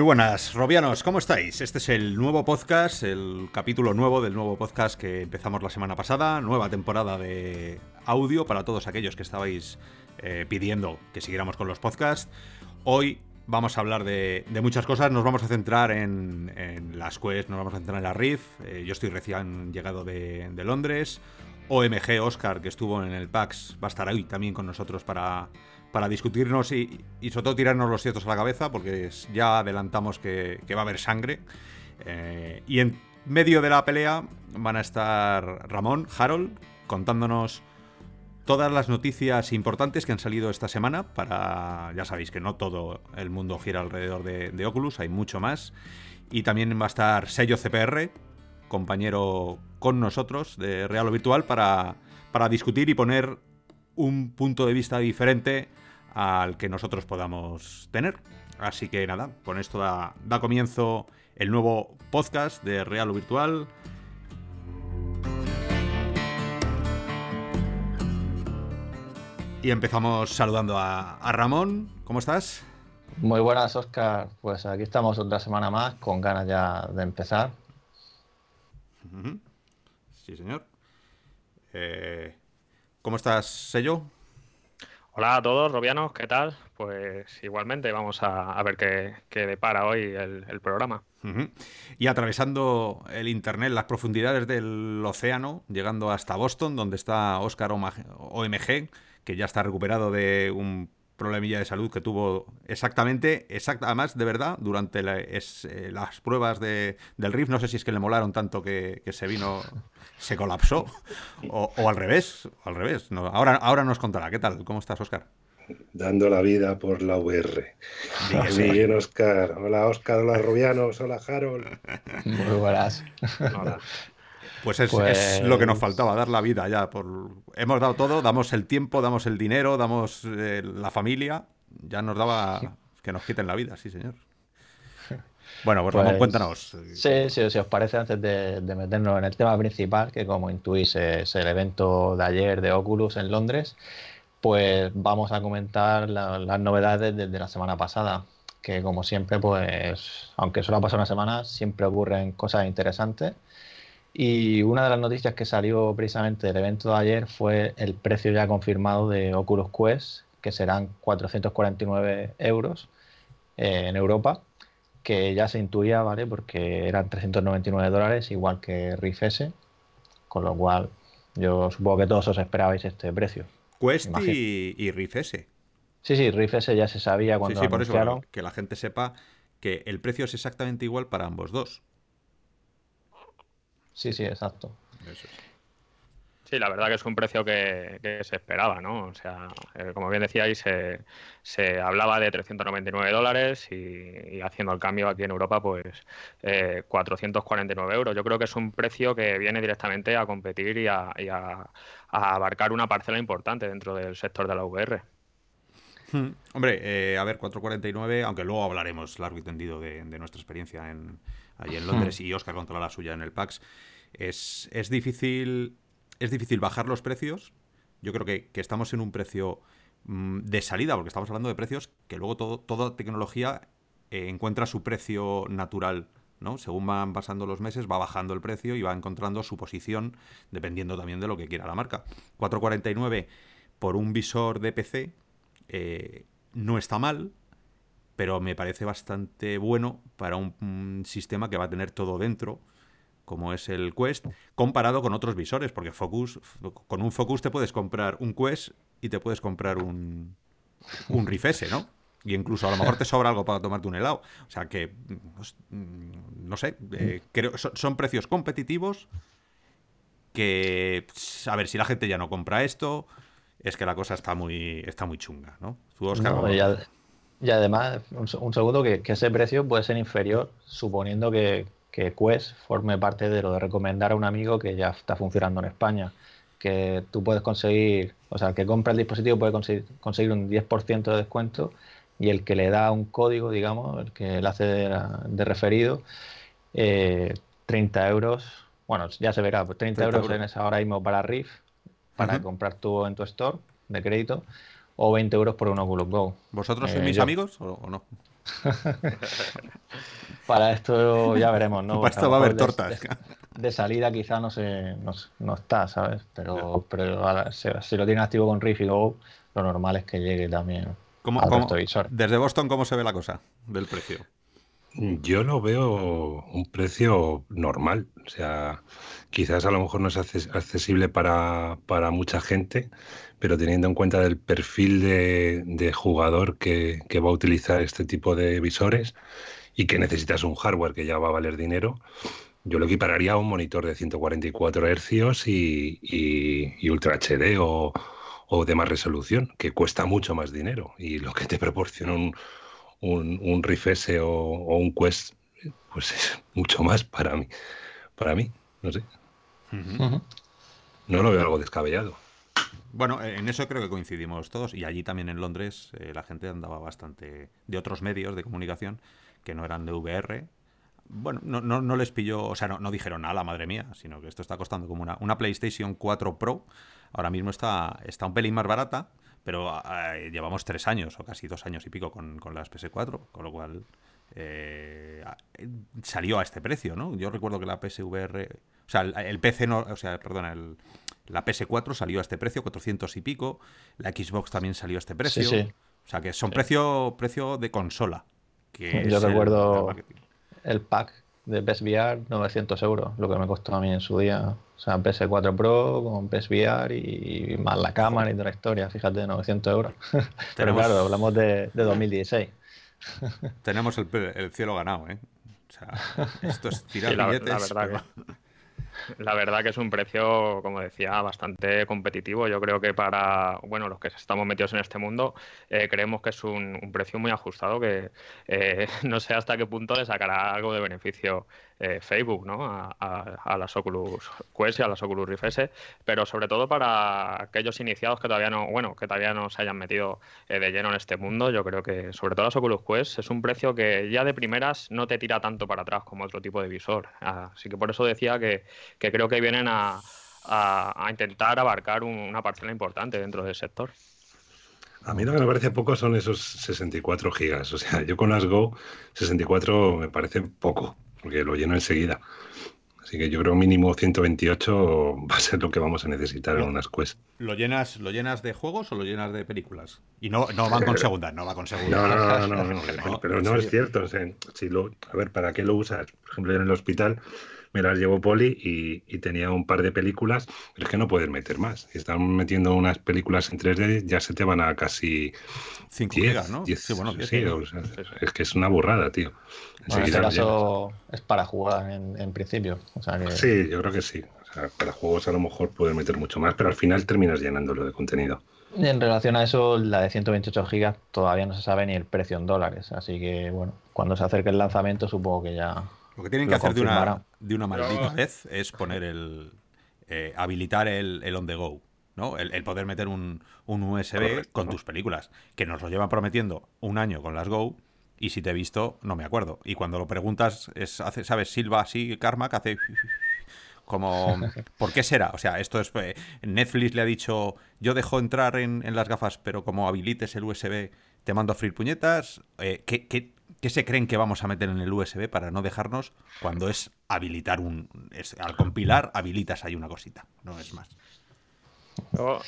Muy buenas, Robianos, ¿cómo estáis? Este es el nuevo podcast, el capítulo nuevo del nuevo podcast que empezamos la semana pasada, nueva temporada de audio para todos aquellos que estabais eh, pidiendo que siguiéramos con los podcasts. Hoy vamos a hablar de, muchas cosas, nos vamos a centrar en, las Quest, nos vamos a centrar en la Rift, eh, yo estoy recién llegado de, de Londres, OMG Oscar, que estuvo en el PAX, va a estar ahí también con nosotros para para discutirnos y, sobre todo tirarnos los ciertos a la cabeza, porque ya adelantamos que, va a haber sangre. Eh, y en medio de la pelea van a estar Ramón, Harold, contándonos todas las noticias importantes que han salido esta semana para, ya sabéis que no todo el mundo gira alrededor de, Oculus, hay mucho más. Y también va a estar Sello CPR, compañero con nosotros de Real o Virtual, para, para discutir y poner un punto de vista diferente al que nosotros podamos tener. Así que nada, con esto da, comienzo el nuevo podcast de Real o Virtual. Y empezamos saludando a, Ramón. ¿Cómo estás? Muy buenas, Oscar. Pues aquí estamos otra semana más, con ganas ya de empezar. Sí, señor. Eh, ¿Cómo estás, Sello? Hola a todos, Robianos, ¿qué tal? Pues igualmente vamos a, ver qué, depara hoy el, programa. Y atravesando el Internet, las profundidades del océano, llegando hasta Boston, donde está Oscar OMG, que ya está recuperado de un problemilla de salud que tuvo exactamente, exacta, además de verdad, durante eh, las pruebas de, del RIF, no sé si es que le molaron tanto que, se vino, se colapsó, o, al revés, al revés. No, ahora, ahora nos contará. ¿Qué tal? ¿Cómo estás, Oscar? Dando la vida por la VR. Muy bien, Oscar. Hola, Oscar. Hola, Rubianos. Hola, Harold. Muy buenas. Pues es, lo que nos pues faltaba, dar la vida ya. Por... Hemos dado todo, damos el tiempo, damos el dinero, damos eh, la familia. Ya nos daba que nos quiten la vida, sí, señor. Bueno, pues, pues cuéntanos. Sí, sí, si os parece, antes de, meternos en el tema principal, que como intuís es el evento de ayer de Oculus en Londres, pues vamos a comentar las novedades desde la semana pasada, que como siempre, pues aunque solo ha pasado una semana, siempre ocurren cosas interesantes. Y una de las noticias que salió precisamente del evento de ayer fue el precio ya confirmado de Oculus Quest, que serán 449 euros eh, en Europa, que ya se intuía, ¿vale? Porque eran 399 dólares, igual que Rift S, con lo cual yo supongo que todos os esperabais este precio. Quest y, y Rift S. Sí, sí, Rift S ya se sabía cuando sí, sí, por eso, que la gente sepa que el precio es exactamente igual para ambos dos. Sí, sí, exacto. Sí, la verdad que es un precio que, se esperaba, ¿no? O sea, eh, como bien decíais, se, se, hablaba de 399 dólares y, haciendo el cambio aquí en Europa, pues 449 eh, euros. Yo creo que es un precio que viene directamente a competir y a, abarcar una parcela importante dentro del sector de la VR. Hmm. Hombre, eh, a ver, 449, aunque luego hablaremos largo y tendido de, de nuestra experiencia en, allí en Londres hmm. y Oscar controla la suya en el PAX. Es, difícil, es difícil bajar los precios. Yo creo que, estamos en un precio mm, de salida, porque estamos hablando de precios que luego todo, toda tecnología eh, encuentra su precio natural. ¿no? Según van pasando los meses, va bajando el precio y va encontrando su posición, dependiendo también de lo que quiera la marca. 449 por un visor de PC eh, no está mal, pero me parece bastante bueno para un, sistema que va a tener todo dentro, como es el Quest, comparado con otros visores, porque Focus, con un Focus te puedes comprar un Quest y te puedes comprar un, un Rift S, ¿no? Y incluso a lo mejor te sobra algo para tomarte un helado. O sea que, pues, no sé, eh, creo, son, precios competitivos que, a ver, si la gente ya no compra esto, es que la cosa está muy, está muy chunga, ¿no? Y además, un, segundo, que, ese precio puede ser inferior, suponiendo que, que Quest forme parte de lo de recomendar a un amigo que ya está funcionando en España. Que tú puedes conseguir, o sea, el que compra el dispositivo puede conseguir, conseguir un 10% de descuento y el que le da un código, digamos, el que le hace de, referido, 30 eh, euros, bueno, ya se verá, pues 30, euros, en esa ahora mismo para RIF, para comprar tú en tu store de crédito o 20 euros por un Oculus Go. ¿Vosotros sois eh, mis amigos o, no? para esto ya veremos, ¿no? Para esto va a haber tortas. De, salida quizá no, se, no, está, ¿sabes? Pero, pero si, lo tiene activo con Riff y Go, lo normal es que llegue también ¿Cómo, Desde Boston, ¿cómo se ve la cosa del precio? Yo lo veo un precio normal. O sea, quizás a lo mejor no es accesible para, mucha gente, pero teniendo en cuenta el perfil de, jugador que, va a utilizar este tipo de visores y que necesitas un hardware que ya va a valer dinero, yo lo equipararía a un monitor de 144 Hz y, y, Ultra HD o, o, de más resolución, que cuesta mucho más dinero. Y lo que te proporciona un, un, un Rift S o, un Quest, pues es mucho más para mí. Para mí, no sé. No lo veo algo descabellado. Bueno, en eso creo que coincidimos todos. Y allí también en Londres eh, la gente andaba bastante de otros medios de comunicación que no eran de VR. Bueno, no, no, no les pilló, o sea, no, no dijeron nada, madre mía, sino que esto está costando como una, una PlayStation 4 Pro. Ahora mismo está, está un pelín más barata, pero eh, llevamos tres años o casi dos años y pico con, las PS4, con lo cual eh, salió a este precio, ¿no? Yo recuerdo que la PSVR, o sea, el, PC no, o sea, perdona, el, la PS4 salió a este precio, 400 y pico, la Xbox también salió a este precio. O sea, que son precio, precio de consola. Que Yo recuerdo el, pack de PSVR, 900 euros, lo que me costó a mí en su día. O sea, PS4 Pro con PSVR y más la cámara y toda la historia, fíjate, 900 euros. Pero claro, hablamos de, 2016. Tenemos el, cielo ganado, ¿eh? O sea, esto es tirar billetes. La verdad, que, la verdad que es un precio, como decía, bastante competitivo. Yo creo que para bueno los que estamos metidos en este mundo, eh, creemos que es un, precio muy ajustado que eh, no sé hasta qué punto le sacará algo de beneficio eh, Facebook, ¿no? A, las Oculus Quest y a las Oculus Rift pero sobre todo para aquellos iniciados que todavía no, bueno, que todavía no se hayan metido eh, de lleno en este mundo, yo creo que sobre todo las Oculus Quest es un precio que ya de primeras no te tira tanto para atrás como otro tipo de visor. Así que por eso decía que, creo que vienen a, intentar abarcar una parcela importante dentro del sector. A mí lo que me parece poco son esos 64 gigas. O sea, yo con las Go 64 me parece poco porque lo lleno enseguida. Así que yo creo mínimo 128 va a ser lo que vamos a necesitar en unas Quest. ¿Lo llenas, ¿Lo llenas de juegos o lo llenas de películas? Y no, no van con segunda, no va con segunda. No, no, no, pero no es cierto. si lo, a ver, ¿para qué lo usas? Por ejemplo, en el hospital me las llevo poli y, tenía un par de películas, pero es que no puedes meter más. Si están metiendo unas películas en 3D, ya se te van a casi 5 gigas, ¿no? sí, bueno, sí, es que es una burrada, tío. en este caso es para jugar en, principio. Sí, yo creo que sí. para juegos a lo mejor puedes meter mucho más, pero al final terminas llenándolo de contenido. En relación a eso, la de 128 gigas todavía no se sabe ni el precio en dólares, así que bueno, cuando se acerque el lanzamiento supongo que ya lo que tienen que hacer de una, de una maldita vez es poner el. Eh, habilitar el, on the go. ¿no? El, poder meter un, USB con tus películas. Que nos lo llevan prometiendo un año con las Go. Y si te he visto, no me acuerdo. Y cuando lo preguntas, es, hace, ¿sabes? Silva así, Karma, que hace. Como, ¿por qué será? O sea, esto es. Eh, Netflix le ha dicho, yo dejo entrar en, las gafas, pero como habilites el USB, te mando a freír puñetas. Eh, ¿qué, qué, ¿Qué se creen que vamos a meter en el USB para no dejarnos cuando es habilitar un... al compilar habilitas ahí una cosita, no es más.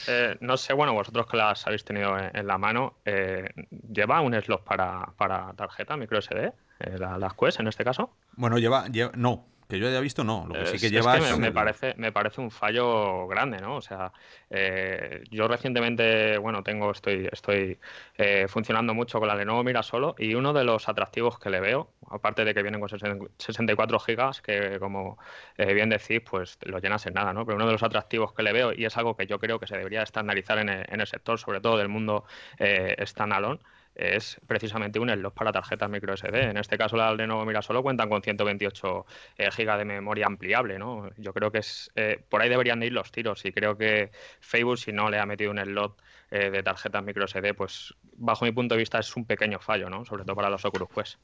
Eh, no sé, bueno, vosotros que las habéis tenido en, la mano, eh, ¿lleva un slot para, para tarjeta micro SD? Eh, las Quest en este caso. Bueno, lleva, lleva no, que yo haya visto, no. Lo que sí que lleva me, parece, me parece un fallo grande, ¿no? O sea, eh, yo recientemente, bueno, tengo, estoy, estoy eh, funcionando mucho con la Lenovo Mira solo y uno de los atractivos que le veo, aparte de que vienen con 64 gigas, que como eh, bien decís, pues lo llenas en nada, ¿no? Pero uno de los atractivos que le veo, y es algo que yo creo que se debería estandarizar en el, en el sector, sobre todo del mundo standalone, es precisamente un slot para tarjetas micro SD. En este caso, la Lenovo Mira solo cuentan con 128 eh, GB de memoria ampliable. ¿no? Yo creo que es eh, por ahí deberían de ir los tiros y creo que Facebook, si no le ha metido un slot eh, de tarjetas micro SD, pues bajo mi punto de vista es un pequeño fallo, ¿no? sobre todo para los Oculus Quest.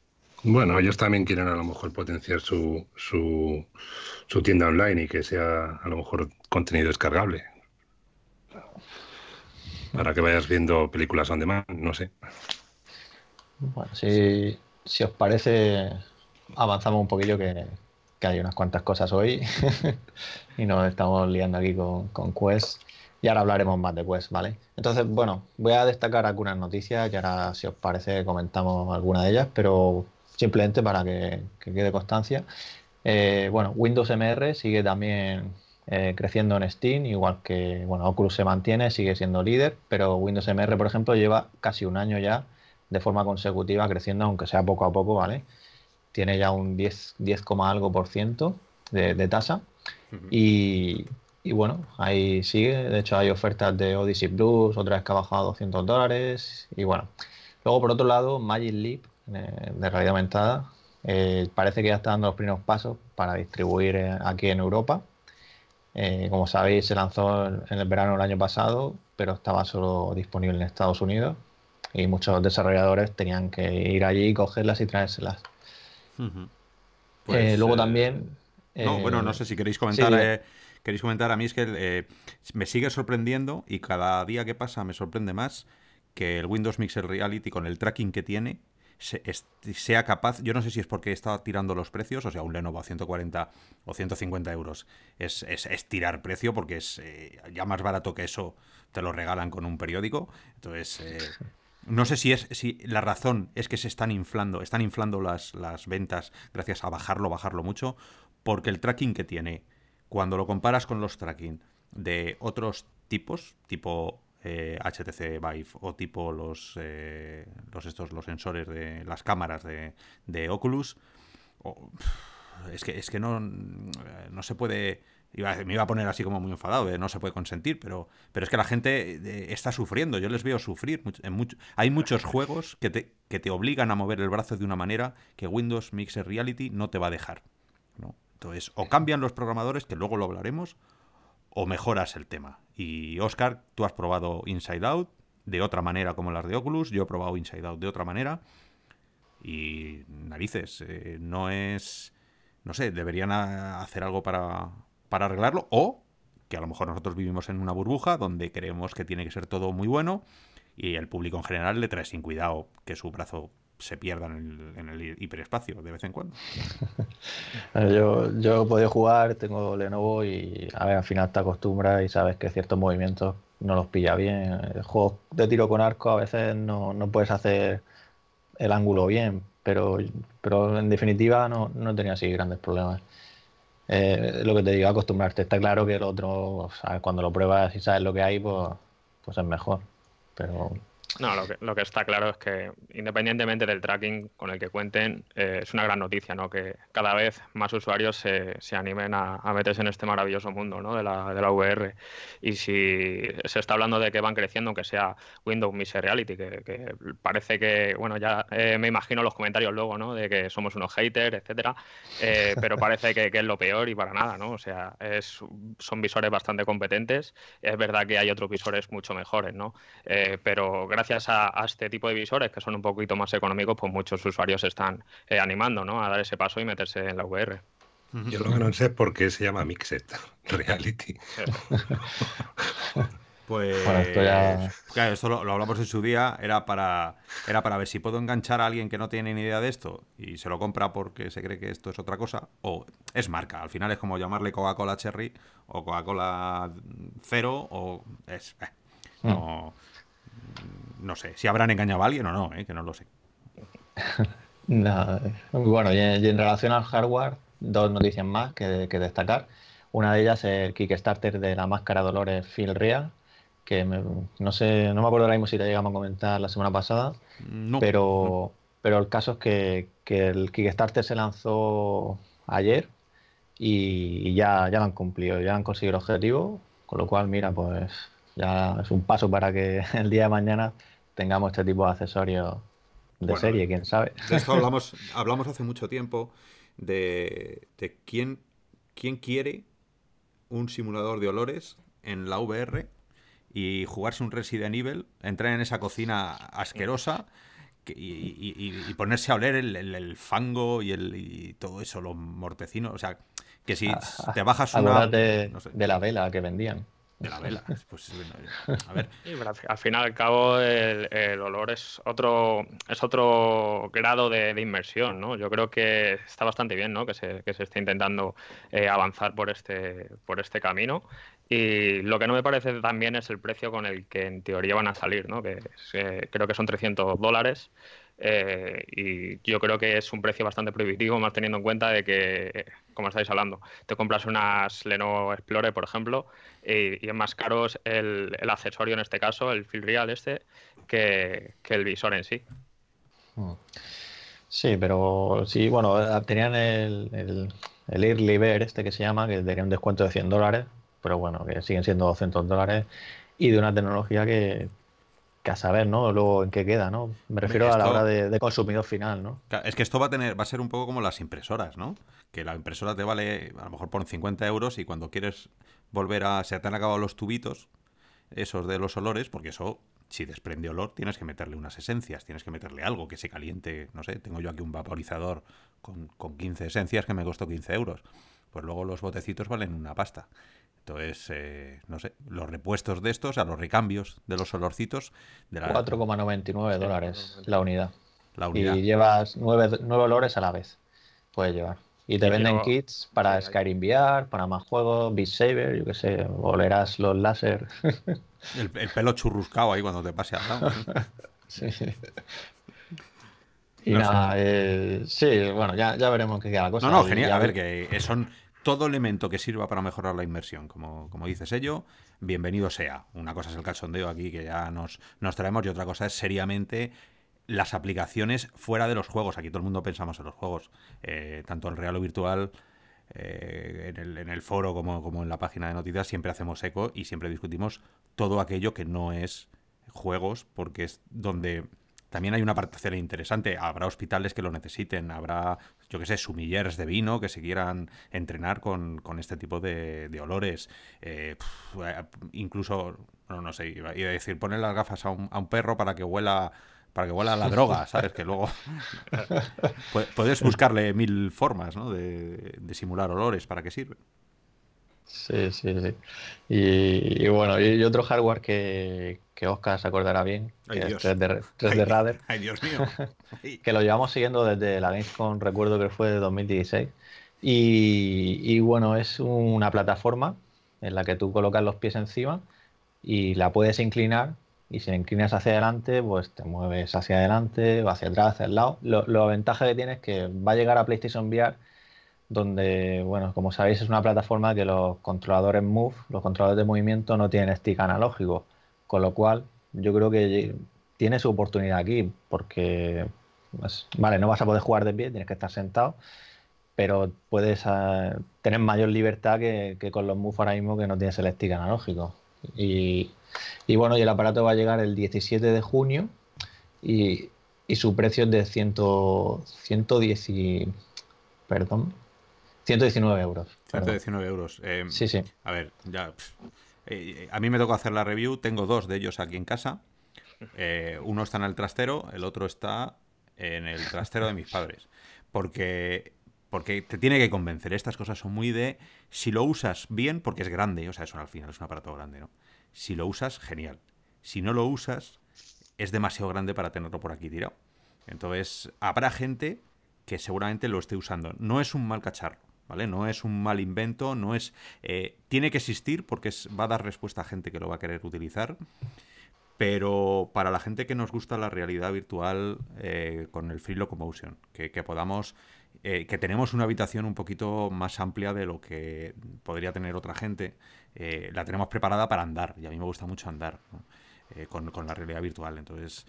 Bueno, ellos también quieren a lo mejor potenciar su, su, su tienda online y que sea a lo mejor contenido descargable para que vayas viendo películas on demand, no sé. Bueno, si, os parece, avanzamos un poquillo que, hay unas cuantas cosas hoy y nos estamos liando aquí con, con Quest. Y ahora hablaremos más de Quest, ¿vale? Entonces, bueno, voy a destacar algunas noticias y ahora, si os parece, comentamos alguna de ellas, pero simplemente para que, quede constancia. Eh, bueno, Windows MR sigue también eh, creciendo en Steam, igual que bueno, Oculus se mantiene, sigue siendo líder, pero Windows MR, por ejemplo, lleva casi un año ya de forma consecutiva creciendo, aunque sea poco a poco, ¿vale? Tiene ya un 10, 10, algo por ciento de, tasa. y, y, bueno, ahí sigue. De hecho, hay ofertas de Odyssey Plus, otra vez que ha bajado a 200 dólares. Y bueno, luego por otro lado, Magic Leap eh, de realidad aumentada eh, parece que ya está dando los primeros pasos para distribuir eh, aquí en Europa. como sabéis, se lanzó en el verano del año pasado, pero estaba solo disponible en Estados Unidos y muchos desarrolladores tenían que ir allí, cogerlas y traérselas. Pues, luego también... no, bueno, no sé si queréis comentar... queréis comentar, a mí es que me sigue sorprendiendo y cada día que pasa me sorprende más que el Windows Mixer Reality con el tracking que tiene sea capaz, yo no sé si es porque está tirando los precios, o sea, un Lenovo a 140 o 150 euros es, tirar precio porque es eh, ya más barato que eso, te lo regalan con un periódico. Entonces, eh, no sé si es si la razón es que se están inflando, están inflando las, las ventas gracias a bajarlo, bajarlo mucho, porque el tracking que tiene, cuando lo comparas con los tracking de otros tipos, tipo HTC eh, Vive o tipo los, eh, los estos los sensores de las cámaras de, Oculus es que es que no no se puede me iba a poner así como muy enfadado no se puede consentir pero pero es que la gente eh, está sufriendo yo les veo sufrir hay muchos juegos que te, que te obligan a mover el brazo de una manera que Windows Mixer Reality no te va a dejar entonces o cambian los programadores que luego lo hablaremos o mejoras el tema. Y Oscar, tú has probado Inside Out de otra manera como las de Oculus, yo he probado Inside Out de otra manera. Y narices, eh, no es... No sé, deberían hacer algo para, para arreglarlo o que a lo mejor nosotros vivimos en una burbuja donde creemos que tiene que ser todo muy bueno y el público en general le trae sin cuidado que su brazo se pierdan en el, hiperespacio de vez en cuando. yo, yo he podido jugar, tengo Lenovo y a ver, al final te acostumbras y sabes que ciertos movimientos no los pilla bien. Juegos de tiro con arco a veces no, puedes hacer el ángulo bien, pero, pero en definitiva no, no tenía así grandes problemas. Eh, lo que te digo, acostumbrarte. Está claro que el otro, cuando lo pruebas y sabes lo que hay, pues, pues es mejor. Pero no, lo que, lo que está claro es que independientemente del tracking con el que cuenten, eh, es una gran noticia, ¿no? Que cada vez más usuarios se, se animen a, meterse en este maravilloso mundo, ¿no? De la, de la VR. Y si se está hablando de que van creciendo, aunque sea Windows Mixed Reality, que, parece que, bueno, ya eh, me imagino los comentarios luego, ¿no? De que somos unos haters, etcétera, eh, pero parece que, es lo peor y para nada, ¿no? O sea, es, son visores bastante competentes. Es verdad que hay otros visores mucho mejores, ¿no? pero gracias a, este tipo de visores que son un poquito más económicos, pues muchos usuarios están eh, animando ¿no? a dar ese paso y meterse en la VR. Yo lo que no sé es por qué se llama Mixed Reality. Pues esto ya... claro, esto lo, hablamos en su día, era para, era para ver si puedo enganchar a alguien que no tiene ni idea de esto y se lo compra porque se cree que esto es otra cosa, o es marca, al final es como llamarle Coca-Cola Cherry o Coca-Cola Cero o es... Eh, mm. No, no sé si habrán engañado a alguien o no, ¿eh? que no lo sé. bueno, y en, relación al hardware, dos noticias más que, destacar. Una de ellas es el Kickstarter de la máscara Dolores Phil Real, que no sé, no me acuerdo ahora mismo si te llegamos a comentar la semana pasada, pero, pero el caso es que, el Kickstarter se lanzó ayer y, ya, ya lo han cumplido, ya han conseguido el objetivo, con lo cual, mira, pues ya es un paso para que el día de mañana tengamos este tipo de accesorios de serie, quién sabe. De esto hablamos, hablamos hace mucho tiempo de, quién, quién quiere un simulador de olores en la VR y jugarse un Resident Evil, entrar en esa cocina asquerosa y, ponerse a oler el, fango y, el, todo eso, los mortecinos. O sea, que si te bajas una. De, de la vela que vendían. De la vela. Pues, a ver. al fin y al cabo, el, olor es otro, es otro grado de, inmersión, ¿no? Yo creo que está bastante bien, ¿no? Que se, que se esté intentando eh, avanzar por este, por este camino. Y lo que no me parece también es el precio con el que en teoría van a salir, ¿no? Que eh, creo que son 300 dólares. Eh, y yo creo que es un precio bastante prohibitivo, más teniendo en cuenta de que, como estáis hablando, te compras unas Lenovo Explorer, por ejemplo, y, es más caro el, accesorio en este caso, el Field Real este, que, el visor en sí. Hmm. Sí, pero sí, bueno, tenían el, el, el Early este que se llama, que tenía un descuento de 100 dólares, pero bueno, que siguen siendo 200 dólares y de una tecnología que, a saber, ¿no? Luego en qué queda, ¿no? Me refiero a la hora de, consumidor final, ¿no? Es que esto va a tener, va a ser un poco como las impresoras, ¿no? Que la impresora te vale, a lo mejor por 50 euros y cuando quieres volver a. Se te han acabado los tubitos, esos de los olores, porque eso, si desprende olor, tienes que meterle unas esencias, tienes que meterle algo que se caliente. No sé, tengo yo aquí un vaporizador con, con 15 esencias que me costó 15 euros. Pues luego los botecitos valen una pasta. Entonces, eh, no sé, los repuestos de estos, a los recambios de los olorcitos. De 4,99 dólares la unidad. la unidad. Y llevas nueve, olores a la vez. Puedes llevar. Y te venden kits para Skyrim VR, para más juegos, Beat Saber, yo qué sé, olerás los láser. El, pelo churruscado ahí cuando te pase al lado. sí. Y nada, eh, sí, bueno, ya, ya veremos qué queda la cosa. No, no, genial. A ver, que son todo elemento que sirva para mejorar la inmersión, como, como dices ello, bienvenido sea. Una cosa es el cachondeo aquí que ya nos, nos traemos y otra cosa es seriamente las aplicaciones fuera de los juegos. Aquí todo el mundo pensamos en los juegos, eh, tanto en real o virtual. Eh, en, el, en, el, foro como, como en la página de noticias siempre hacemos eco y siempre discutimos todo aquello que no es juegos porque es donde también hay una parcela interesante. Habrá hospitales que lo necesiten, habrá, yo qué sé, sumilleres de vino que se quieran entrenar con, este tipo de, olores. Eh, eh, incluso, no, no sé, iba a decir, poner las gafas a un, a un perro para que huela para que huela la droga, ¿sabes? Que luego puedes buscarle mil formas ¿no? de, de simular olores para que sirven. Sí, sí, sí. Y, bueno, y, otro hardware que, que, Oscar se acordará bien, que es 3D, 3D Radar. Ay, Dios mío. que lo llevamos siguiendo desde la Gamescom, recuerdo que fue de 2016. Y, y, bueno, es una plataforma en la que tú colocas los pies encima y la puedes inclinar. Y si la inclinas hacia adelante, pues te mueves hacia adelante, o hacia atrás, hacia el lado. Lo, lo ventaja que tiene es que va a llegar a PlayStation VR donde, bueno, como sabéis, es una plataforma que los controladores Move, los controladores de movimiento, no tienen stick analógico, con lo cual yo creo que tiene su oportunidad aquí, porque, pues, vale, no vas a poder jugar de pie, tienes que estar sentado, pero puedes ah, tener mayor libertad que, con los Move ahora mismo que no tienes el stick analógico. Y, bueno, y el aparato va a llegar el 17 de junio y, su precio es de 100, 110 perdón, 119 euros. 119 euros. Eh, sí, sí. A ver, ya. Eh, a mí me tocó hacer la review. Tengo dos de ellos aquí en casa. Eh, uno está en el trastero, el otro está en el trastero de mis padres. Porque, porque te tiene que convencer. Estas cosas son muy de. Si lo usas bien, porque es grande, o sea, eso al final es un aparato grande, ¿no? Si lo usas, genial. Si no lo usas, es demasiado grande para tenerlo por aquí tirado. Entonces, habrá gente que seguramente lo esté usando. No es un mal cacharro. ¿Vale? No es un mal invento, no es... Eh, tiene que existir porque va a dar respuesta a gente que lo va a querer utilizar, pero para la gente que nos gusta la realidad virtual eh, con el Free Locomotion, que, podamos... Eh, que tenemos una habitación un poquito más amplia de lo que podría tener otra gente, la tenemos preparada para andar, y a mí me gusta mucho andar. con, con, la realidad virtual. Entonces,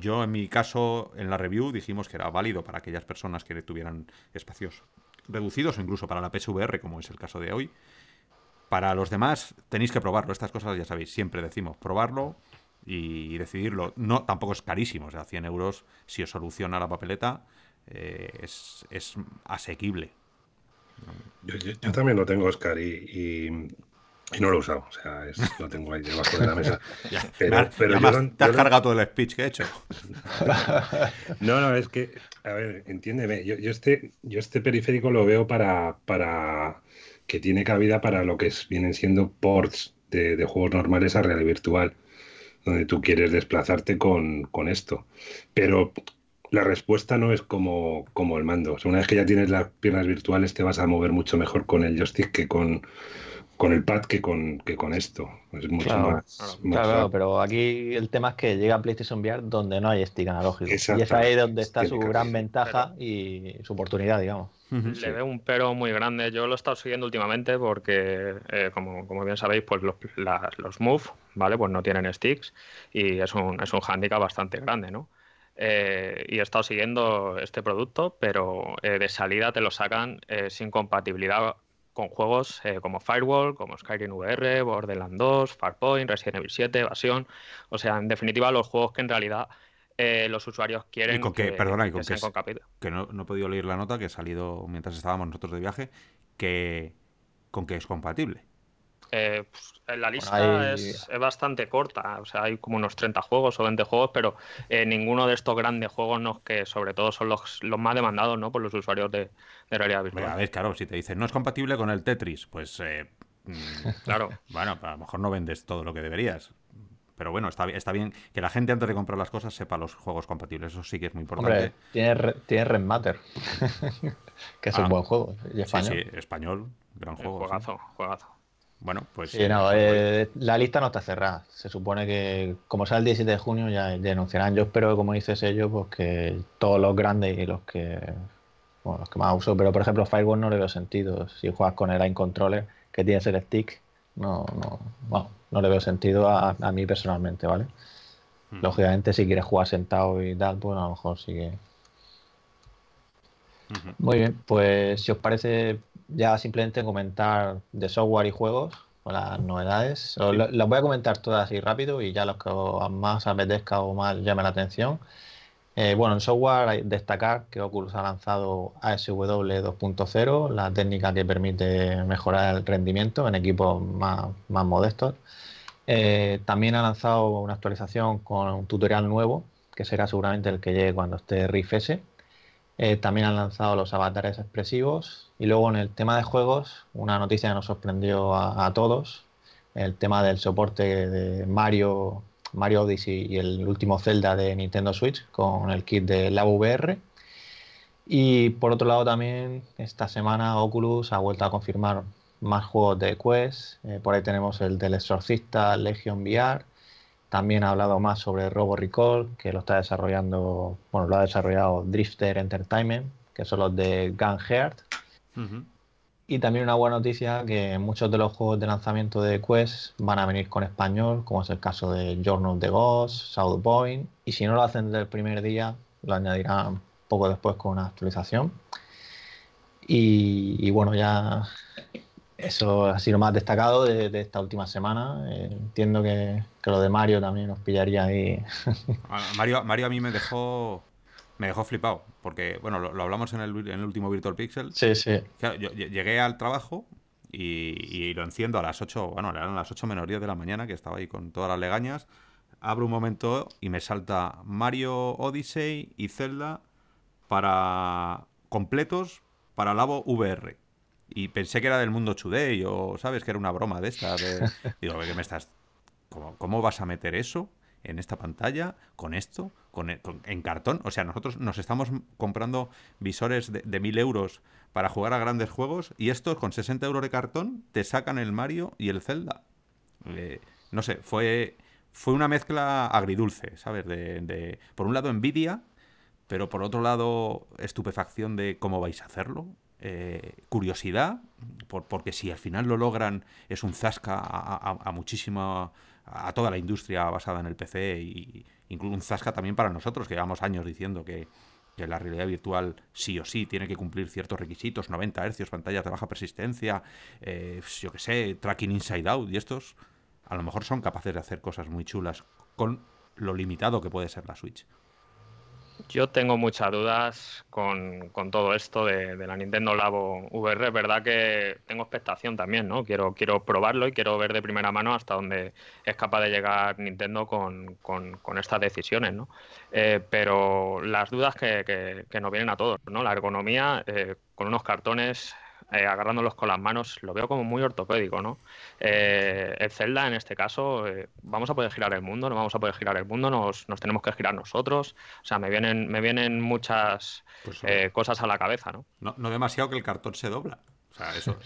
yo en mi caso, en la review dijimos que era válido para aquellas personas que tuvieran espacios reducidos o incluso para la PSVR, como es el caso de hoy. Para los demás tenéis que probarlo. Estas cosas ya sabéis, siempre decimos probarlo y decidirlo. No, tampoco es carísimo, o sea, 100 euros si os soluciona la papeleta eh, es, asequible. Yo, también lo tengo, Oscar, y, no lo he usado. O sea, lo tengo ahí debajo de la mesa. pero, te has cargado todo el speech que he hecho. no, no, es que a ver, entiéndeme, yo, este, yo este periférico lo veo para, para que tiene cabida para lo que vienen siendo ports de, juegos normales a realidad virtual, donde tú quieres desplazarte con, con esto. Pero la respuesta no es como, como el mando. una vez que ya tienes las piernas virtuales, te vas a mover mucho mejor con el joystick que con, con el pad que con, que con esto. Es mucho más. Claro, pero aquí el tema es que llega PlayStation VR donde no hay stick analógico. Y es ahí donde está su gran ventaja y su oportunidad, digamos. Le veo un pero muy grande. Yo lo he estado siguiendo últimamente porque, eh, como, como, bien sabéis, pues los, los Move, ¿vale? Pues no tienen sticks y es un, es un handicap bastante grande, ¿no? Eh, y he estado siguiendo este producto, pero eh, de salida te lo sacan sin compatibilidad con juegos como Firewall, como Skyrim VR, Borderlands 2, Farpoint, Resident Evil 7, Evasión. O sea, en definitiva, los juegos que en realidad eh, los usuarios quieren con que, perdona, y con que, que no, no, he podido leer la nota que ha salido mientras estábamos nosotros de viaje, que con que es compatible. Eh, pues, la lista es, bastante corta, o sea, hay como unos 30 juegos o 20 juegos, pero eh, ninguno de estos grandes juegos, no, que sobre todo son los, los más demandados ¿no? por los usuarios de, realidad virtual. a ver, claro, si te dicen no es compatible con el Tetris, pues mm, claro, bueno, a lo mejor no vendes todo lo que deberías. Pero bueno, está, está bien que la gente antes de comprar las cosas sepa los juegos compatibles. Eso sí que es muy importante. tiene, tiene Red Matter, que es un ah. buen juego. Y español. Sí, sí, español, gran juego. Juegazo, juegazo. Bueno, pues. Sí, no, eh, la lista no está cerrada. Se supone que, como sea el 17 de junio, ya, denunciarán. Yo espero, como dices ellos, pues que todos los grandes y los que. Bueno, los que más uso. Pero por ejemplo, Firewall no le veo sentido. Si juegas con el Line Controller, que tiene el stick, no, no. Bueno, no le veo sentido a, mí personalmente, ¿vale? Hmm. Lógicamente, si quieres jugar sentado y tal, pues a lo mejor sí que. Muy bien, pues si os parece, ya simplemente comentar de software y juegos, con las novedades. Las voy a comentar todas así rápido y ya los que más apetezca o más llame la atención. Eh, bueno, en software hay destacar que Oculus ha lanzado ASW 2.0, la técnica que permite mejorar el rendimiento en equipos más, modestos. Eh, también ha lanzado una actualización con un tutorial nuevo, que será seguramente el que llegue cuando esté Rift S. Eh, también han lanzado los avatares expresivos. Y luego en el tema de juegos, una noticia que nos sorprendió a, todos, el tema del soporte de Mario Mario Odyssey y el último Zelda de Nintendo Switch con el kit de la VR. Y por otro lado también esta semana Oculus ha vuelto a confirmar más juegos de Quest. Eh, por ahí tenemos el del Exorcista Legion VR. También ha hablado más sobre Robo Recall, que lo está desarrollando, bueno, lo ha desarrollado Drifter Entertainment, que son los de Gun Heart. Y también una buena noticia que muchos de los juegos de lanzamiento de Quest van a venir con español, como es el caso de Journal of the Ghost, South Point, y si no lo hacen desde el primer día, lo añadirán poco después con una actualización. Y, bueno, ya eso ha sido más destacado de, esta última semana. Eh, entiendo que, que, lo de Mario también nos pillaría ahí. Mario, Mario a mí me dejó me dejó flipado, porque, bueno, lo, hablamos en el, en el, último Virtual Pixel. Sí, sí. yo llegué al trabajo y, lo enciendo a las 8, bueno, eran las 8 menos 10 de la mañana, que estaba ahí con todas las legañas. Abro un momento y me salta Mario Odyssey y Zelda para completos para Labo VR. Y pensé que era del mundo Today o, ¿sabes? Que era una broma de esta. Digo, ¿qué me estás...? ¿Cómo, ¿Cómo vas a meter eso? en esta pantalla, con esto, con, en cartón. O sea, nosotros nos estamos comprando visores de, de 1000 euros para jugar a grandes juegos y estos con 60 euros de cartón te sacan el Mario y el Zelda. Eh, no sé, fue, fue una mezcla agridulce, ¿sabes? De, por un lado envidia, pero por otro lado estupefacción de cómo vais a hacerlo. Eh, curiosidad, por, porque si al final lo logran es un zasca a, muchísima a toda la industria basada en el PC y incluso un zasca también para nosotros, que llevamos años diciendo que, la realidad virtual sí o sí tiene que cumplir ciertos requisitos, 90 Hz, pantallas de baja persistencia, eh, yo que sé, tracking inside out, y estos a lo mejor son capaces de hacer cosas muy chulas con lo limitado que puede ser la Switch. Yo tengo muchas dudas con, todo esto de, la Nintendo Labo VR. Es verdad que tengo expectación también, ¿no? Quiero, quiero probarlo y quiero ver de primera mano hasta dónde es capaz de llegar Nintendo con, estas decisiones, ¿no? Eh, pero las dudas que, nos vienen a todos, ¿no? La ergonomía eh, con unos cartones eh, agarrándolos con las manos, lo veo como muy ortopédico, ¿no? Eh, el Zelda, en este caso, eh, vamos a poder girar el mundo, no vamos a poder girar el mundo, nos, nos tenemos que girar nosotros. O sea, me vienen, me vienen muchas pues cosas a la cabeza, ¿no? ¿no? ¿no? demasiado que el cartón se dobla. O sea, eso,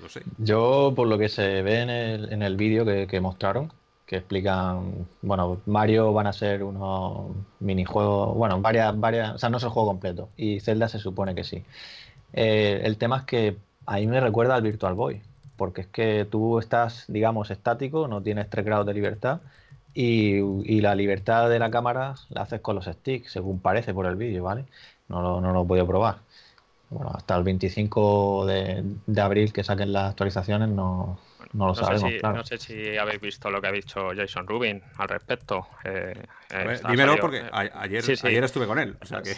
no sé. Yo, por lo que se ve en el, en el vídeo que, que mostraron, que explican, bueno, Mario van a ser unos minijuegos, bueno, varias, varias, o sea, no es el juego completo, y Zelda se supone que sí. Eh, el tema es que a mí me recuerda al Virtual Boy, porque es que tú estás, digamos, estático, no tienes tres grados de libertad, y, la libertad de la cámara la haces con los sticks, según parece por el vídeo, ¿vale? No lo, no lo he podido probar. Bueno, hasta el 25 de, de abril que saquen las actualizaciones no, no lo sabemos, sé si, No sé si habéis visto lo que ha dicho Jason Rubin al respecto. Eh, eh dímelo porque ayer, ayer estuve con él. O sea que...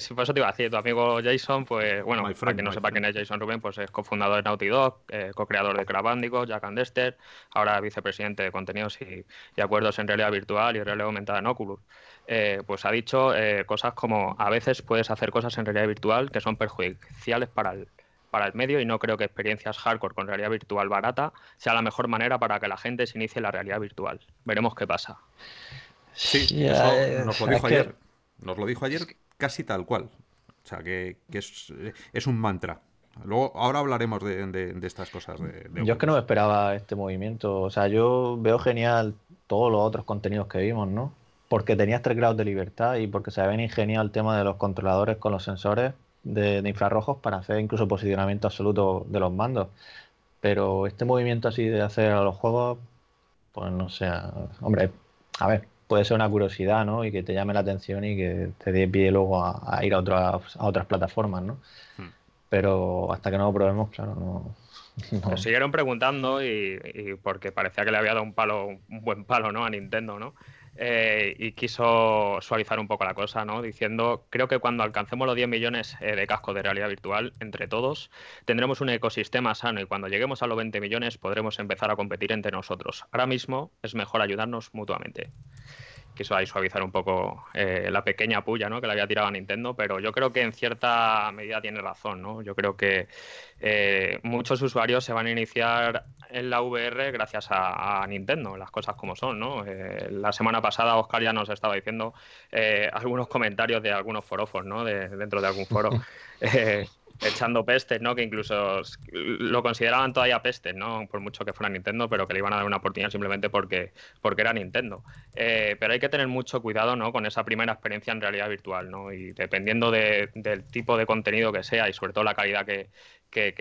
Si por eso te iba a decir, tu amigo Jason, pues bueno, para que no sepa quién es Jason Rubin, pues es cofundador de Naughty Dog, eh, co-creador de Crash Bandicoot, Jack and Dexter, ahora vicepresidente de contenidos y, acuerdos en realidad virtual y realidad aumentada en Oculus. Eh, pues ha dicho cosas como a veces puedes hacer cosas en realidad virtual que son perjudiciales para el, para el medio y no creo que experiencias hardcore con realidad virtual barata sea la mejor manera para que la gente se inicie la realidad virtual. Veremos qué pasa. Sí, eso nos lo dijo ayer. Nos lo dijo ayer casi tal cual. O sea, que, es, un mantra. Luego, ahora hablaremos de, estas cosas. yo es que no me esperaba este movimiento. O sea, yo veo genial todos los otros contenidos que vimos, ¿no? Porque tenías tres grados de libertad y porque se ven ingeniado el tema de los controladores con los sensores de, infrarrojos para hacer incluso posicionamiento absoluto de los mandos. Pero este movimiento así de hacer a los juegos, pues no sé, hombre, a ver, puede ser una curiosidad, ¿no? Y que te llame la atención y que te dé pie luego a, ir a otras, a otras plataformas, ¿no? Hmm. Pero hasta que no lo probemos, claro, no. no. siguieron preguntando y, y, porque parecía que le había dado un palo, un buen palo, ¿no? A Nintendo, ¿no? Eh, y quiso suavizar un poco la cosa, ¿no? Diciendo, creo que cuando alcancemos los 10 millones eh, de cascos de realidad virtual entre todos, tendremos un ecosistema sano y cuando lleguemos a los 20 millones podremos empezar a competir entre nosotros. Ahora mismo es mejor ayudarnos mutuamente quiso ahí suavizar un poco eh, la pequeña puya ¿no? que le había tirado a Nintendo, pero yo creo que en cierta medida tiene razón. ¿no? Yo creo que eh, muchos usuarios se van a iniciar en la VR gracias a, Nintendo, las cosas como son. ¿no? Eh, la semana pasada Oscar ya nos estaba diciendo algunos comentarios de algunos forofos ¿no? de, dentro de algún foro. echando pestes, ¿no? Que incluso lo consideraban todavía pestes, ¿no? Por mucho que fuera Nintendo, pero que le iban a dar una oportunidad simplemente porque, porque era Nintendo. Eh, pero hay que tener mucho cuidado, ¿no? Con esa primera experiencia en realidad virtual, ¿no? Y dependiendo del tipo de contenido que sea y sobre todo la calidad que,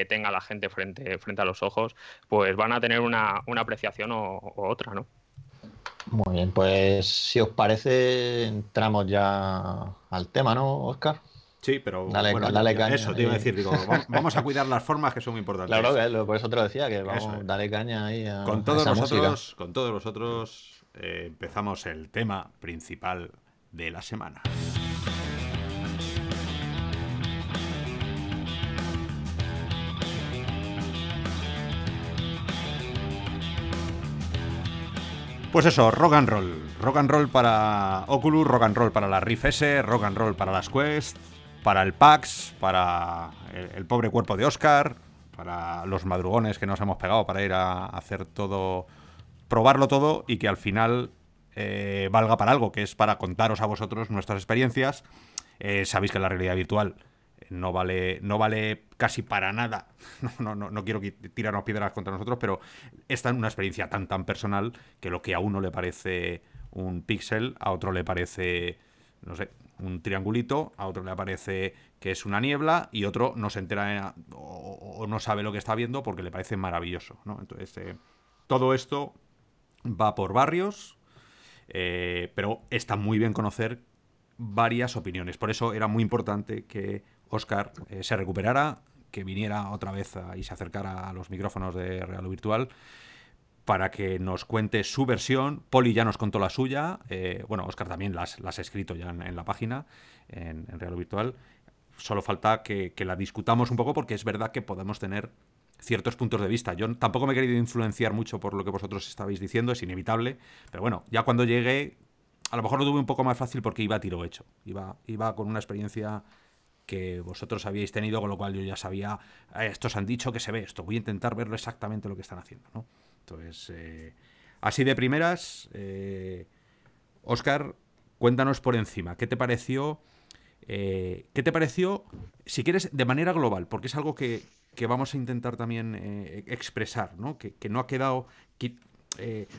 tenga la gente frente, frente a los ojos, pues van a tener una, apreciación o, otra, ¿no? Muy bien, pues si os parece, entramos ya al tema, ¿no, Oscar? Sí, pero dale, dale caña, eso te iba a decir, digo, vamos a cuidar las formas que son muy importantes. Claro, por eso te lo decía, que vamos, dale caña ahí a, con todos nosotros, Con todos nosotros eh, empezamos el tema principal de la semana. Pues eso, rock and roll. Rock and roll para Oculus, rock and roll para la Rift S, rock and roll para las Quest, para el PAX, para el, pobre cuerpo de Oscar, para los madrugones que nos hemos pegado para ir a, hacer todo, probarlo todo y que al final eh, valga para algo, que es para contaros a vosotros nuestras experiencias. Eh, sabéis que la realidad virtual no vale, no vale casi para nada. No, no, no quiero tirarnos piedras contra nosotros, pero es una experiencia tan tan personal que lo que a uno le parece un píxel, a otro le parece, no sé, un triangulito, a otro le aparece que es una niebla y otro no se entera o, no sabe lo que está viendo porque le parece maravilloso. Entonces, eh, todo esto va por barrios, eh, pero está muy bien conocer varias opiniones. Por eso era muy importante que Oscar eh, se recuperara, que viniera otra vez y se acercara a los micrófonos de Real Virtual para que nos cuente su versión. Poli ya nos contó la suya. Eh, bueno, Oscar también las, ha escrito ya en, la página, en, Real Virtual. Solo falta que, la discutamos un poco porque es verdad que podemos tener ciertos puntos de vista. Yo tampoco me he querido influenciar mucho por lo que vosotros estabais diciendo, es inevitable. Pero bueno, ya cuando llegué, a lo mejor lo tuve un poco más fácil porque iba a tiro hecho. Iba, iba con una experiencia que vosotros habíais tenido, con lo cual yo ya sabía, eh, estos han dicho que se ve esto, voy a intentar verlo exactamente lo que están haciendo, ¿no? Entonces, eh, así de primeras, Oscar, cuéntanos por encima, ¿qué te pareció? ¿Qué te pareció, si quieres, de manera global? Porque es algo que, vamos a intentar también expresar, ¿no? Que, no ha quedado...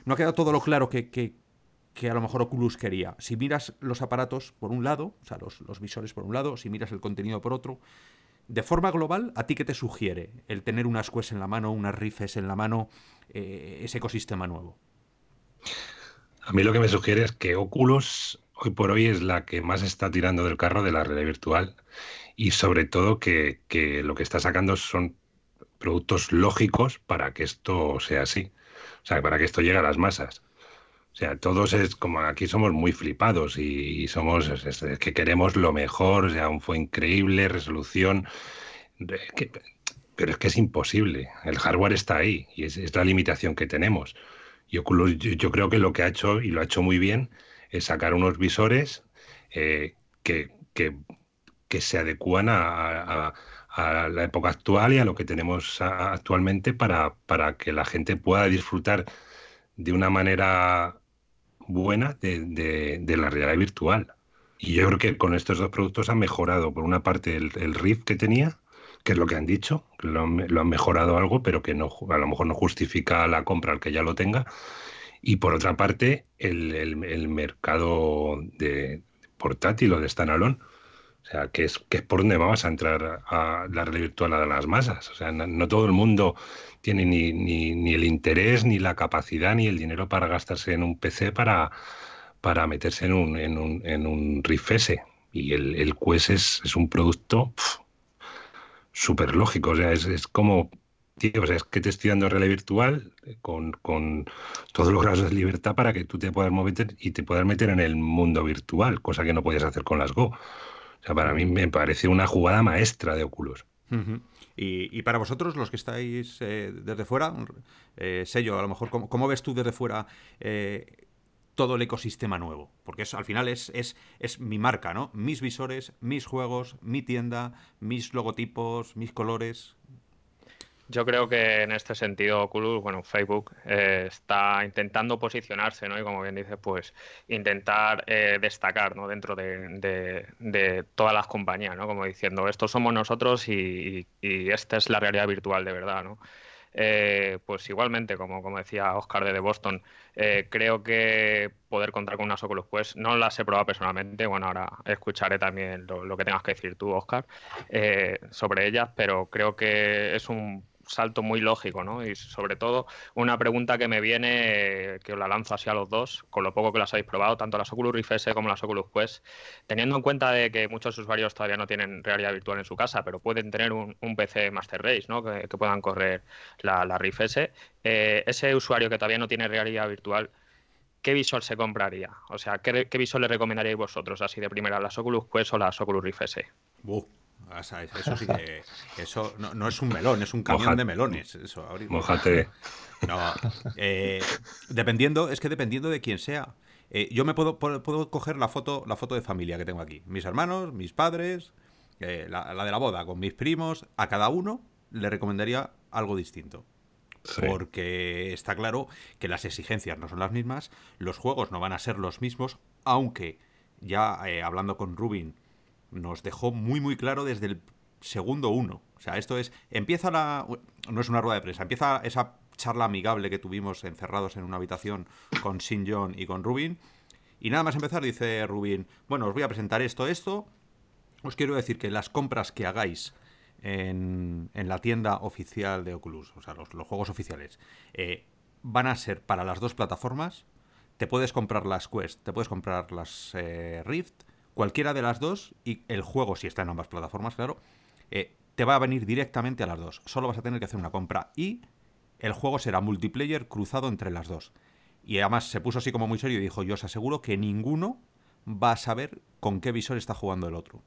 no ha quedado todo lo claro que, que a lo mejor Oculus quería. Si miras los aparatos por un lado, o sea, los, visores por un lado, si miras el contenido por otro, de forma global, ¿a ti qué te sugiere el tener unas Quest en la mano, unas Rifes en la mano, eh, ese ecosistema nuevo? A mí lo que me sugiere es que Oculus hoy por hoy es la que más está tirando del carro de la realidad virtual y sobre todo que, que lo que está sacando son productos lógicos para que esto sea así, o sea, para que esto llegue a las masas. Sea, todos es como aquí somos muy flipados y, somos que queremos lo mejor, o sea, fue increíble, resolución. pero es que es imposible. El hardware está ahí y es, la limitación que tenemos. Y yo, creo que lo que ha hecho, y lo ha hecho muy bien, es sacar unos visores eh, que, que, se adecúan a, a, la época actual y a lo que tenemos actualmente para, para que la gente pueda disfrutar de una manera buena de, la realidad virtual. Y yo creo que con estos dos productos han mejorado, por una parte, el, el RIF que tenía, que es lo que han dicho, lo, han mejorado algo, pero que no, a lo mejor no justifica la compra al que ya lo tenga. Y por otra parte, el, el, mercado de portátil o de standalone, o sea, que es, que es por donde vamos a entrar a la realidad virtual a las masas. O sea, no todo el mundo tiene ni, ni, el interés, ni la capacidad, ni el dinero para gastarse en un PC para, para meterse en un, en un, en un Y el, el Quest es, un producto súper lógico. O sea, es, como Tío, o sea, es que te estoy dando realidad virtual con, con, todos los grados de libertad para que tú te puedas mover y te puedas meter en el mundo virtual, cosa que no podías hacer con las Go. O sea, para mí me parece una jugada maestra de Oculus. Y, para vosotros, los que estáis eh, desde fuera, eh, sello, a lo mejor, ¿cómo, ves tú desde fuera eh, todo el ecosistema nuevo? Porque al final es, es, es mi marca, ¿no? Mis visores, mis juegos, mi tienda, mis logotipos, mis colores. Yo creo que en este sentido Oculus, bueno, Facebook eh, está intentando posicionarse, ¿no? Y como bien dice, pues intentar eh, destacar, ¿no? Dentro de, todas las compañías, ¿no? Como diciendo, estos somos nosotros y, esta es la realidad virtual de verdad, ¿no? Eh, pues igualmente, como, como decía Oscar de Boston, creo que poder contar con unas Oculus pues no las he probado personalmente, bueno, ahora escucharé también lo, lo que tengas que decir tú, Oscar, sobre ellas, pero creo que es un salto muy lógico, ¿no? Y sobre todo una pregunta que me viene, que os la lanzo así a los dos, con lo poco que las habéis probado, tanto las Oculus Rift S como las Oculus Quest, teniendo en cuenta de que muchos usuarios todavía no tienen realidad virtual en su casa, pero pueden tener un, PC Master Race, ¿no? Que, puedan correr la, la Rift S. Eh, ese usuario que todavía no tiene realidad virtual, ¿qué visor se compraría? O sea, ¿qué, visor le recomendaríais vosotros, así de primera, las Oculus Quest o las Oculus Rift S? Eso sí que. Eso no, es un melón, es un camión de melones. Eso, Mojate. No, eh, dependiendo, es que dependiendo de quién sea. Eh, yo me puedo, puedo, coger la foto, la foto de familia que tengo aquí. Mis hermanos, mis padres, eh, la, de la boda con mis primos. A cada uno le recomendaría algo distinto. Porque está claro que las exigencias no son las mismas, los juegos no van a ser los mismos, aunque ya hablando con Rubin nos dejó muy muy claro desde el segundo uno. O sea, esto es, empieza la... No es una rueda de prensa, empieza esa charla amigable que tuvimos encerrados en una habitación con Sin John y con Rubin. Y nada más empezar dice Rubin, bueno, os voy a presentar esto, esto. Os quiero decir que las compras que hagáis en, en la tienda oficial de Oculus, o sea, los, juegos oficiales, eh, van a ser para las dos plataformas. Te puedes comprar las Quest, te puedes comprar las eh, Rift cualquiera de las dos y el juego, si está en ambas plataformas, claro, eh, te va a venir directamente a las dos. Solo vas a tener que hacer una compra y el juego será multiplayer cruzado entre las dos. Y además se puso así como muy serio y dijo, yo os aseguro que ninguno va a saber con qué visor está jugando el otro.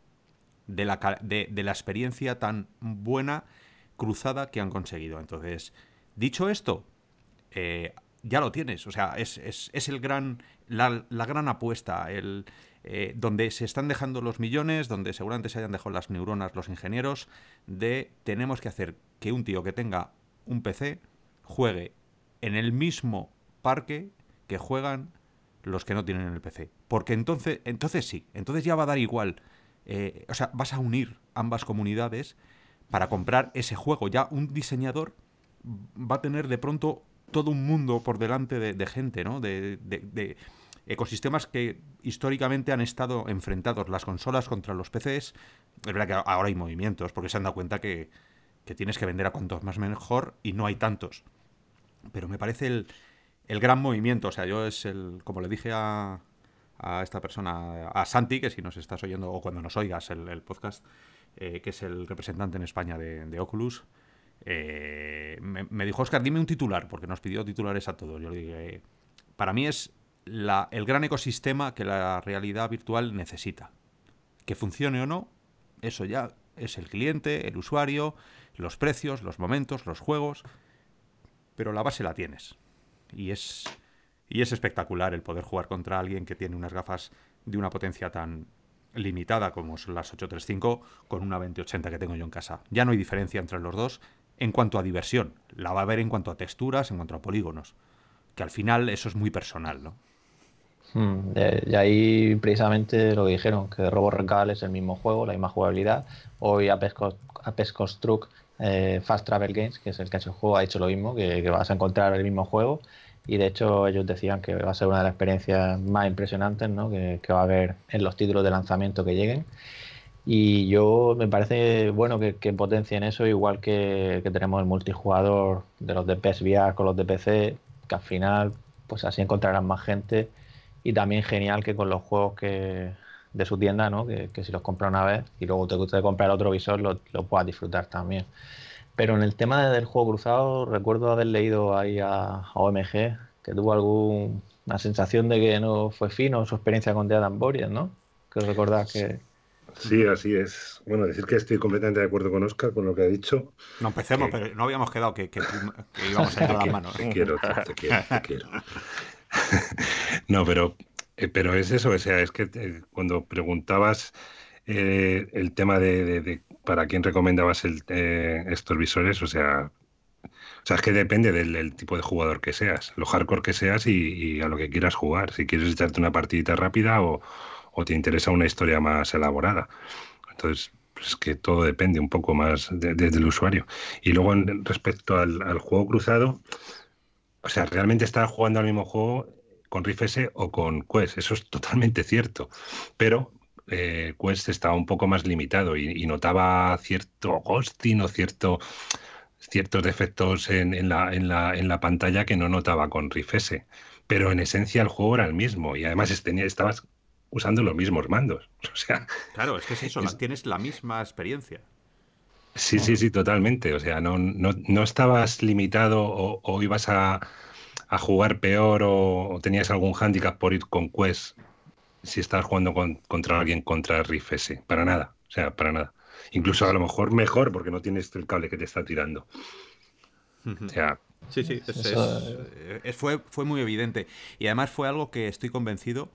De la, de, la experiencia tan buena cruzada que han conseguido. Entonces, dicho esto, eh, ya lo tienes. O sea, es, el gran, la, la gran apuesta, el, eh, donde se están dejando los millones, donde seguramente se hayan dejado las neuronas los ingenieros, de tenemos que hacer que un tío que tenga un PC juegue en el mismo parque que juegan los que no tienen el PC. Porque entonces, entonces sí, entonces ya va a dar igual. Eh, o sea, vas a unir ambas comunidades para comprar ese juego. Ya un diseñador va a tener de pronto todo un mundo por delante de, gente, ¿no? De, de, ecosistemas que históricamente han estado enfrentados, las consolas contra los PCs. Es verdad que ahora hay movimientos, porque se han dado cuenta que, tienes que vender a cuantos más mejor y no hay tantos. Pero me parece el, gran movimiento. O sea, yo es el, como le dije a, esta persona, a Santi, que si nos estás oyendo o cuando nos oigas el, podcast, eh, que es el representante en España de, Oculus, eh, me, dijo, Oscar, dime un titular, porque nos pidió titulares a todos. Yo le dije, para mí es la, el gran ecosistema que la realidad virtual necesita. Que funcione o no, eso ya es el cliente, el usuario, los precios, los momentos, los juegos, pero la base la tienes. Y es y es espectacular el poder jugar contra alguien que tiene unas gafas de una potencia tan limitada como son las 835 con una 2080 que tengo yo en casa. Ya no hay diferencia entre los dos en cuanto a diversión. La va a haber en cuanto a texturas, en cuanto a polígonos. Que al final eso es muy personal, ¿no? Y ahí precisamente lo dijeron, que Robo Recal es el mismo juego, la misma jugabilidad. Hoy Apex, Construct eh, Fast Travel Games, que es el que ha hecho el juego, ha hecho lo mismo, que vas a encontrar el mismo juego y de hecho ellos decían que va a ser una de las experiencias más impresionantes ¿no? que, va a haber en los títulos de lanzamiento que lleguen. Y yo me parece bueno que, que potencien eso, igual que, tenemos el multijugador de los de PSVR con los de PC, que al final pues así encontrarán más gente y también genial que con los juegos que de su tienda, ¿no? que, si los compras una vez y luego te gusta comprar otro visor, lo, lo puedas disfrutar también. Pero en el tema del juego cruzado, recuerdo haber leído ahí a, OMG que tuvo alguna sensación de que no fue fino su experiencia con Dead Boreas, ¿no? Que recordar que. Sí, así es. Bueno, decir que estoy completamente de acuerdo con Oscar con lo que ha dicho. No empecemos, pero no habíamos quedado que, íbamos a ir a las manos. Te quiero, te, quiero, te quiero. no, pero, eh, pero es eso, o sea, es que eh, cuando preguntabas eh, el tema de, para quién recomendabas el, eh, estos visores, o sea, o sea, es que depende del, tipo de jugador que seas, lo hardcore que seas y, a lo que quieras jugar. Si quieres echarte una partidita rápida o, te interesa una historia más elaborada. Entonces, pues es que todo depende un poco más del usuario. Y luego, respecto al, al, juego cruzado, o sea, realmente estar jugando al mismo juego con Riff S o con Quest, eso es totalmente cierto. Pero eh, Quest estaba un poco más limitado y, notaba cierto ghosting o cierto, ciertos defectos en, la, en, la, en, la, pantalla que no notaba con Rift S. Pero en esencia el juego era el mismo y además tenía, estabas usando los mismos mandos. O sea, claro, es que es eso, tienes la misma experiencia. Sí, sí, sí, totalmente. O sea, no, no, no estabas limitado o, ibas a, a, jugar peor o, o, tenías algún hándicap por ir con Quest si estás jugando contra alguien contra Riff S. Para nada, o sea, para nada. Incluso a lo mejor mejor porque no tienes el cable que te está tirando. O sea, sí, sí, fue, fue muy evidente. Y además fue algo que estoy convencido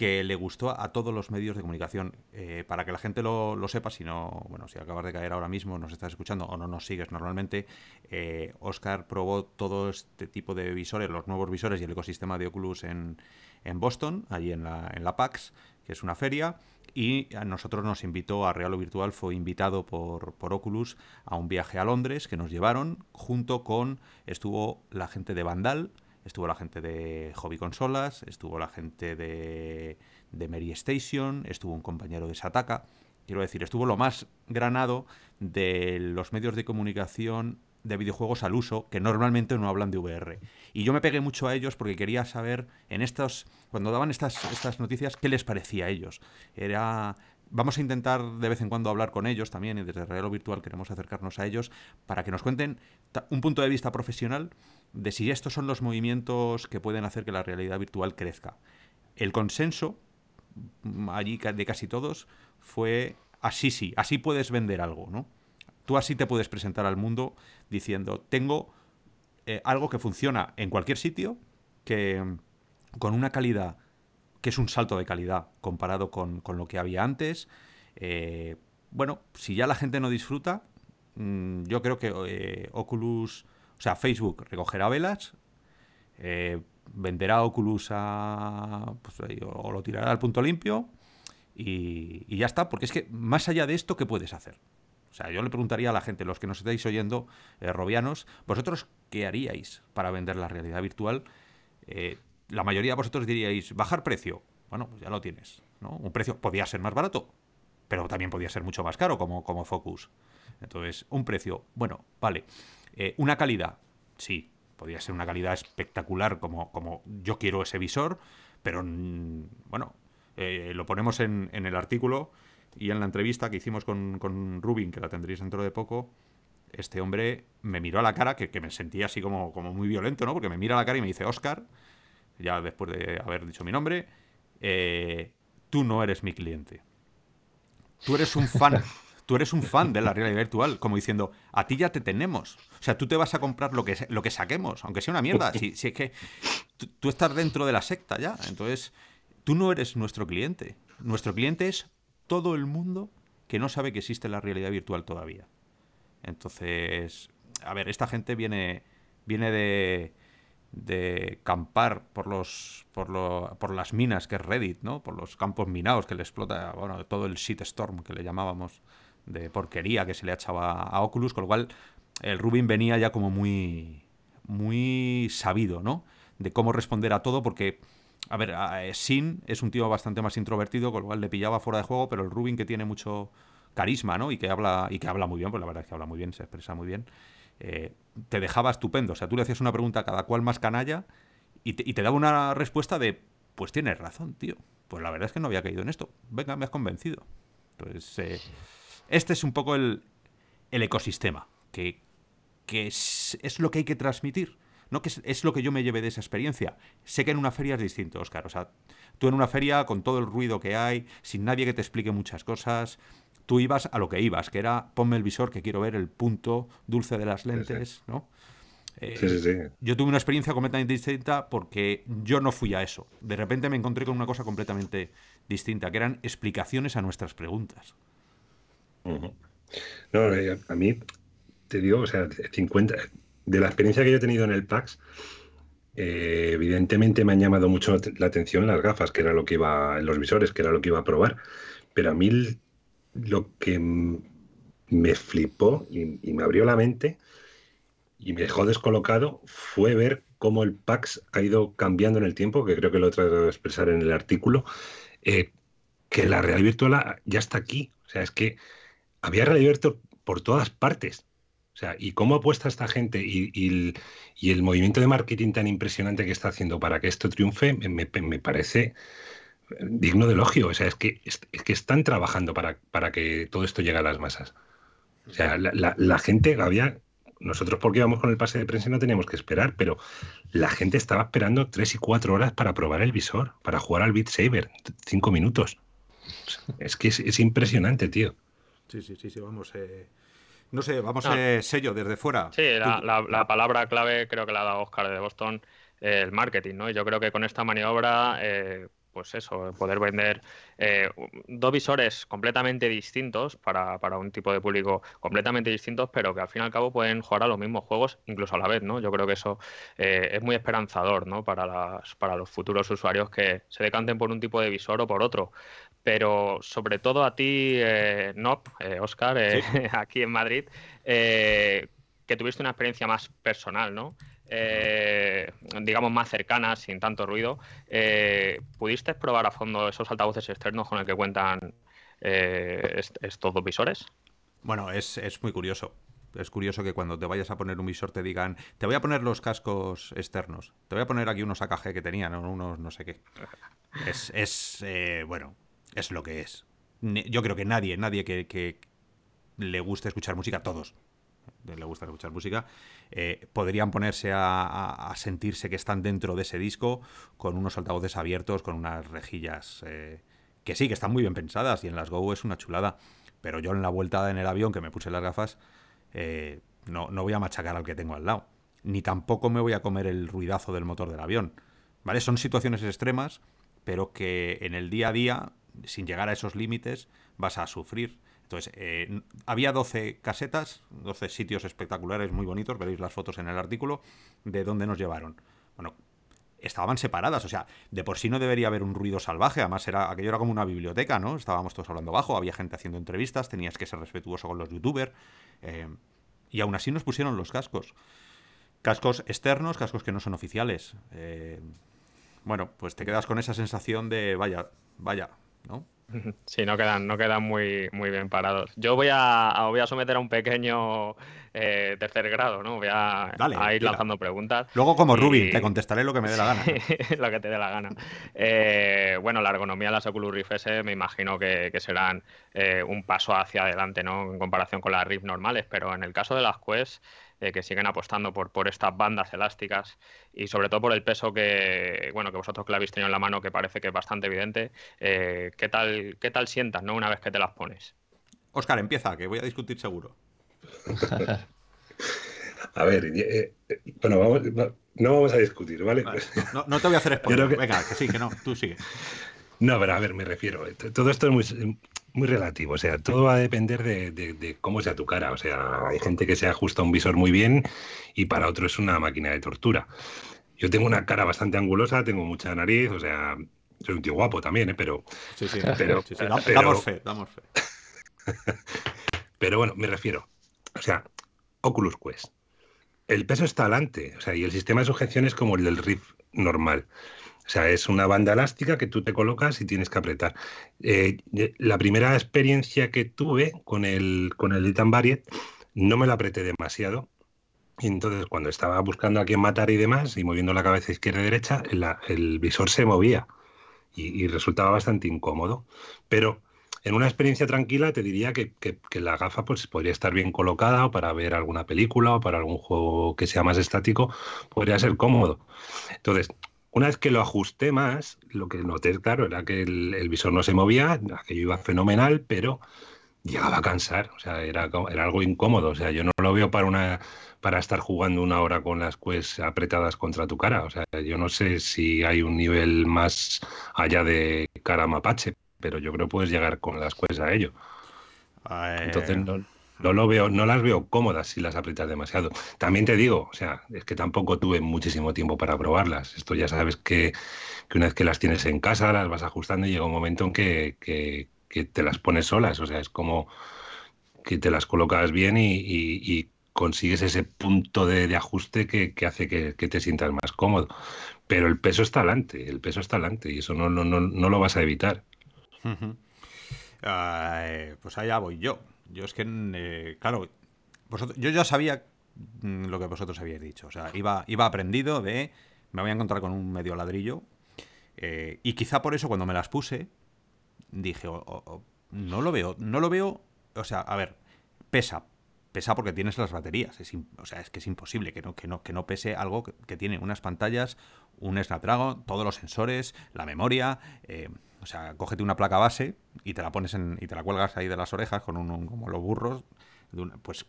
que le gustó a todos los medios de comunicación. Eh, para que la gente lo, sepa, si no, bueno, si acabas de caer ahora mismo, nos estás escuchando o no nos sigues normalmente, eh, Oscar probó todo este tipo de visores, los nuevos visores y el ecosistema de Oculus en, en Boston, allí en la, en la PAX, que es una feria, y a nosotros nos invitó a Real o Virtual, fue invitado por, por Oculus a un viaje a Londres que nos llevaron, junto con, estuvo la gente de Vandal, estuvo la gente de Hobby Consolas, estuvo la gente de, de Mary Station, estuvo un compañero de Sataka, quiero decir, estuvo lo más granado de los medios de comunicación de videojuegos al uso que normalmente no hablan de VR. Y yo me pegué mucho a ellos porque quería saber en estos cuando daban estas estas noticias qué les parecía a ellos. Era vamos a intentar de vez en cuando hablar con ellos también y desde Real o Virtual queremos acercarnos a ellos para que nos cuenten un punto de vista profesional de si estos son los movimientos que pueden hacer que la realidad virtual crezca. El consenso mm, allí de casi todos fue así sí, así puedes vender algo, ¿no? Tú así te puedes presentar al mundo diciendo, tengo eh, algo que funciona en cualquier sitio, que con una calidad que es un salto de calidad comparado con, lo que había antes. Eh, bueno, si ya la gente no disfruta, mm, yo creo que eh, Oculus, o sea, Facebook recogerá velas, eh, venderá Oculus a, pues, o lo tirará al punto limpio y, ya está, porque es que más allá de esto, ¿qué puedes hacer? O sea, yo le preguntaría a la gente, los que nos estáis oyendo, robianos, ¿vosotros qué haríais para vender la realidad virtual? La mayoría de vosotros diríais, bajar precio. Bueno, pues ya lo tienes. ¿no? Un precio podía ser más barato, pero también podía ser mucho más caro como, como Focus. Entonces, un precio, bueno, vale. Eh, una calidad, sí, podría ser una calidad espectacular como, como yo quiero ese visor, pero mm, bueno, eh, lo ponemos en, en, el artículo y en la entrevista que hicimos con, con, Rubin, que la tendréis dentro de poco, este hombre me miró a la cara, que, que me sentía así como, como muy violento, ¿no? Porque me mira a la cara y me dice, Oscar, ya después de haber dicho mi nombre, eh, tú no eres mi cliente. Tú eres un fan. Tú eres un fan de la realidad virtual, como diciendo, a ti ya te tenemos. O sea, tú te vas a comprar lo que, lo que saquemos, aunque sea una mierda. Si, si es que tú, estás dentro de la secta ya. Entonces, tú no eres nuestro cliente. Nuestro cliente es todo el mundo que no sabe que existe la realidad virtual todavía. Entonces, a ver, esta gente viene, viene de, de campar por los por, lo, por las minas que es Reddit, ¿no? Por los campos minados que le explota, bueno, todo el shitstorm que le llamábamos de porquería que se le echaba a Oculus, con lo cual el Rubin venía ya como muy muy sabido, ¿no? De cómo responder a todo porque a ver, Sin es un tío bastante más introvertido, con lo cual le pillaba fuera de juego, pero el Rubin que tiene mucho carisma, ¿no? Y que habla y que habla muy bien, pues la verdad es que habla muy bien, se expresa muy bien. Eh, te dejaba estupendo. O sea, tú le hacías una pregunta a cada cual más canalla y te, daba una respuesta de, pues tienes razón, tío. Pues la verdad es que no había caído en esto. Venga, me has convencido. Entonces, eh, este es un poco el, ecosistema, que, es, lo que hay que transmitir. No que es, lo que yo me llevé de esa experiencia. Sé que en una feria es distinto, Oscar. O sea, tú en una feria, con todo el ruido que hay, sin nadie que te explique muchas cosas, tú ibas a lo que ibas, que era ponme el visor que quiero ver el punto dulce de las lentes, ¿no? sí, sí, sí. Yo tuve una experiencia completamente distinta porque yo no fui a eso. De repente me encontré con una cosa completamente distinta, que eran explicaciones a nuestras preguntas. No, eh, a mí te digo, o sea, 50, de la experiencia que yo he tenido en el PAX, eh, evidentemente me han llamado mucho la atención las gafas, que era lo que iba, los visores, que era lo que iba a probar. Pero a mí lo que me flipó y, me abrió la mente y me dejó descolocado fue ver cómo el PAX ha ido cambiando en el tiempo, que creo que lo he tratado de expresar en el artículo, eh, que la realidad virtual ya está aquí. O sea, es que había realidad virtual por todas partes. O sea, y cómo apuesta esta gente y, el, movimiento de marketing tan impresionante que está haciendo para que esto triunfe, me parece digno de elogio. O sea, es que, es, que están trabajando para, para, que todo esto llegue a las masas. O sea, la, gente había. Nosotros, porque íbamos con el pase de prensa, no teníamos que esperar, pero la gente estaba esperando tres y cuatro horas para probar el visor, para jugar al Beat Saber, cinco minutos. Es que es, impresionante, tío. Sí, sí, sí, sí, vamos. Eh, no sé, vamos a eh, sello desde fuera. Sí, la, palabra clave creo que la ha dado Oscar de Boston, el marketing, ¿no? Y yo creo que con esta maniobra eh, pues eso, poder vender eh, dos visores completamente distintos para, un tipo de público completamente distintos, pero que al fin y al cabo pueden jugar a los mismos juegos incluso a la vez, ¿no? Yo creo que eso eh, es muy esperanzador, ¿no? Para, las, para los futuros usuarios que se decanten por un tipo de visor o por otro. Pero sobre todo a ti, eh, Nop, eh, Oscar, aquí en Madrid, que tuviste una experiencia más personal, ¿no? Eh, digamos, más cercanas, sin tanto ruido, eh, ¿pudiste probar a fondo esos altavoces externos con el que cuentan eh, estos dos visores? Bueno, es, muy curioso. Es curioso que cuando te vayas a poner un visor te digan, te voy a poner los cascos externos, te voy a poner aquí unos AKG que tenían, unos no sé qué. Es, es bueno, es lo que es. Yo creo que nadie, nadie que, que le guste escuchar música, todos, le gusta escuchar música, eh, podrían ponerse a, sentirse que están dentro de ese disco con unos altavoces abiertos, con unas rejillas eh, que sí, que están muy bien pensadas y en las Go es una chulada. Pero yo en la vuelta en el avión que me puse las gafas, eh, no, no voy a machacar al que tengo al lado. Ni tampoco me voy a comer el ruidazo del motor del avión. ¿Vale? Son situaciones extremas, pero que en el día a día, sin llegar a esos límites, vas a sufrir. Entonces, eh, había 12 casetas, 12 sitios espectaculares, muy bonitos, veréis las fotos en el artículo, de dónde nos llevaron. Bueno, estaban separadas, o sea, de por sí no debería haber un ruido salvaje, además era, aquello era como una biblioteca, ¿no? Estábamos todos hablando bajo, había gente haciendo entrevistas, tenías que ser respetuoso con los youtubers, eh, y aún así nos pusieron los cascos. Cascos externos, cascos que no son oficiales. Eh, bueno, pues te quedas con esa sensación de vaya, vaya, ¿no? Sí, no quedan, no quedan muy, muy bien parados. Yo voy a, voy a someter a un pequeño eh, tercer grado, ¿no? Voy a, ir lanzando preguntas. Luego, como Rubin, te contestaré lo que me dé la gana. lo que te dé la gana. Eh, bueno, la ergonomía de las Oculus Rift S me imagino que, serán eh, un paso hacia adelante, ¿no? En comparación con las Rift normales, pero en el caso de las Quest eh, que siguen apostando por, por estas bandas elásticas y sobre todo por el peso que, bueno, que vosotros que la habéis tenido en la mano, que parece que es bastante evidente, eh, ¿qué, tal, ¿qué tal sientas ¿no? una vez que te las pones? Oscar, empieza, que voy a discutir seguro. a ver, eh, bueno, vamos, no vamos a discutir, ¿vale? no, te voy a hacer spoiler. Venga, que sí, que no, tú sigue. No, pero a ver, me refiero. Todo esto es muy, muy relativo. O sea, todo va a depender de, cómo sea tu cara. O sea, hay gente que se ajusta un visor muy bien y para otro es una máquina de tortura. Yo tengo una cara bastante angulosa, tengo mucha nariz, o sea, soy un tío guapo también, ¿eh? Pero. Sí, sí, pero, damos fe, damos fe. pero bueno, me refiero. O sea, Oculus Quest. El peso está adelante, o sea, y el sistema de sujeción es como el del Rift normal. O sea, es una banda elástica que tú te colocas y tienes que apretar. Eh, la primera experiencia que tuve con el, con el Titan Variet no me la apreté demasiado. Y entonces, cuando estaba buscando a quién matar y demás, y moviendo la cabeza izquierda y derecha, el visor se movía y, resultaba bastante incómodo. Pero en una experiencia tranquila te diría que, que, la gafa pues, podría estar bien colocada o para ver alguna película o para algún juego que sea más estático, podría ser cómodo. Entonces, una vez que lo ajusté más, lo que noté, claro, era que el, visor no se movía, aquello iba fenomenal, pero llegaba a cansar, o sea, era, era algo incómodo, o sea, yo no lo veo para una para estar jugando una hora con las quests apretadas contra tu cara, o sea, yo no sé si hay un nivel más allá de cara mapache, pero yo creo que puedes llegar con las quests a ello. Entonces no, no lo veo, no las veo cómodas si las aprietas demasiado. También te digo, o sea, es que tampoco tuve muchísimo tiempo para probarlas. Esto ya sabes que, una vez que las tienes en casa, las vas ajustando y llega un momento en que, te las pones solas. O sea, es como que te las colocas bien y, consigues ese punto de, ajuste que, hace que, te sientas más cómodo. Pero el peso está adelante, el peso está adelante y eso no, lo vas a evitar. pues allá voy yo. Yo es que, eh, claro, vosotros, yo ya sabía mm, lo que vosotros habíais dicho. O sea, iba, iba aprendido de, me voy a encontrar con un medio ladrillo. Eh, y quizá por eso cuando me las puse, dije, no lo veo, no lo veo, o sea, a ver, pesa, pesa porque tienes las baterías. Es o sea, es que es imposible que no, que no, que no pese algo que, tiene unas pantallas, un Snapdragon, todos los sensores, la memoria. Eh, o sea, cógete una placa base y te la pones en, y te la cuelgas ahí de las orejas con un, como los burros. pues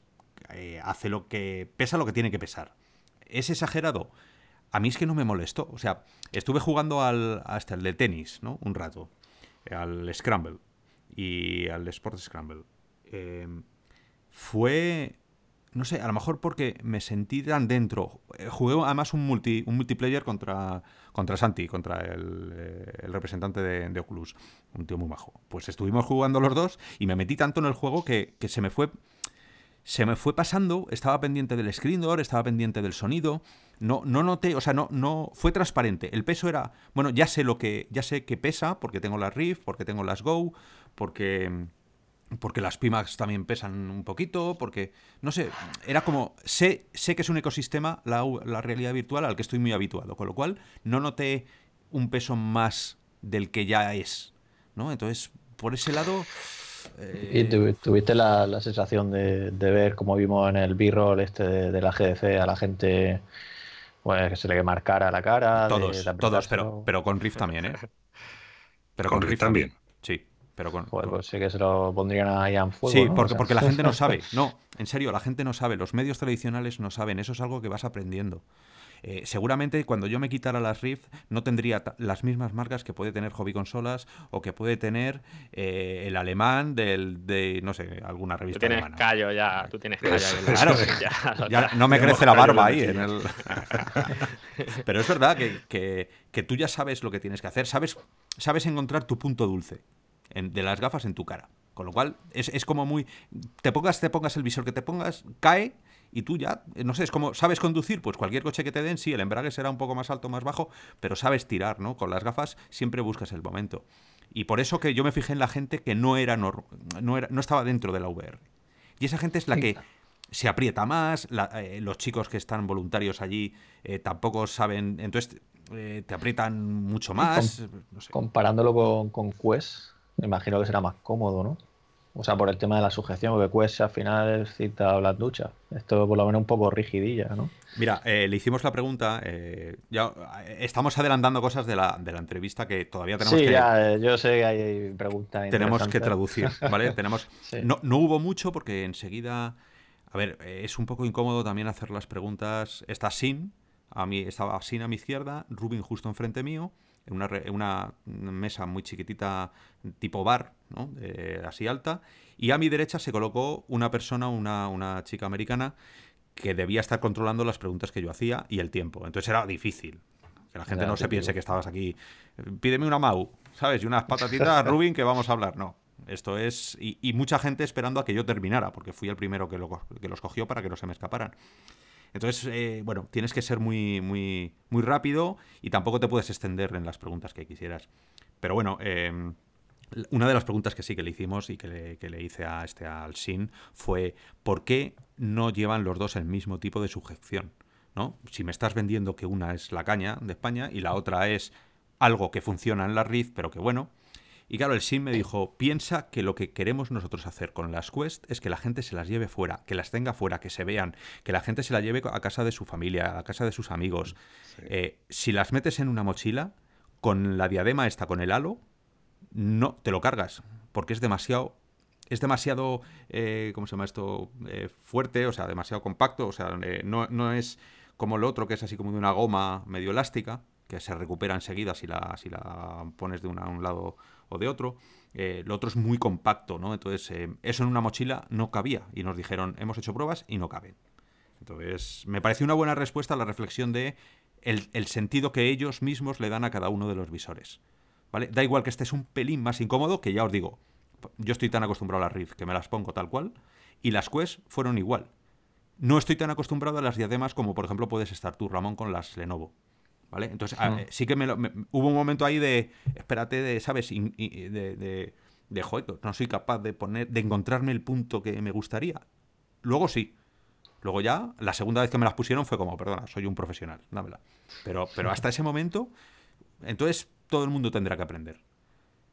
eh, hace lo que. pesa lo que tiene que pesar. ¿Es exagerado? A mí es que no me molestó. O sea, estuve jugando al, hasta el de tenis, ¿no? Un rato. Al Scramble. Y al Sport Scramble. Eh, fue no sé, a lo mejor porque me sentí tan dentro. Eh, jugué además un, multi, un multiplayer contra, contra Santi, contra el, eh, representante de, Oculus, un tío muy majo. Pues estuvimos jugando los dos y me metí tanto en el juego que, se me fue. Se me fue pasando, estaba pendiente del screen door, estaba pendiente del sonido. No, no noté, o sea, no, no. Fue transparente. El peso era. Bueno, ya sé lo que. Ya sé que pesa, porque tengo las Rift, porque tengo las Go, porque porque las Pimax también pesan un poquito, porque, no sé, era como, sé, sé que es un ecosistema, la, realidad virtual, al que estoy muy habituado, con lo cual no noté un peso más del que ya es, ¿no? Entonces, por ese lado... ¿Y eh, tuviste la, sensación de, ver, como vimos en el B-roll este de, la GDC, a la gente pues, que se le marcara la cara? Todos, todos, pero, pero con Rift también, ¿eh? Pero con, Rift también. Sí Pero con, pues sí que se lo pondrían ahí en fuego. Sí, porque, porque la gente no sabe. No, en serio, la gente no sabe. Los medios tradicionales no saben. Eso es algo que vas aprendiendo. Eh, seguramente cuando yo me quitara las Rift no tendría las mismas marcas que puede tener Hobby Consolas o que puede tener eh, el alemán del, de, no sé, alguna revista Tú tienes callo ya, tú tienes callo. claro, ya, no me crece la barba ahí. En el... Pero es verdad que, que, tú ya sabes lo que tienes que hacer, sabes, sabes encontrar tu punto dulce de las gafas en tu cara. Con lo cual es, es como muy... Te pongas, te pongas el visor que te pongas, cae y tú ya, eh, no sé, es como, ¿sabes conducir? Pues cualquier coche que te den, sí, el embrague será un poco más alto más bajo, pero sabes tirar, ¿no? Con las gafas siempre buscas el momento. Y por eso que yo me fijé en la gente que no era, no, era, no estaba dentro de la VR. Y esa gente es la que se aprieta más, eh, los chicos que están voluntarios allí eh, tampoco saben, entonces te aprietan mucho más. Comparándolo con, con Quest, imagino que será más cómodo, ¿no? O sea, por el tema de la sujeción, porque Quest al final cita las duchas. Esto por lo menos un poco rigidilla, ¿no? Mira, eh, le hicimos la pregunta. Eh, ya eh, estamos adelantando cosas de la, de la entrevista que todavía tenemos sí, que. Ya, yo sé que hay preguntas. Tenemos que traducir, ¿vale? tenemos. No, no hubo mucho porque enseguida. A ver, es un poco incómodo también hacer las preguntas. Está Sin, a mí estaba Sin a mi izquierda, Rubin justo enfrente mío en una, una, mesa muy chiquitita tipo bar, ¿no? así alta, y a mi derecha se colocó una persona, una, una chica americana, que debía estar controlando las preguntas que yo hacía y el tiempo. Entonces era difícil. Que la gente no se piense que estabas aquí. Pídeme una Mau, ¿sabes? Y unas patatitas, Rubin, que vamos a hablar. No. Esto es. Y, y, mucha gente esperando a que yo terminara, porque fui el primero que, lo, que los cogió para que no se me escaparan. Entonces, eh, bueno, tienes que ser muy, muy, muy rápido y tampoco te puedes extender en las preguntas que quisieras. Pero bueno, em, una de las preguntas que sí que le hicimos y que le, que le hice a este al Sin fue ¿por qué no llevan los dos el mismo tipo de sujeción? ¿no? Si me estás vendiendo que una es la caña de España y la otra es algo que funciona en la RIF, pero que bueno, y claro, el SIM me dijo, piensa que lo que queremos nosotros hacer con las Quest es que la gente se las lleve fuera, que las tenga fuera, que se vean, que la gente se las lleve a casa de su familia, a casa de sus amigos. Eh, si las metes en una mochila, con la diadema esta, con el halo, no te lo cargas, porque es demasiado es demasiado, eh, ¿cómo se llama esto? Eh, fuerte, o sea, demasiado compacto, o sea, no, no, es como el otro que es así como de una goma medio elástica, que se recupera enseguida si la, si la pones de un lado o de otro. Eh, lo otro es muy compacto, ¿no? Entonces, eh, eso en una mochila no cabía. Y nos dijeron, hemos hecho pruebas y no caben. Entonces, me pareció una buena respuesta a la reflexión de el, sentido que ellos mismos le dan a cada uno de los visores. ¿Vale? Da igual que estés un pelín más incómodo, que ya os digo, yo estoy tan acostumbrado a las Rift que me las pongo tal cual, y las Quest fueron igual. No estoy tan acostumbrado a las diademas como, por ejemplo, puedes estar tú, Ramón, con las Lenovo. ¿Vale? Entonces, eh, sí que me, hubo un momento ahí de, espérate, de, ¿sabes? de, de, de joder, no soy capaz de poner, de encontrarme el punto que me gustaría. Luego sí. Luego ya, la segunda vez que me las pusieron fue como, perdona, soy un profesional, dámela. Pero, pero hasta ese momento, entonces todo el mundo tendrá que aprender.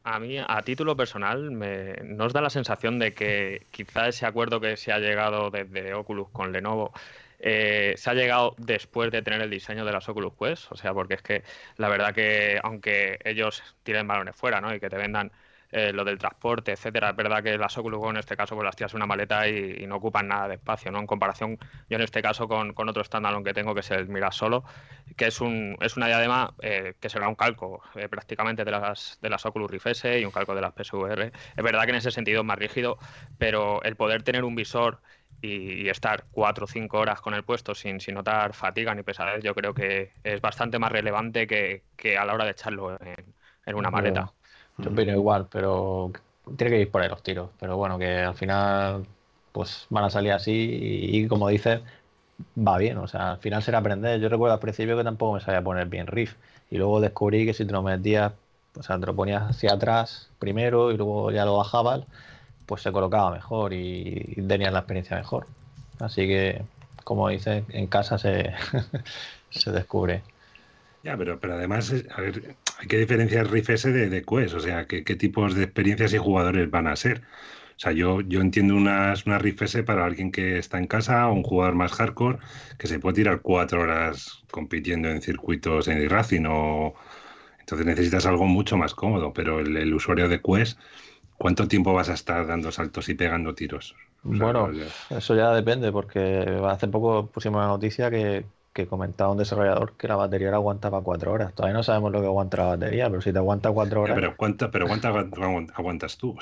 A mí, a título personal, me, nos da la sensación de que quizá ese acuerdo que se ha llegado desde Oculus con Lenovo eh, se ha llegado después de tener el diseño de las Oculus Quest, o sea, porque es que la verdad que aunque ellos tiren balones fuera, ¿no? Y que te vendan eh, lo del transporte, etcétera, es verdad que las Oculus en este caso pues las tiras una maleta y, no ocupan nada de espacio, ¿no? En comparación, yo en este caso con, otro standalone que tengo que es el Mira Solo, que es un es una diadema eh, que será un calco prácticamente de las de las Oculus Rift S y un calco de las PSVR. Es verdad que en ese sentido es más rígido, pero el poder tener un visor y, estar cuatro o cinco horas con el puesto sin, sin, notar fatiga ni pesadez, yo creo que es bastante más relevante que, a la hora de echarlo en, una maleta. Yo opino igual, pero tiene que ir por ahí los tiros. Pero bueno, que al final pues van a salir así y, como dices, va bien. O sea, al final será aprender. Yo recuerdo al principio que tampoco me sabía poner bien riff. Y luego descubrí que si te lo metías, o sea, te lo ponías hacia atrás primero y luego ya lo bajabas pues se colocaba mejor y, tenía la experiencia mejor. Así que, como dice, en casa se, se descubre. Ya, pero, pero además, hay que diferenciar Riff de, de Quest, o sea, ¿qué, tipos de experiencias y jugadores van a ser. O sea, yo, yo entiendo unas, una Riff para alguien que está en casa o un jugador más hardcore que se puede tirar cuatro horas compitiendo en circuitos en Racing o... Entonces necesitas algo mucho más cómodo, pero el, el usuario de Quest ¿cuánto tiempo vas a estar dando saltos y pegando tiros? bueno, eso ya depende, porque hace poco pusimos la noticia que, que comentaba un desarrollador que la batería la aguantaba cuatro horas. Todavía no sabemos lo que aguanta la batería, pero si te aguanta cuatro horas. Pero ¿cuánta, pero cuánta aguantas tú?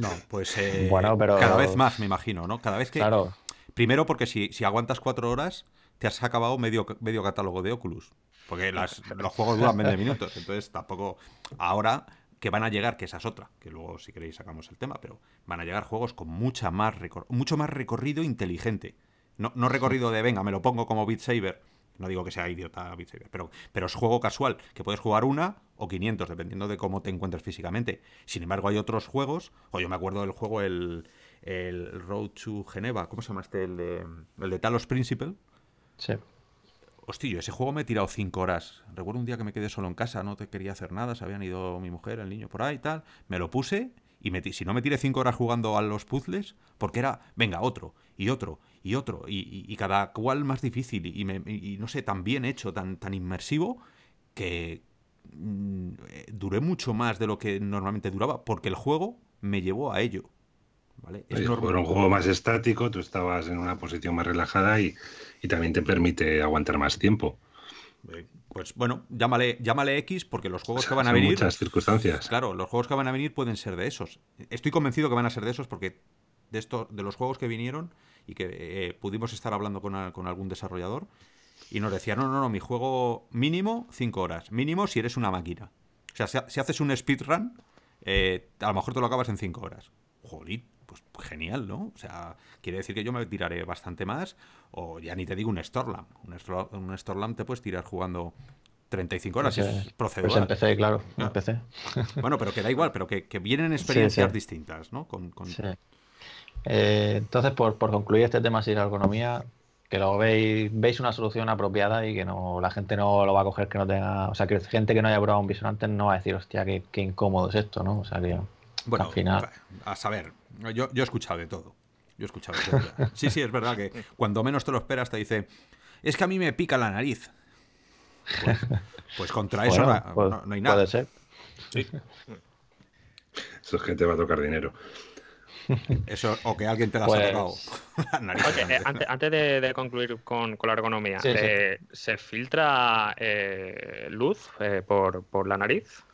no, pues eh, bueno, pero... cada vez más, me imagino, ¿no? Cada vez que. Claro. Primero, porque si, si aguantas cuatro horas, te has acabado medio, medio catálogo de Oculus. Porque las, los juegos duran 20 minutos. Entonces tampoco. Ahora que van a llegar, que esa es otra, que luego si queréis sacamos el tema, pero van a llegar juegos con mucha más mucho más recorrido inteligente. No, no recorrido de venga, me lo pongo como Beat Saber. No digo que sea idiota Beat Saber, pero, pero es juego casual, que puedes jugar una o 500, dependiendo de cómo te encuentres físicamente. Sin embargo, hay otros juegos, o yo me acuerdo del juego, el, el Road to Geneva, ¿cómo se llama este? El de, el de Talos Principle. Sí. Hostia, ese juego me he tirado 5 horas. Recuerdo un día que me quedé solo en casa, no te quería hacer nada, se habían ido mi mujer, el niño por ahí y tal. Me lo puse y si no me tiré 5 horas jugando a los puzzles, porque era, venga, otro, y otro, y otro, y, cada cual más difícil, y, no sé, tan bien hecho, tan, tan inmersivo, que mm, eh, duré mucho más de lo que normalmente duraba, porque el juego me llevó a ello. ¿Vale? Es era un juego más estático, tú estabas en una posición más relajada y, y también te permite aguantar más tiempo. Eh, pues bueno, llámale, llámale X porque los juegos que van a venir. Muchas circunstancias. Claro, los juegos que van a venir pueden ser de esos. Estoy convencido que van a ser de esos porque de, esto, de los juegos que vinieron y que eh, pudimos estar hablando con, algún desarrollador y nos decía, no, no, no, mi juego mínimo 5 horas. Mínimo si eres una máquina. O sea, si, haces un speedrun, eh, a lo mejor te lo acabas en 5 horas. Pues genial, ¿no? O sea, quiere decir que yo me tiraré bastante más, o ya ni te digo un Storlam. Un, Storlam, te puedes tirar jugando 35 horas, pues, es procedural. Pues empecé, claro, ah. empecé. Bueno, pero que da igual, pero que, vienen experiencias distintas, ¿no? Con, eh, entonces, por, concluir este tema de la ergonomía, que lo veis, veis una solución apropiada y que no la gente no lo va a coger que no tenga, o sea, que gente que no haya probado un visor antes no va a decir, hostia, qué, qué incómodo es esto, ¿no? O sea, que bueno, al final... a saber, yo, yo he escuchado de todo. Yo he escuchado de todo. Sí, sí, es verdad que cuando menos te lo esperas te dice, es que a mí me pica la nariz. Pues, pues contra eso no, hay nada. Puede ser. Sí. Eso es que te va a tocar dinero. Eso, o que alguien te la ha pues tocado. Eh, antes, de, concluir con, la ergonomía, eh, ¿se filtra eh, luz por, por, la nariz?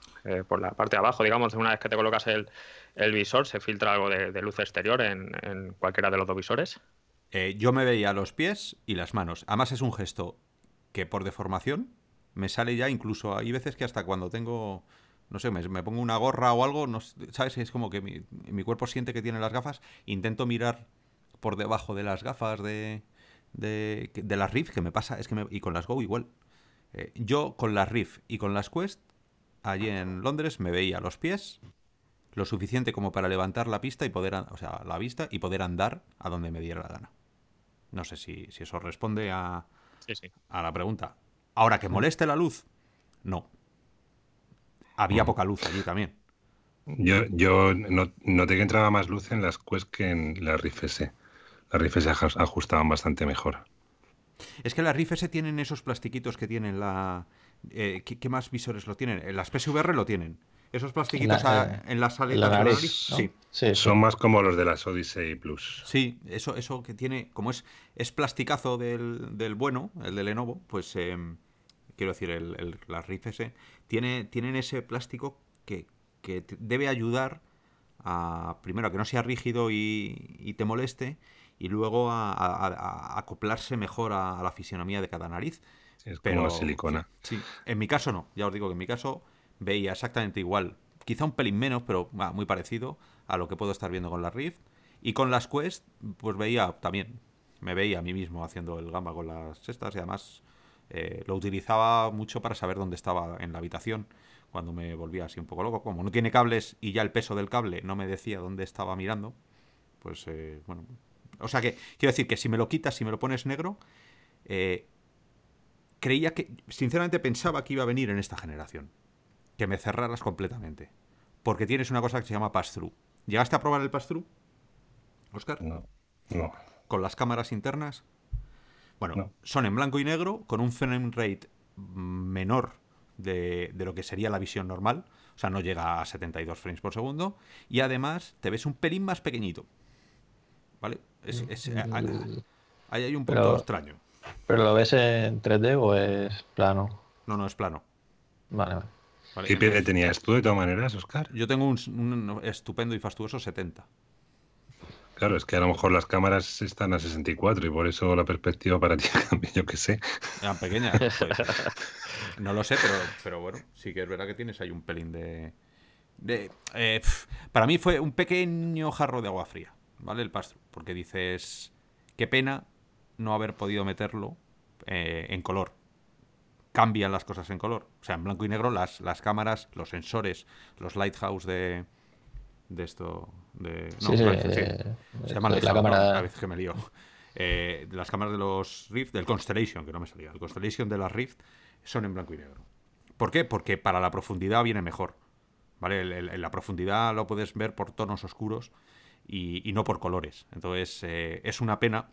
Por la parte de abajo, digamos, una vez que te colocas el, el visor, ¿se filtra algo de, luz exterior en, cualquiera de los dos visores? Eh, yo me veía los pies y las manos. Además es un gesto que por deformación me sale ya incluso hay veces que hasta cuando tengo no sé, me, pongo una gorra o algo, no, ¿sabes? Es como que mi, cuerpo siente que tiene las gafas, intento mirar por debajo de las gafas de, de, de las Rift, que me pasa, es que me, y con las Go igual. Eh, yo con las Rift y con las Quest, allí en Londres, me veía los pies lo suficiente como para levantar la pista y poder, o sea, la vista y poder andar a donde me diera la gana. No sé si, eso responde a, a la pregunta. Ahora, ¿que moleste la luz? No. Había poca luz allí también. Yo, yo noté que entraba más luz en las Quest que en la Rift S. Las Rift S ajustaban bastante mejor. Es que las Rift S tienen esos plastiquitos que tienen la... Eh, ¿qué, más visores lo tienen? Las PSVR lo tienen. Esos plastiquitos en las aletas sí. Son más como los de las Odyssey Plus. Sí, eso, eso que tiene, como es, es plasticazo del, bueno, el de Lenovo, pues em, quiero decir, el, las Rift S, tiene, tienen ese plástico que, debe ayudar a, primero, a que no sea rígido y, te moleste, y luego a, acoplarse mejor a, la fisionomía de cada nariz. Es como la silicona. Sí, en mi caso no, ya os digo que en mi caso veía exactamente igual, quizá un pelín menos, pero muy parecido a lo que puedo estar viendo con la Rift. Y con las Quest, pues veía también, me veía a mí mismo haciendo el gamba con las sextas y además eh, lo utilizaba mucho para saber dónde estaba en la habitación cuando me volvía así un poco loco. Como no tiene cables y ya el peso del cable no me decía dónde estaba mirando, pues eh, bueno. O sea que quiero decir que si me lo quitas, si me lo pones negro, eh, creía que, sinceramente pensaba que iba a venir en esta generación que me cerraras completamente. Porque tienes una cosa que se llama pass-through. ¿Llegaste a probar el pass-through? Oscar? No. No. ¿Con las cámaras internas? Bueno, son en blanco y negro, con un frame rate menor de, lo que sería la visión normal. O sea, no llega a 72 frames por segundo. Y además te ves un pelín más pequeñito. ¿Vale? Es, eh, ahí hay un punto extraño. ¿Pero lo ves en 3D o es plano? No, no, es plano. Vale, vale. ¿Qué pie tenías tú de todas maneras, Oscar? Yo tengo un, estupendo y fastuoso 70. Claro, es que a lo mejor las cámaras están a 64 y por eso la perspectiva para ti cambia, yo qué sé. Eran pequeñas. Pues, no lo sé, pero, pero bueno, sí que es verdad que tienes ahí un pelín de... Eh, para mí fue un pequeño jarro de agua fría, ¿vale? El pastro, porque dices, qué pena no haber podido meterlo eh, en color cambian las cosas en color. O sea, en blanco y negro las, las cámaras, los sensores, los lighthouse de, de esto. De, no, sí, se llama la cámara. a veces que me lío. Eh, las cámaras de los Rift, del Constellation, que no me salía. El Constellation de las Rift son en blanco y negro. ¿Por qué? Porque para la profundidad viene mejor. ¿Vale? En la profundidad lo puedes ver por tonos oscuros y, no por colores. Entonces, eh, es una pena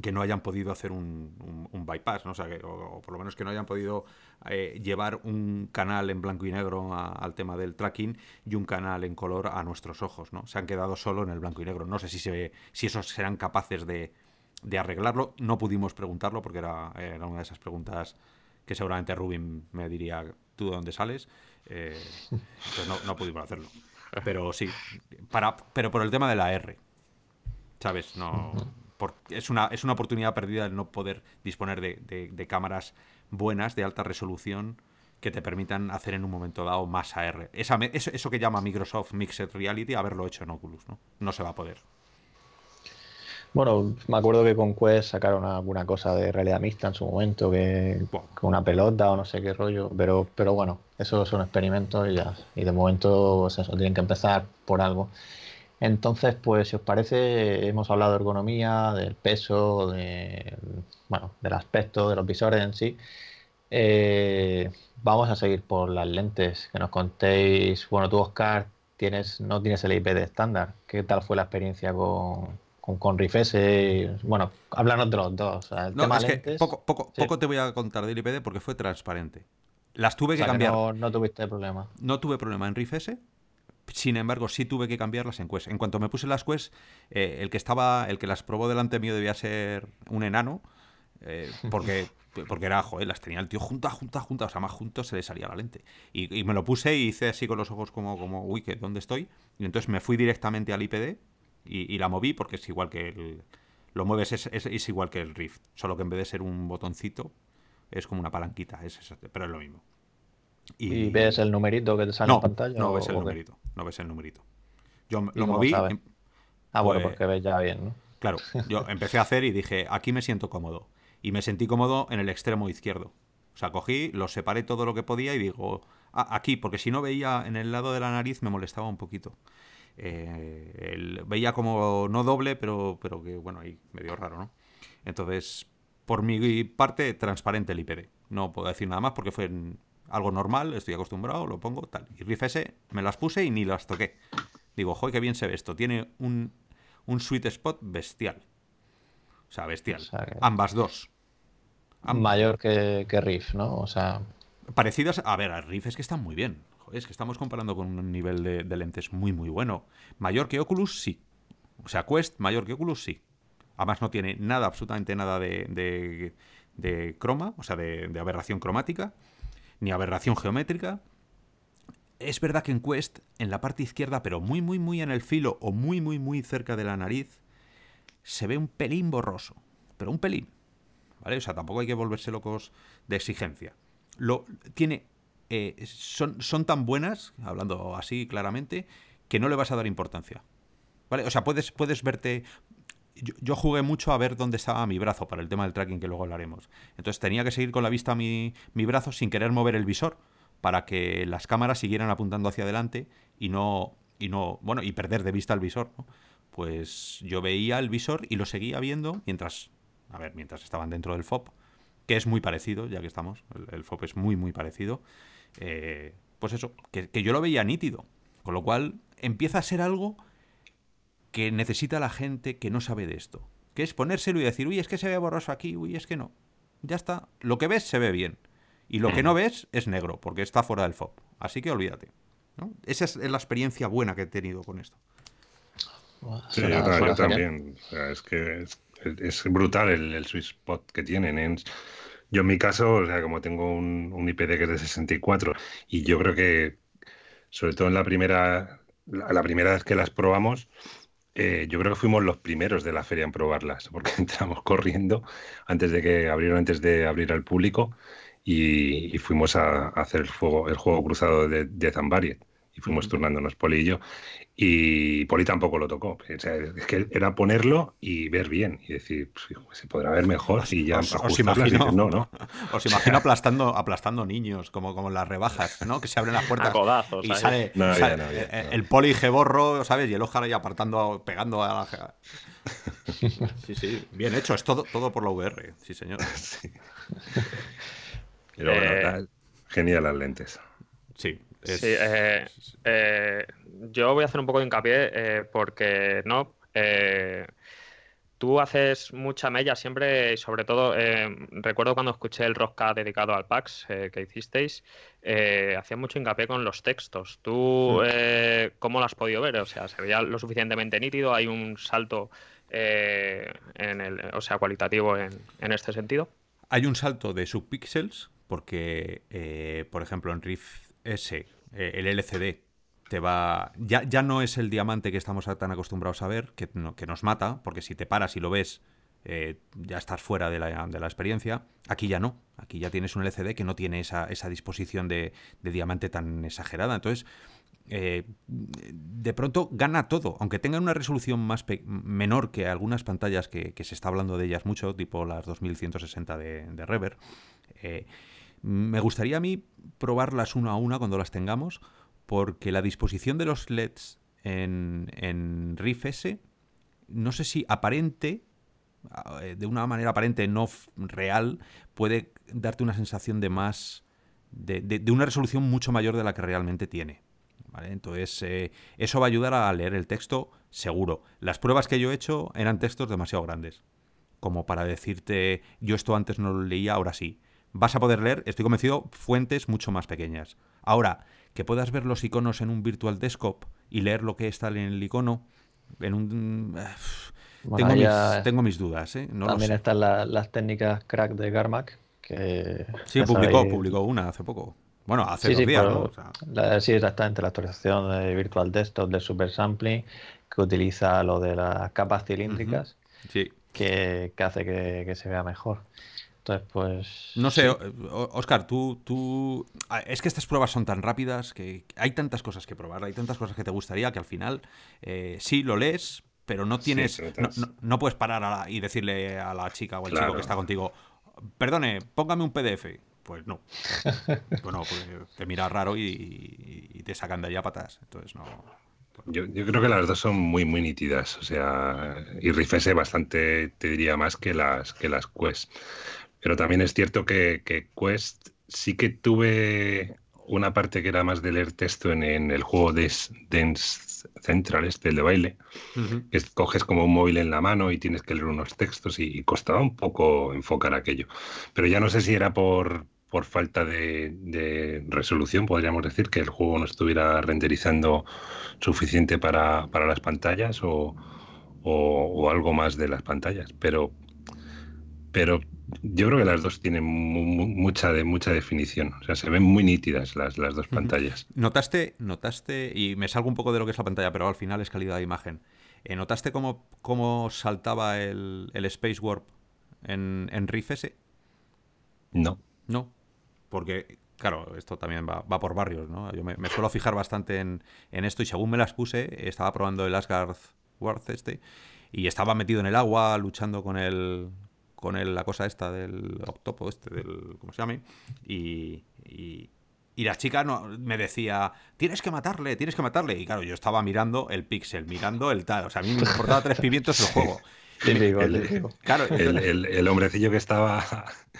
que no hayan podido hacer un, bypass, ¿no? o, sea, que, o, por lo menos que no hayan podido eh, llevar un canal en blanco y negro al tema del tracking y un canal en color a nuestros ojos, ¿no? Se han quedado solo en el blanco y negro. No sé si, se, si esos serán capaces de, de arreglarlo. No pudimos preguntarlo porque era, una de esas preguntas que seguramente Rubin me diría, ¿tú de dónde sales? Eh, pues no, no pudimos hacerlo. Pero sí, para, pero por el tema de la R, ¿sabes? No es una, es una oportunidad perdida el no poder disponer de, cámaras buenas, de alta resolución, que te permitan hacer en un momento dado más AR. Esa, eso, eso, que llama Microsoft Mixed Reality, haberlo hecho en Oculus, ¿no? No se va a poder. Bueno, me acuerdo que con Quest sacaron alguna cosa de realidad mixta en su momento, que con una pelota o no sé qué rollo, pero, pero bueno, eso son experimentos y ya. Y de momento, pues eso, tienen que empezar por algo. Entonces, pues si os parece, hemos hablado de ergonomía, del peso, de, bueno, del aspecto de los visores en sí. Eh, vamos a seguir por las lentes, que nos contéis, bueno, tú Oscar tienes, no tienes el IPD estándar, ¿qué tal fue la experiencia con, con, Riff S? Bueno, háblanos de los dos. no, es que poco, poco, poco te voy a contar del IPD porque fue transparente. Las tuve que cambiar. no, no, tuviste problema. No tuve problema en Riff S sin embargo, sí tuve que cambiarlas en Quest. En cuanto me puse las Quest, eh, el que estaba, el que las probó delante mío debía ser un enano, eh, porque, porque era, joder, las tenía el tío junta, junta, junta, o sea, más juntos se le salía la lente. Y, me lo puse y hice así con los ojos como, como uy, ¿qué, ¿dónde estoy? Y entonces me fui directamente al IPD y, la moví porque es igual que el... Lo mueves, es, es, igual que el Rift, solo que en vez de ser un botoncito, es como una palanquita, es, pero es lo mismo. Y... ves el numerito que te sale en pantalla? No ves el numerito. No ves el numerito. Yo lo moví. ah, bueno, pues, porque ves ya bien, ¿no? Claro, yo empecé a hacer y dije, aquí me siento cómodo. Y me sentí cómodo en el extremo izquierdo. O sea, cogí, lo separé todo lo que podía y digo, ah, aquí, porque si no veía en el lado de la nariz me molestaba un poquito. Eh, veía como no doble, pero, pero que bueno, ahí medio raro, ¿no? Entonces, por mi parte, transparente el IPD. No puedo decir nada más porque fue en, algo normal, estoy acostumbrado, lo pongo, tal. Y Riff S me las puse y ni las toqué. Digo, joder, qué bien se ve esto. Tiene un, un sweet spot bestial. O sea, bestial. Ambas dos. Mayor que, que, Riff, ¿no? O sea. Parecidas. A ver, a Riff es que están muy bien. Joder, es que estamos comparando con un nivel de, lentes muy, muy bueno. Mayor que Oculus, sí. O sea, Quest, mayor que Oculus, sí. Además, no tiene nada, absolutamente nada de, de, de croma, o sea, de, de aberración cromática ni aberración geométrica. Es verdad que en Quest, en la parte izquierda, pero muy, muy, muy en el filo o muy, muy, muy cerca de la nariz, se ve un pelín borroso. Pero un pelín. ¿Vale? O sea, tampoco hay que volverse locos de exigencia. Lo, tiene, eh, son, son tan buenas, hablando así claramente, que no le vas a dar importancia. ¿Vale? O sea, puedes, puedes verte. Yo, jugué mucho a ver dónde estaba mi brazo para el tema del tracking que luego hablaremos. Entonces tenía que seguir con la vista mi, mi brazo sin querer mover el visor para que las cámaras siguieran apuntando hacia adelante y no, y no, bueno, y perder de vista el visor. Pues yo veía el visor y lo seguía viendo mientras, a ver, mientras estaban dentro del FOB, que es muy parecido, ya que estamos, el, FOB es muy, muy parecido. Eh, pues eso, que, que yo lo veía nítido. Con lo cual empieza a ser algo que necesita la gente que no sabe de esto. Que es ponérselo y decir, uy, es que se ve borroso aquí, uy, es que no. Ya está. Lo que ves se ve bien. Y lo que no ves es negro, porque está fuera del FOB. Así que olvídate. Esa es la experiencia buena que he tenido con esto. Sí, yo, también. es que es, brutal el, el, sweet spot que tienen. yo en mi caso, o sea, como tengo un IPD que es de 64 y yo creo que, sobre todo en la primera, la, primera vez que las probamos, eh, yo creo que fuimos los primeros de la feria en probarlas, porque entramos corriendo antes de que abrieron, antes de abrir al público y, fuimos a, hacer el, juego, el juego cruzado de, de y fuimos turnándonos Poli y yo. Y Poli tampoco lo tocó. es que era ponerlo y ver bien y decir, pues, se podrá ver mejor y ya os, imagino, no, ¿no? Os imagino aplastando, aplastando niños, como, como en las rebajas, ¿no? Que se abren las puertas y sale, el, Poli geborro, ¿sabes? Y el Ojar ahí apartando, pegando a la... Sí, sí, bien hecho. Es todo, todo por la VR, sí, señor. Pero bueno, eh, genial las lentes. Sí, Sí, eh, eh, yo voy a hacer un poco de hincapié eh, porque no. tú haces mucha mella siempre, y sobre todo, recuerdo cuando escuché el Rosca dedicado al PAX que hicisteis, hacía mucho hincapié con los textos. ¿Tú cómo lo has podido ver? O sea, ¿se veía lo suficientemente nítido? ¿Hay un salto en el, o sea, cualitativo en, en este sentido? Hay un salto de subpíxeles porque, por ejemplo, en Riff ese, eh, el LCD, te va. Ya, ya no es el diamante que estamos tan acostumbrados a ver, que, nos mata, porque si te paras y lo ves, eh, ya estás fuera de la, de la, experiencia. Aquí ya no. Aquí ya tienes un LCD que no tiene esa, esa disposición de, diamante tan exagerada. Entonces, eh, de pronto gana todo. Aunque tenga una resolución más menor que algunas pantallas que, se está hablando de ellas mucho, tipo las 2160 de, de Rever. Me gustaría a mí probarlas una a una cuando las tengamos, porque la disposición de los LEDs en, en Riff S, no sé si aparente, eh, de una manera aparente, no real, puede darte una sensación de más. de, una resolución mucho mayor de la que realmente tiene. Entonces, eh, eso va a ayudar a leer el texto seguro. Las pruebas que yo he hecho eran textos demasiado grandes, como para decirte, yo esto antes no lo leía, ahora sí vas a poder leer, estoy convencido, fuentes mucho más pequeñas. Ahora, que puedas ver los iconos en un virtual desktop y leer lo que está en el icono, en un... tengo, mis, dudas. ¿eh? también están las técnicas crack de Garmac. Que sí, publicó, publicó una hace poco. Bueno, hace dos días, ¿no? sí, exactamente. La actualización de Virtual Desktop de Super Sampling que utiliza lo de las capas cilíndricas sí. que, hace que, se vea mejor. Entonces, pues. No sé, Oscar, tú, tú. Ah, es que estas pruebas son tan rápidas que hay tantas cosas que probar, hay tantas cosas que te gustaría que al final eh, sí lo lees, pero no tienes. no, puedes parar y decirle a la chica o al chico que está contigo, perdone, póngame un PDF. Pues no. bueno, pues te mira raro y, te sacan de allá patas. Entonces no. Yo, yo, creo que las dos son muy, muy nítidas. O sea, y Rifese bastante, te diría más que las, que las Quest. Pero también es cierto que, Quest sí que tuve una parte que era más de leer texto en, el juego de Dance Central, este, el de baile. que coges como un móvil en la mano y tienes que leer unos textos y, costaba un poco enfocar aquello. Pero ya no sé si era por, por falta de, resolución, podríamos decir, que el juego no estuviera renderizando suficiente para, las pantallas o, o, algo más de las pantallas. Pero, pero yo creo que las dos tienen mucha, de, mucha definición. O sea, se ven muy nítidas las, las dos pantallas. ¿Notaste, notaste, y me salgo un poco de lo que es la pantalla, pero al final es calidad de imagen. Eh, ¿Notaste cómo, cómo saltaba el, el, Space Warp en, en Riff S? No. No. Porque, claro, esto también va, va por barrios, ¿no? Yo me, suelo fijar bastante en, en, esto y según me las puse, estaba probando el Asgard Warp este y estaba metido en el agua luchando con el, con el, la cosa esta del octopo, este, del. ¿Cómo se llama? Y, y, la chica no, me decía, tienes que matarle, tienes que matarle. Y claro, yo estaba mirando el pixel, mirando el tal. O sea, a mí me importaba tres pimientos el juego. Claro, el, hombrecillo que estaba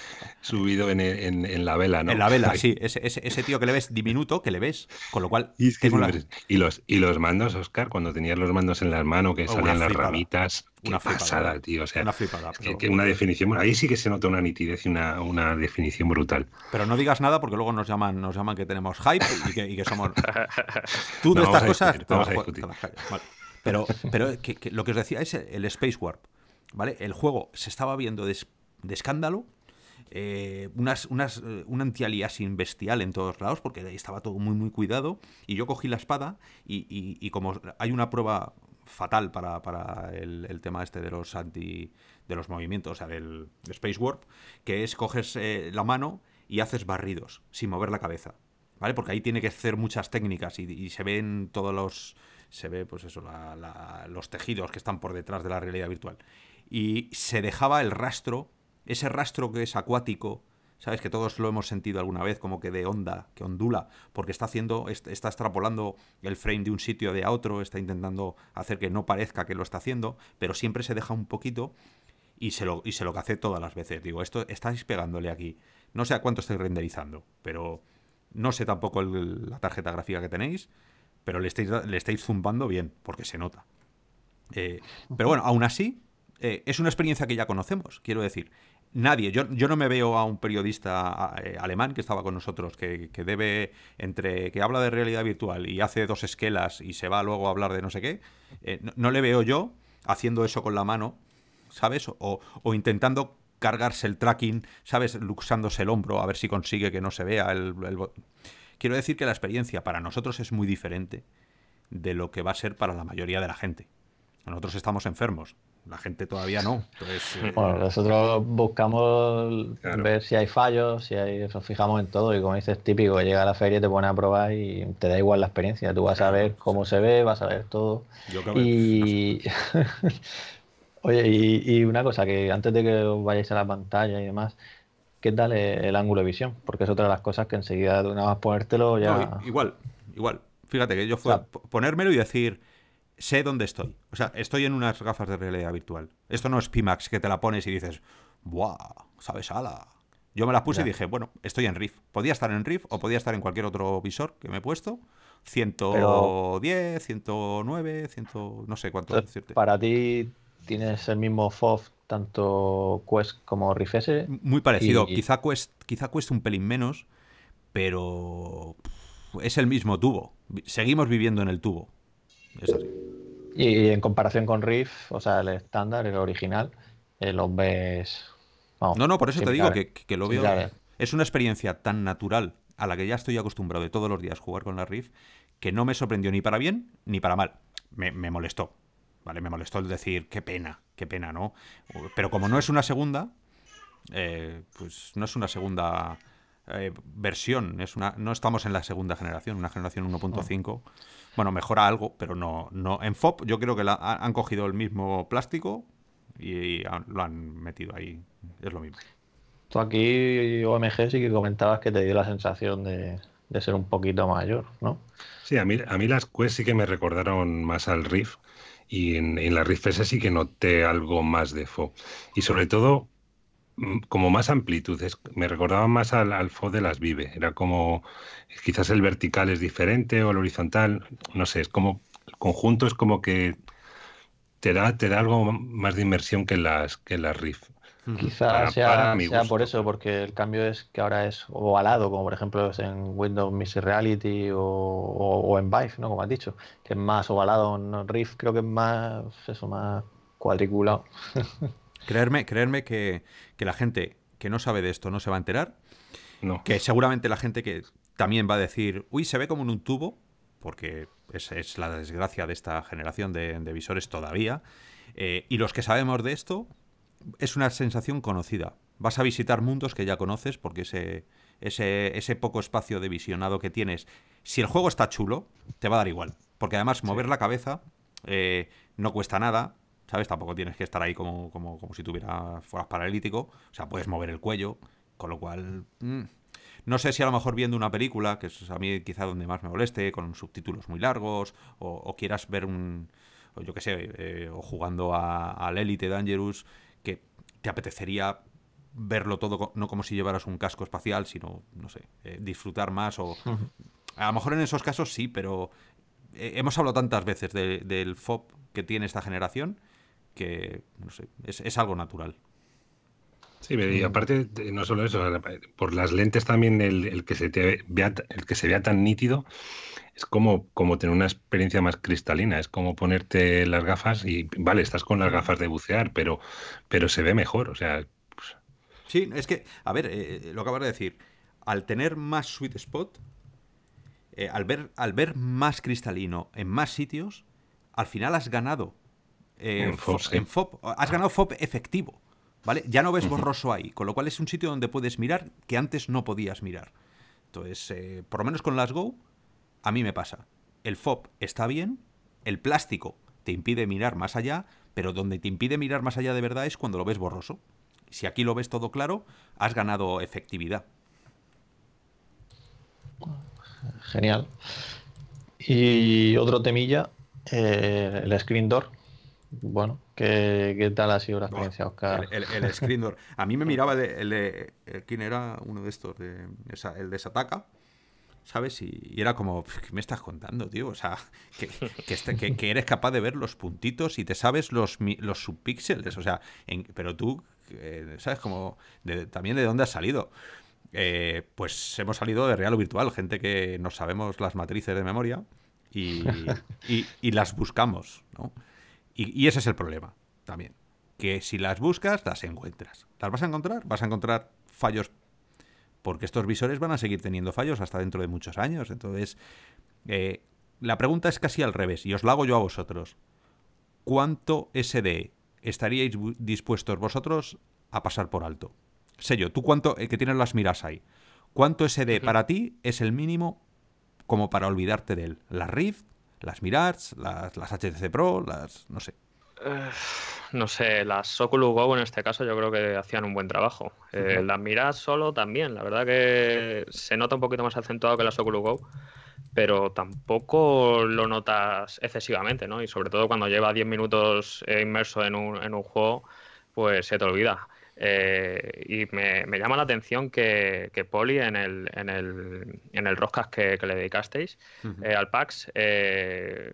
subido en, la vela, ¿no? En la vela, sí. Ese, tío que le ves diminuto, que le ves. Con lo cual. Y, los, y los mandos, Oscar, cuando tenías los mandos en las manos, que oh, salían las ramitas. Una pasada, tío. O sea, una flipada. que, una definición. Ahí sí que se nota una nitidez y una, definición brutal. Pero no digas nada porque luego nos llaman, nos llaman que tenemos hype y que, somos. Tú de estas cosas. Pero, pero lo que os decía es el Space Warp. ¿Vale? El juego se estaba viendo de, escándalo. Eh, unas, unas, eh, un antialiasing bestial en todos lados, porque estaba todo muy, muy cuidado. Y yo cogí la espada y, como hay una prueba fatal para, el, tema este de los anti de los movimientos, o sea, del, Space Warp, que es coges eh, la mano y haces barridos sin mover la cabeza. ¿Vale? Porque ahí tiene que hacer muchas técnicas y se ven todos los, se ve pues eso, los tejidos que están por detrás de la realidad virtual. Y se dejaba el rastro, ese rastro que es acuático, sabes que todos lo hemos sentido alguna vez, como que de onda, que ondula, porque está haciendo, está extrapolando el frame de un sitio de a otro, está intentando hacer que no parezca que lo está haciendo, pero siempre se deja un poquito y se lo, y se lo hace todas las veces. Digo, esto estáis pegándole aquí. No sé a cuánto estoy renderizando, pero no sé tampoco la tarjeta gráfica que tenéis pero le estáis, le estáis zumbando bien, porque se nota. Eh, pero bueno, aún así, eh, es una experiencia que ya conocemos, quiero decir. Nadie, yo, no me veo a un periodista eh, alemán que estaba con nosotros, que, debe, entre que habla de realidad virtual y hace dos esquelas y se va luego a hablar de no sé qué, no, le veo yo haciendo eso con la mano, ¿sabes? O, o intentando cargarse el tracking, ¿sabes? Luxándose el hombro a ver si consigue que no se vea el, el Quiero decir que la experiencia para nosotros es muy diferente de lo que va a ser para la mayoría de la gente. Nosotros estamos enfermos, la gente todavía no. Eh, bueno, nosotros buscamos ver si hay fallos, si hay, nos fijamos en todo y como dices, típico, llega a la feria, te pone a probar y te da igual la experiencia. Tú vas a ver cómo se ve, vas a ver todo. Yo y... Oye, y, una cosa, que antes de que os vayáis a la pantalla y demás, ¿qué tal el ángulo de visión? Porque es otra de las cosas que enseguida nada más ponértelo ya... igual, igual. Fíjate que yo fue ponérmelo y decir, sé dónde estoy. O sea, estoy en unas gafas de realidad virtual. Esto no es Pimax que te la pones y dices, ¡buah! ¿Sabes? ¡Ala! Yo me la puse y dije, bueno, estoy en Rift. Podía estar en Rift o podía estar en cualquier otro visor que me he puesto. 110, 109, 100, no sé cuánto decirte. Para ti tienes el mismo FOV tanto Quest como Rift S. Muy parecido. Quizá, Quest, quizá cueste un pelín menos, pero es el mismo tubo. Seguimos viviendo en el tubo. Es así. Y en comparación con Rift, o sea, el estándar, el original, eh, los ves. no, no, por eso te digo que, lo veo. Es una experiencia tan natural a la que ya estoy acostumbrado de todos los días jugar con la Rift que no me sorprendió ni para bien ni para mal. me molestó. ¿vale? Me molestó el decir, qué pena, qué pena, ¿no? Pero como no es una segunda, eh, pues no es una segunda eh, versión, es una, no estamos en la segunda generación, una generación 1.5. Bueno, mejora algo, pero no, no. En FOP yo creo que la, han cogido el mismo plástico y, lo han metido ahí. Es lo mismo. Tú aquí, OMG, sí que comentabas que te dio la sensación de, de ser un poquito mayor, ¿no? Sí, a mí, a mí las Quest sí que me recordaron más al Riff y en, la Rift S sí que noté algo más de FO. Y sobre todo, como más amplitud. me recordaba más al, al, FO de las Vive. Era como, quizás el vertical es diferente o el horizontal, no sé, es como, el conjunto es como que te da, te da algo más de inmersión que las, que las Rift. Quizás sea, por eso, porque el cambio es que ahora es ovalado, como por ejemplo es en Windows Mixed Reality o, en Vive, ¿no? Como has dicho, que es más ovalado. En Rift creo que es más, eso, más cuadriculado. creerme, creerme que, la gente que no sabe de esto no se va a enterar. No. Que seguramente la gente que también va a decir, uy, se ve como en un tubo, porque es, es la desgracia de esta generación de, visores todavía. Eh, y los que sabemos de esto, es una sensación conocida. Vas a visitar mundos que ya conoces porque ese, ese, ese poco espacio de visionado que tienes, si el juego está chulo, te va a dar igual. Porque además mover la cabeza eh, no cuesta nada, ¿sabes? Tampoco tienes que estar ahí como, como, como si tuviera, fueras paralítico. O sea, puedes mover el cuello, con lo cual... Mm, no sé si a lo mejor viendo una película, que es a mí quizá donde más me moleste, con subtítulos muy largos, o quieras ver un, o yo qué sé, eh, o jugando al Elite Dangerous, que te apetecería verlo todo no como si llevaras un casco espacial, sino, no sé, eh, disfrutar más o... A lo mejor en esos casos sí, pero eh, hemos hablado tantas veces del FOB que tiene esta generación que, no sé, es, algo natural. Sí, y aparte, no solo eso, por las lentes también el, que, se te vea, el que se vea tan nítido es como, como tener una experiencia más cristalina, es como ponerte las gafas y, vale, estás con las gafas de bucear, pero, pero se ve mejor, o sea... Pues Sí, es que, a ver, eh, eh, lo acabas de decir, al tener más sweet spot, eh, al, ver, al ver más cristalino en más sitios, al final has ganado en, FOB, has ganado FOB efectivo. ¿Vale? Ya no ves borroso ahí, con lo cual es un sitio donde puedes mirar que antes no podías mirar. Entonces, por lo menos con las Go, a mí me pasa. El FOB está bien, el plástico te impide mirar más allá, pero donde te impide mirar más allá de verdad es cuando lo ves borroso. Si aquí lo ves todo claro, has ganado efectividad. Genial. Y otro temilla, eh, el screen door. Bueno, ¿qué, tal ha sido la experiencia, Oscar? El, screen door. A mí me miraba el de, ¿Quién era uno de estos? De, el de Sataka. ¿Sabes? Y, era como, ¿qué me estás contando, tío? O sea, que, este, que, eres capaz de ver los puntitos y te sabes los, los subpíxeles. O sea, pero tú, eh, ¿sabes? Como, también de dónde has salido. Eh, pues hemos salido de real o virtual, gente que no sabemos las matrices de memoria y, las buscamos, ¿no? Y, ese es el problema también, que si las buscas, las encuentras. ¿Las vas a encontrar? Vas a encontrar fallos, porque estos visores van a seguir teniendo fallos hasta dentro de muchos años. Entonces, eh, la pregunta es casi al revés, y os la hago yo a vosotros. ¿Cuánto SD estaríais dispuestos vosotros a pasar por alto? Sello, tú cuánto, eh, que tienes las miras ahí, ¿cuánto SD para ti es el mínimo como para olvidarte de él? ¿Las Rift, las Mirage, las, las HTC Pro, las, no sé? Eh, no sé, las Oculus Go en este caso yo creo que hacían un buen trabajo. Eh, las Mirage solo también, la verdad que se nota un poquito más acentuado que las Oculus Go, pero tampoco lo notas excesivamente, ¿no? Y sobre todo cuando lleva 10 minutos inmerso en un, en un juego, pues se te olvida. Eh, y me, llama la atención que, que Poli en el, en el, en el roscas que, le dedicasteis eh, al PAX eh,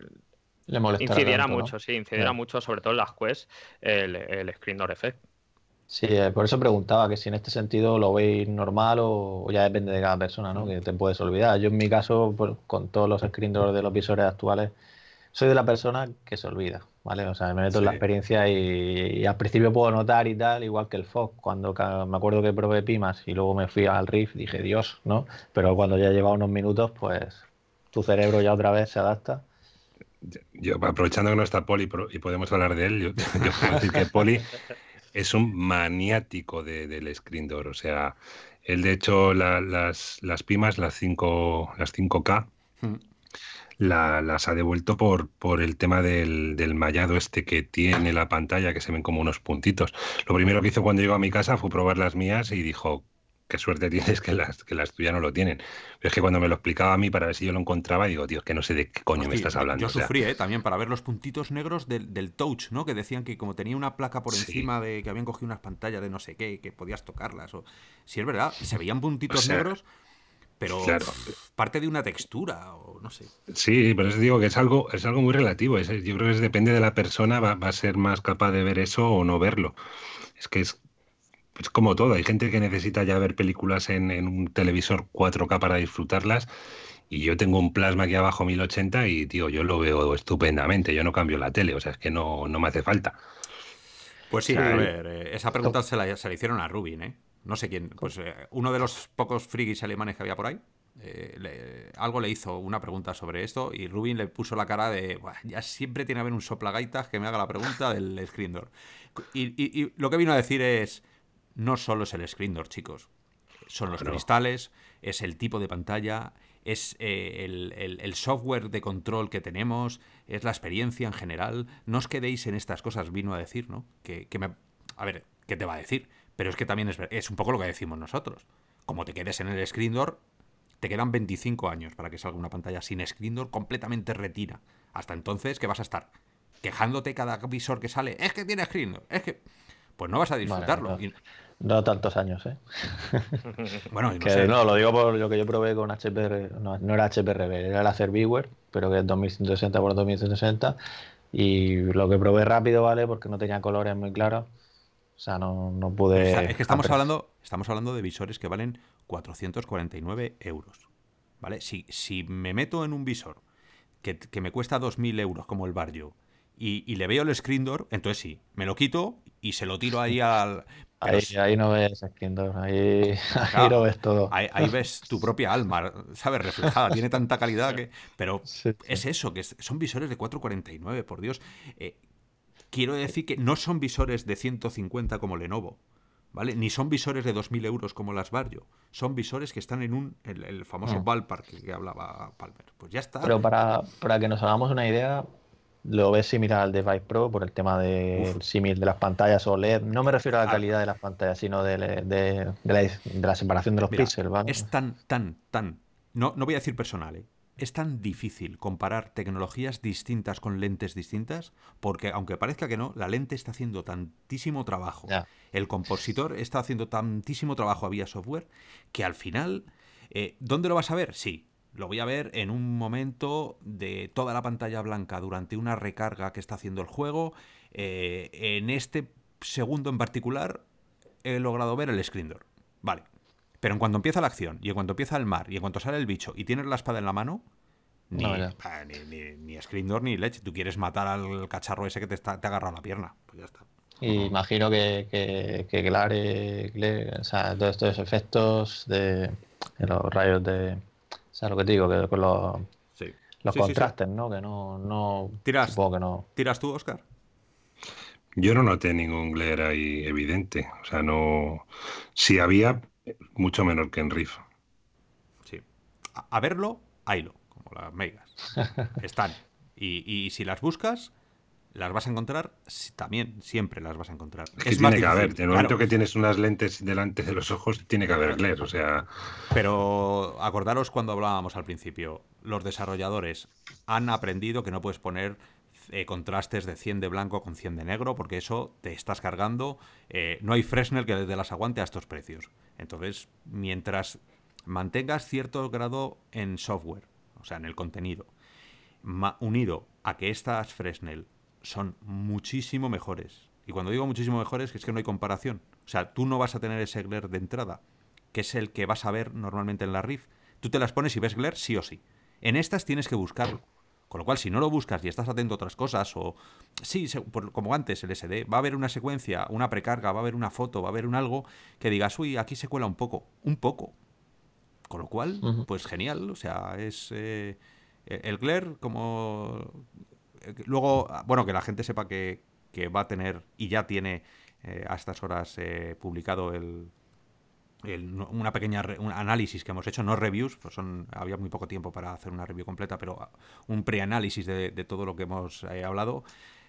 le incidiera mucho, sí, incidiera mucho, sobre todo en las quests, el, el Screen Door Effect. Sí, por eso preguntaba que si en este sentido lo veis normal o, ya depende de cada persona, ¿no? Que te puedes olvidar. Yo en mi caso, con todos los screen doors de los visores actuales, soy de la persona que se olvida. ¿Vale? O sea, me meto en la experiencia y, al principio puedo notar y tal, igual que el Fox. Cuando me acuerdo que probé Pimas y luego me fui al Riff, dije, Dios, ¿no? Pero cuando ya lleva unos minutos, pues tu cerebro ya otra vez se adapta. Yo, aprovechando que no está Poli y podemos hablar de él, yo, puedo decir que Poli es un maniático del screen door. O sea, él de hecho las, las Pimas, las 5 las 5K, las ha devuelto por, por el tema del, del, mallado este que tiene la pantalla, que se ven como unos puntitos. Lo primero que hizo cuando llegó a mi casa fue probar las mías y dijo, qué suerte tienes que las, que las tuyas no lo tienen. Pero es que cuando me lo explicaba a mí para ver si yo lo encontraba, digo, Dios, que no sé de qué coño me estás hablando. Yo sufrí ¿eh? también para ver los puntitos negros del, del, touch, ¿no? Que decían que como tenía una placa por encima de que habían cogido unas pantallas de no sé qué, que podías tocarlas. O... Si es verdad, se veían puntitos negros pero parte de una textura o no sé. Sí, pero eso digo que es algo, es algo muy relativo. yo creo que depende de la persona, va, a ser más capaz de ver eso o no verlo. Es que es, como todo. Hay gente que necesita ya ver películas en, un televisor 4K para disfrutarlas. Y yo tengo un plasma aquí abajo 1080 y, tío, yo lo veo estupendamente. Yo no cambio la tele, o sea, es que no, no me hace falta. Pues sí, a ver, eh, esa pregunta se la, se la hicieron a Rubin, ¿eh? No sé quién, pues eh, uno de los pocos frigis alemanes que había por ahí, eh, algo le hizo una pregunta sobre esto y Rubin le puso la cara de, ya siempre tiene que haber un soplagaitas que me haga la pregunta del screen door. Y, lo que vino a decir es, no solo es el screen door, chicos, son los cristales, es el tipo de pantalla, es eh, el, software de control que tenemos, es la experiencia en general. No os quedéis en estas cosas, vino a decir, ¿no? Que, que me... A ver, ¿qué te va a decir? Pero es que también es, es un poco lo que decimos nosotros. Como te quedes en el screen door, te quedan 25 años para que salga una pantalla sin screen door completamente retina. Hasta entonces, ¿qué vas a estar? quejándote cada visor que sale, es que tiene screen, es que... Pues no vas a disfrutarlo. Vale, no, no, tantos años, ¿eh? bueno, y no, que, sé. no, lo digo por lo que yo probé con HPR, no, no era HPRB, era el Acerviewer, pero que es 2160 por 2160 y lo que probé rápido, ¿vale? Porque no tenía colores muy claros. O sea, no, no pude... O sea, es que estamos hablando, estamos hablando de visores que valen 449 euros. ¿Vale? Si, si me meto en un visor que, que me cuesta 2.000 euros, como el Barrio, y, y, le veo el screen door, entonces sí, me lo quito y se lo tiro ahí al... Ahí, ahí, no ves screen door, ahí, claro, ahí lo ves todo. Ahí, ahí, ves tu propia alma, ¿sabes? Reflejada, tiene tanta calidad que... Pero sí, sí. es eso, que son visores de 449, por Dios. Eh, quiero decir que no son visores de 150 como Lenovo. ¿Vale? Ni son visores de 2.000 euros como las Vario. Son visores que están en un el, el famoso Mm. ballpark que, que hablaba Palmer. Pues ya está. Pero para, para que nos hagamos una idea, lo ves similar al Device Pro por el tema del símil de las pantallas OLED. No me refiero a la calidad de las pantallas, sino de, de, de, la, de la, separación de los Mira, píxeles. ¿vale? Es tan, tan, tan. No, no voy a decir personal, ¿eh? Es tan difícil comparar tecnologías distintas con lentes distintas, porque aunque parezca que no, la lente está haciendo tantísimo trabajo, el compositor está haciendo tantísimo trabajo vía software, que al final, eh, ¿dónde lo vas a ver? Sí, lo voy a ver en un momento de toda la pantalla blanca durante una recarga que está haciendo el juego. Eh, en este segundo en particular he logrado ver el screen door. Vale. Pero en cuanto empieza la acción, y en cuanto empieza el mar, y en cuanto sale el bicho, y tienes la espada en la mano, ni, No, ni, ni, ni screen door ni leche. Tú quieres matar al cacharro ese que te, está, te ha agarrado la pierna. Pues ya está. Y imagino que, que, que Glare, Glare, o sea, todos estos efectos de, de los rayos de. O sea, lo que te digo, que con los, Sí. los Sí, sí, sí. contrastes, ¿no? Que no. no Tiras. Supongo que no. ¿Tiras tú, Oscar? Yo no noté ningún glare ahí evidente. O sea, no. Si había, mucho menor que en Riff. Sí. A, a verlo, haylo, como las megas. Están. Y, y si las buscas, las vas a encontrar, también, siempre las vas a encontrar. Es que Es tiene más que haber. En el momento claro. que tienes unas lentes delante de los ojos, tiene que haber glare. O sea, Pero acordaros cuando hablábamos al principio, los desarrolladores han aprendido que no puedes poner eh, contrastes de 100 de blanco con 100 de negro, porque eso te estás cargando. eh, no hay Fresnel que te las aguante a estos precios. Entonces, mientras mantengas cierto grado en software, o sea, en el contenido, unido a que estas Fresnel son muchísimo mejores. Y cuando digo muchísimo mejores, es que no hay comparación. O sea, tú no vas a tener ese glare de entrada, que es el que vas a ver normalmente en la RIF. Tú te las pones y ves glare sí o sí. En estas tienes que buscarlo. Con lo cual, si no lo buscas y estás atento a otras cosas, o sí, se- por- como antes el SD, va a haber una secuencia, una precarga, va a haber una foto, va a haber un algo que digas, uy, aquí se cuela un poco, un poco. Con lo cual, pues genial, o sea, es eh, el glare como... eh, Luego, bueno, que la gente sepa que, que va a tener y ya tiene eh, a estas horas eh, publicado el, el- una pequeña re- un análisis que hemos hecho, no reviews, pues son, había muy poco tiempo para hacer una review completa, pero un preanálisis de, de todo lo que hemos eh, hablado.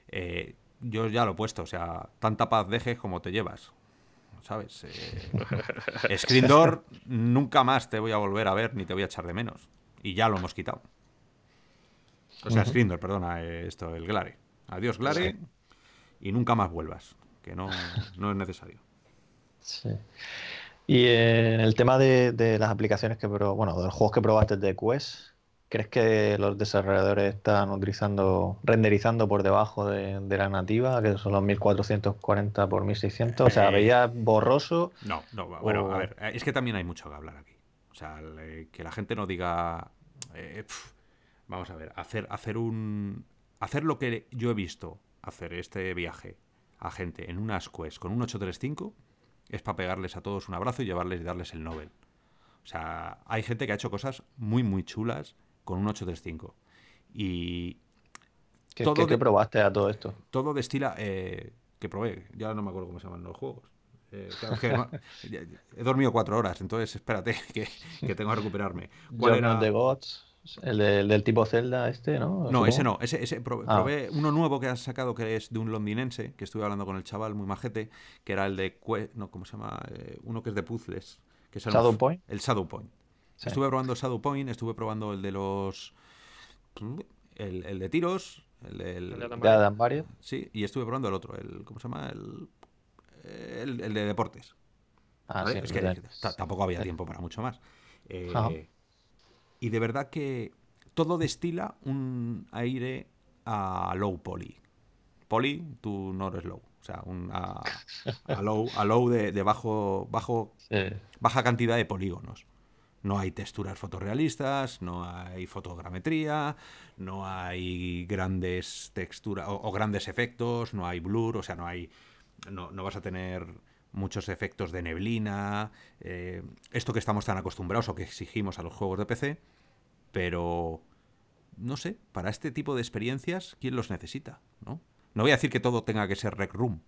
Eh, yo ya lo he puesto, o sea, tanta paz dejes como te llevas. ¿Sabes? Eh, Screen Door, nunca más te voy a volver a ver ni te voy a echar de menos. Y ya lo hemos quitado. O sea. Screen Door, perdona, eh, esto, el Glare. Adiós, Glare. Y nunca más vuelvas, que no, no es necesario. Sí. Y eh, en el tema de, de las aplicaciones que pro, bueno, de los juegos que probaste de Quest, ¿crees que los desarrolladores están utilizando, renderizando por debajo de, de la nativa, que son los 1440 por 1600? O sea, Eh, veía borroso. No, no, bueno, O- a ver, eh, es que también hay mucho que hablar aquí. O sea, eh, que la gente no diga. eh, pf, vamos a ver, hacer, hacer un. Hacer lo que yo he visto hacer este viaje a gente en unas Quest con un 835 es para pegarles a todos un abrazo y llevarles y darles el Nobel. O sea, hay gente que ha hecho cosas muy, muy chulas con un 835. Y ¿Qué, Todo qué- qué probaste a todo esto? todo destila eh, que probé. Ya no me acuerdo cómo se llaman los juegos. Eh, claro, es que no- he dormido cuatro horas, entonces espérate que, que tengo que recuperarme. ¿Cuál Journey era? of the Gods, el, de- el del tipo Zelda, este, ¿no? No, ese no. Ese, ese probé, Ah. probé uno nuevo que has sacado que es de un londinense, que estuve hablando con el chaval, muy majete, que era el de... No, ¿cómo se llama? Eh, uno que es de puzzles. Que son Shadow los- Point. El Shadow Point. Sí. Estuve probando Shadow Point, estuve probando el de los... El, el de tiros, El, de Adam Varied. Sí, y estuve probando el otro, el ¿cómo se llama? El, el, de deportes. Ah, sí, es que tampoco había tiempo para mucho más. Eh, y de verdad que todo destila un aire a low poly. Poly, tú no eres low. O sea, un, a, low, a low de, bajo, bajo baja cantidad de polígonos. No hay texturas fotorrealistas, no hay fotogrametría, no hay grandes texturas o, grandes efectos, no hay blur, o sea, no hay. No, vas a tener muchos efectos de neblina. Eh, esto que estamos tan acostumbrados o que exigimos a los juegos de PC. Pero. No sé, para este tipo de experiencias, ¿quién los necesita? ¿No? No voy a decir que todo tenga que ser Rec Room,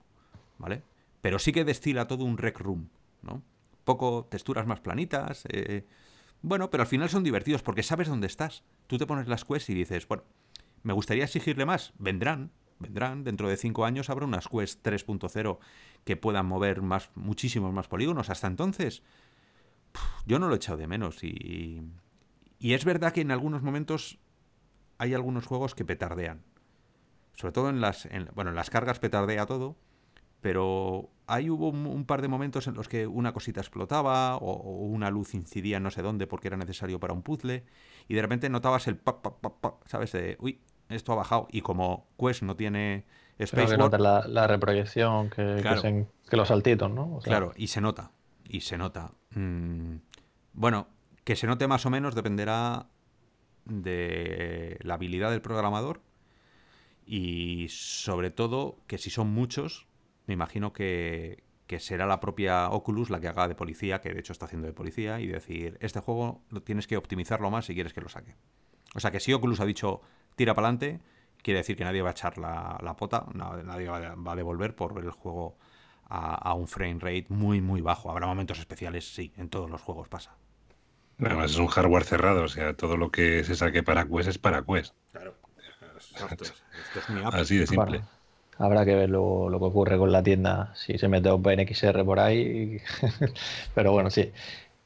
¿vale? Pero sí que destila todo un Rec Room, ¿no? Poco texturas más planitas. Eh, bueno, pero al final son divertidos porque sabes dónde estás. Tú te pones las quests y dices, bueno, me gustaría exigirle más. Vendrán, vendrán. Dentro de cinco años habrá unas quests 3.0 que puedan mover más, muchísimos más polígonos. Hasta entonces, yo no lo he echado de menos. Y, y es verdad que en algunos momentos hay algunos juegos que petardean. Sobre todo en las, bueno, en las cargas petardea todo, pero ahí hubo un, par de momentos en los que una cosita explotaba o, una luz incidía no sé dónde porque era necesario para un puzzle y de repente notabas el pap, pap, ¿sabes? Uy, esto ha bajado y como Quest no tiene Space la, la, reproyección, que, que, los saltitos, ¿no? Claro, y se nota, y se nota. Mm, bueno, que se note más o menos dependerá de la habilidad del programador y sobre todo que si son muchos, me imagino que, será la propia Oculus la que haga de policía, que de hecho está haciendo de policía, y decir, este juego lo tienes que optimizarlo más si quieres que lo saque. O sea que si Oculus ha dicho tira para adelante, quiere decir que nadie va a echar la, la pota, nadie va a devolver por ver el juego a, un frame rate muy, muy bajo. Habrá momentos especiales, sí, en todos los juegos pasa. Además es un hardware cerrado, o sea, todo lo que se saque para Quest es para Quest. Claro. Así de simple. habrá que ver lo, que ocurre con la tienda, si se mete OpenXR por ahí. Pero bueno, sí.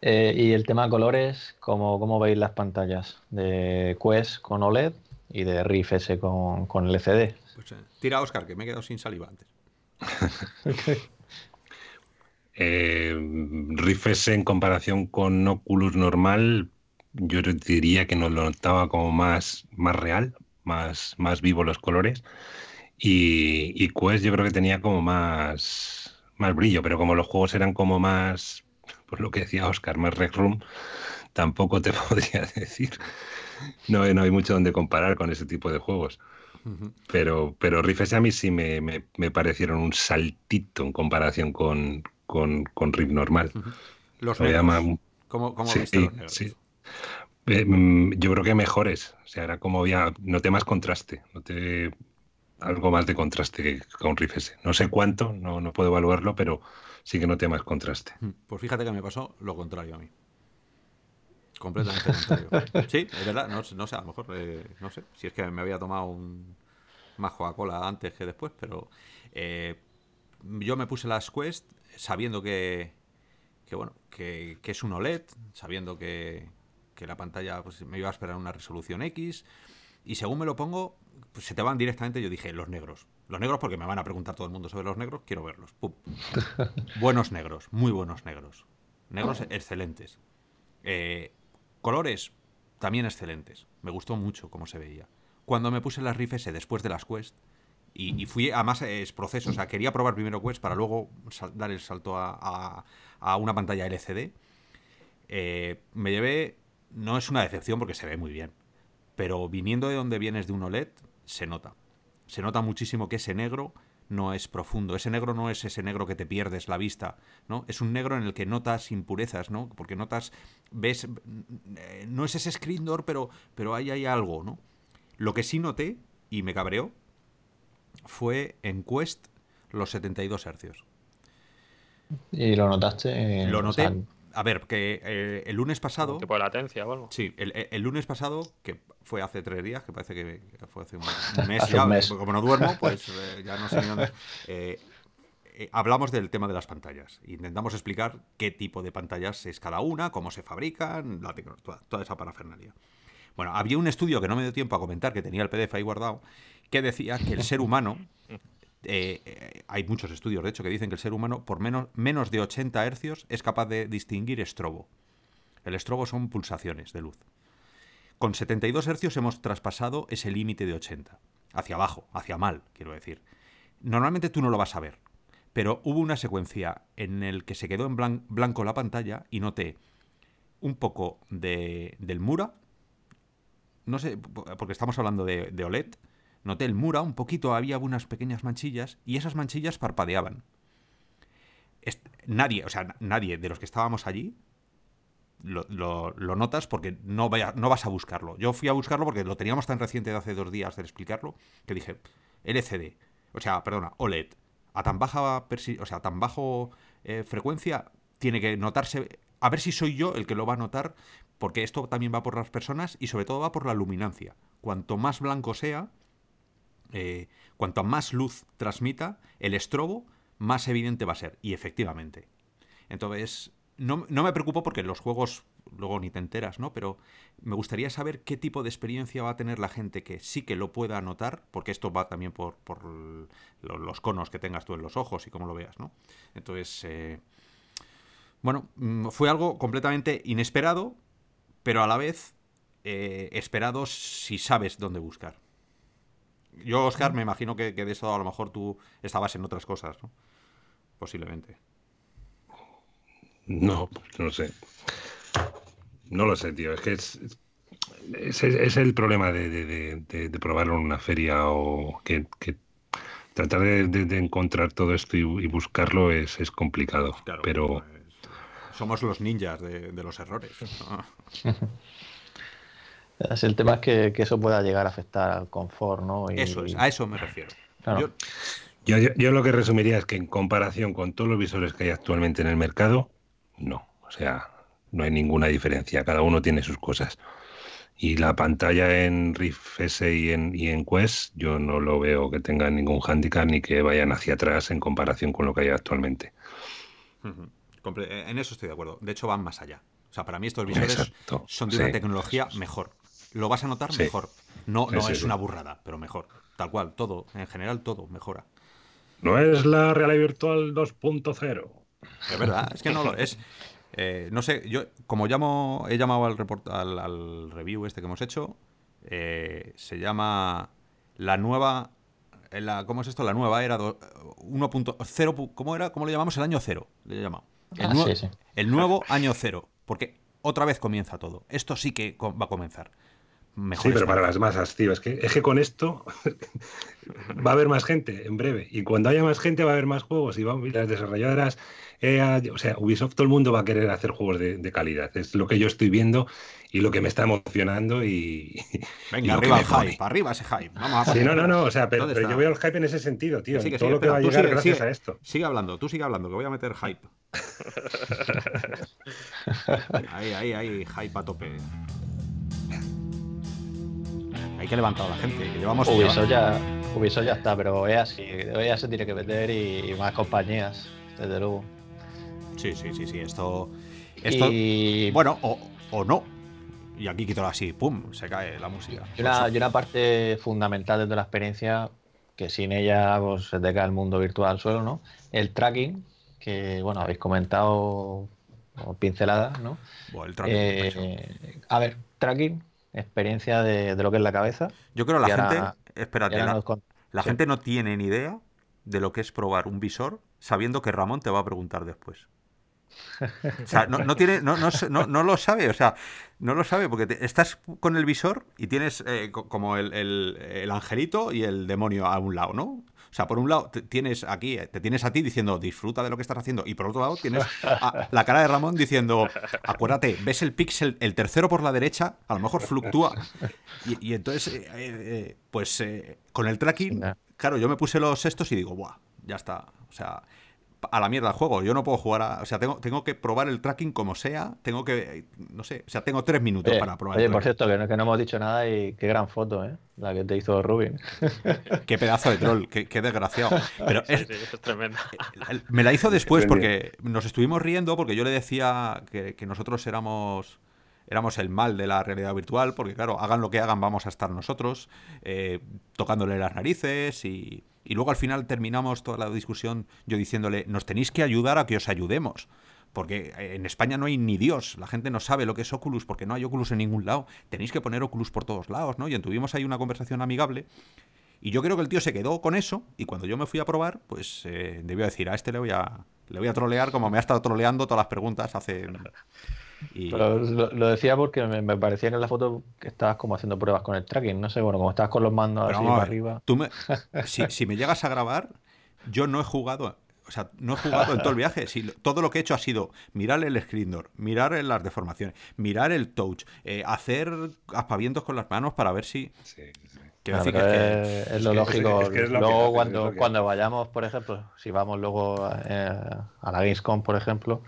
Eh, y el tema de colores, ¿cómo, ¿cómo, veis las pantallas de Quest con OLED y de Rift S con, con LCD? Pues, eh, tira Oscar, que me he quedado sin saliva antes. eh, Rift S en comparación con Oculus normal, yo diría que nos lo notaba como más, más real, más, más vivos los colores. Y, y, Quest yo creo que tenía como más, más brillo, pero como los juegos eran como más, por lo que decía Oscar, más Rec Room, tampoco te podría decir. No, no hay mucho donde comparar con ese tipo de juegos. Pero, pero Rift a mí sí me, me, parecieron un saltito en comparación con, con, con Rift normal. Los negros. ¿Cómo, cómo sí, sí. Eh, mm, yo creo que mejores. O sea, era como había, noté más contraste, noté algo más de contraste que con Riff No sé cuánto, no, no puedo evaluarlo, pero sí que noté más contraste. Pues fíjate que me pasó lo contrario a mí. Completamente contrario. Sí, es verdad, no, sé, a lo mejor, eh, no sé, si es que me había tomado un más Coca-Cola antes que después, pero eh, yo me puse las Quest sabiendo que, que bueno, que, que es un OLED, sabiendo que, que la pantalla pues, me iba a esperar una resolución X. Y según me lo pongo, pues se te van directamente. Yo dije, los negros. Los negros, porque me van a preguntar todo el mundo sobre los negros, quiero verlos. buenos negros, muy buenos negros. Negros excelentes. Eh, colores, también excelentes. Me gustó mucho cómo se veía. Cuando me puse las rifes después de las Quest, y, fui, además es proceso, o sea, quería probar primero Quest para luego dar el salto a, a, una pantalla LCD. Eh, me llevé no es una decepción porque se ve muy bien. Pero viniendo de donde vienes de un OLED, se nota. Se nota muchísimo que ese negro no es profundo. Ese negro no es ese negro que te pierdes la vista, ¿no? Es un negro en el que notas impurezas, ¿no? Porque notas, ves, no es ese screen door, pero, pero ahí hay algo, ¿no? Lo que sí noté, y me cabreó, fue en Quest los 72 hercios. ¿Y lo notaste? lo noté, a ver, que eh, el lunes pasado. tipo de latencia o algo. Sí, el, lunes pasado, que fue hace tres días, que parece que fue hace un, mes ya, como no duermo, pues eh, ya no sé ni dónde. Eh, hablamos del tema de las pantallas. Intentamos explicar qué tipo de pantallas es cada una, cómo se fabrican, la, toda, toda esa parafernalia. Bueno, había un estudio que no me dio tiempo a comentar, que tenía el PDF ahí guardado, que decía que el ser humano, eh, eh, hay muchos estudios de hecho que dicen que el ser humano por menos, menos de 80 hercios es capaz de distinguir estrobo. El estrobo son pulsaciones de luz. Con 72 hercios hemos traspasado ese límite de 80. Hacia abajo, hacia mal, quiero decir. Normalmente tú no lo vas a ver, pero hubo una secuencia en el que se quedó en blanco la pantalla y noté un poco de, del Mura, no sé, porque estamos hablando de, de OLED, noté el Mura, un poquito, había unas pequeñas manchillas y esas manchillas parpadeaban. nadie, o sea, nadie de los que estábamos allí lo, notas porque no, no vas a buscarlo. Yo fui a buscarlo porque lo teníamos tan reciente de hace dos días de explicarlo que dije, LCD, o sea, perdona, OLED, a tan baja, o sea, tan bajo eh, frecuencia, tiene que notarse a ver si soy yo el que lo va a notar, porque esto también va por las personas y sobre todo va por la luminancia. Cuanto más blanco sea, eh, cuanto más luz transmita, el estrobo más evidente va a ser. Y efectivamente. Entonces, no, me preocupo porque los juegos luego ni te enteras, ¿no? Pero me gustaría saber qué tipo de experiencia va a tener la gente que sí que lo pueda notar, porque esto va también por, los conos que tengas tú en los ojos y cómo lo veas, ¿no? Entonces, eh, bueno, mm, fue algo completamente inesperado, pero a la vez eh, esperado si sabes dónde buscar. Yo, Oscar, me imagino que, de eso a lo mejor tú estabas en otras cosas, ¿no? Posiblemente. No, pues no sé. No lo sé, tío. Es que es, es, el problema de, probarlo en una feria o que, tratar de, encontrar todo esto y, buscarlo es, complicado. pero pues, somos los ninjas de, los errores. el tema es que, eso pueda llegar a afectar al confort, ¿no? eso es, a eso me refiero. Yo, lo que resumiría es que en comparación con todos los visores que hay actualmente en el mercado, no. O sea, no hay ninguna diferencia. Cada uno tiene sus cosas. Y la pantalla en Rift S y en, y en Quest, yo no lo veo que tengan ningún handicap ni que vayan hacia atrás en comparación con lo que hay actualmente. Eh, en eso estoy de acuerdo. De hecho, van más allá. O sea, para mí estos visores son de una tecnología mejor. Lo vas a notar mejor. No, no es una burrada, pero mejor. Tal cual, todo. En general, todo mejora. No es la realidad virtual 2.0. Es verdad, es que no lo es. Eh, no sé, yo como llamo, he llamado al, report, al, review este que hemos hecho, eh, se llama la nueva, la, ¿cómo es esto? La nueva era 1.0, ¿cómo era? ¿Cómo lo llamamos? El año cero, le he llamado. El, ah, el nuevo año cero. Porque otra vez comienza todo. Esto sí que va a comenzar. Mejor sí, pero para las masas, tío. Es que, es que con esto va a haber más gente en breve. Y cuando haya más gente va a haber más juegos. Y, las desarrolladoras, o sea, Ubisoft, todo el mundo va a querer hacer juegos de, calidad. Es lo que yo estoy viendo y lo que me está emocionando. Y, Venga, arriba el hype, arriba ese hype. Vamos a sí, no, no, no. O sea, pero, yo veo el hype en ese sentido, tío. todo lo que va a llegar gracias a esto. Sigue hablando, tú sigue hablando, que voy a meter hype. ahí, ahí, ahí, hype a tope. Hay que levantar a la gente. llevamos Ubisoft ya, Ubisoft ya está, pero EA sí, EA se tiene que meter y, más compañías, desde luego. Sí, sí, sí, sí. Esto. esto Bueno, o, o no. Y aquí quito así, ¡pum! Se cae la música. Y una, y una parte fundamental de la experiencia, que sin ella pues, se te cae el mundo virtual al suelo, ¿no? El tracking, que bueno, habéis comentado pinceladas, ¿no? Eh, a ver, tracking, experiencia de, lo que es la cabeza. Yo creo que la gente, espérate, la, gente no tiene ni idea de lo que es probar un visor sabiendo que Ramón te va a preguntar después. O sea, no, tiene, no, no, lo sabe, o sea, no lo sabe porque estás con el visor y tienes eh, como el, el, angelito y el demonio a un lado, ¿no? O sea, por un lado tienes aquí, te tienes a ti diciendo disfruta de lo que estás haciendo, y por otro lado tienes la cara de Ramón diciendo, acuérdate, ves el píxel, el tercero por la derecha, a lo mejor fluctúa. Y, entonces, eh, eh, pues con el tracking, claro, yo me puse los estos y digo, ¡buah! Ya está. O sea, a la mierda el juego. Yo no puedo jugar a. O sea, tengo, tengo que probar el tracking como sea. Tengo que. No sé. O sea, tengo tres minutos para probar. Oye, por cierto, que no, que no hemos dicho nada y qué gran foto, ¿eh? La que te hizo Rubin. qué pedazo de troll. Qué, desgraciado. Pero es, tremendo. Me la hizo después porque nos estuvimos riendo porque yo le decía que, nosotros éramos. éramos el mal de la realidad virtual, porque claro, hagan lo que hagan, vamos a estar nosotros eh, tocándole las narices y, y luego al final terminamos toda la discusión yo diciéndole, nos tenéis que ayudar a que os ayudemos. Porque en España no hay ni Dios, la gente no sabe lo que es Oculus porque no hay Oculus en ningún lado. Tenéis que poner Oculus por todos lados, ¿no? Y tuvimos ahí una conversación amigable. Y yo creo que el tío se quedó con eso y cuando yo me fui a probar, pues eh, debió decir, a este le voy a, le voy a trolear como me ha estado troleando todas las preguntas hace... Pero lo, decía porque me, parecía que en la foto que estabas como haciendo pruebas con el tracking. No sé, bueno, como estabas con los mandos así para arriba. Tú si, si, me llegas a grabar, yo no he jugado o sea, no he jugado en todo el viaje. Si, todo lo que he hecho ha sido mirar el screen door, mirar las deformaciones, mirar el touch, eh, hacer aspavientos con las manos para ver si. Sí, sí. es, lo lógico. luego, cuando, cuando vayamos, por ejemplo, si vamos luego eh, a la Gamescom, por ejemplo,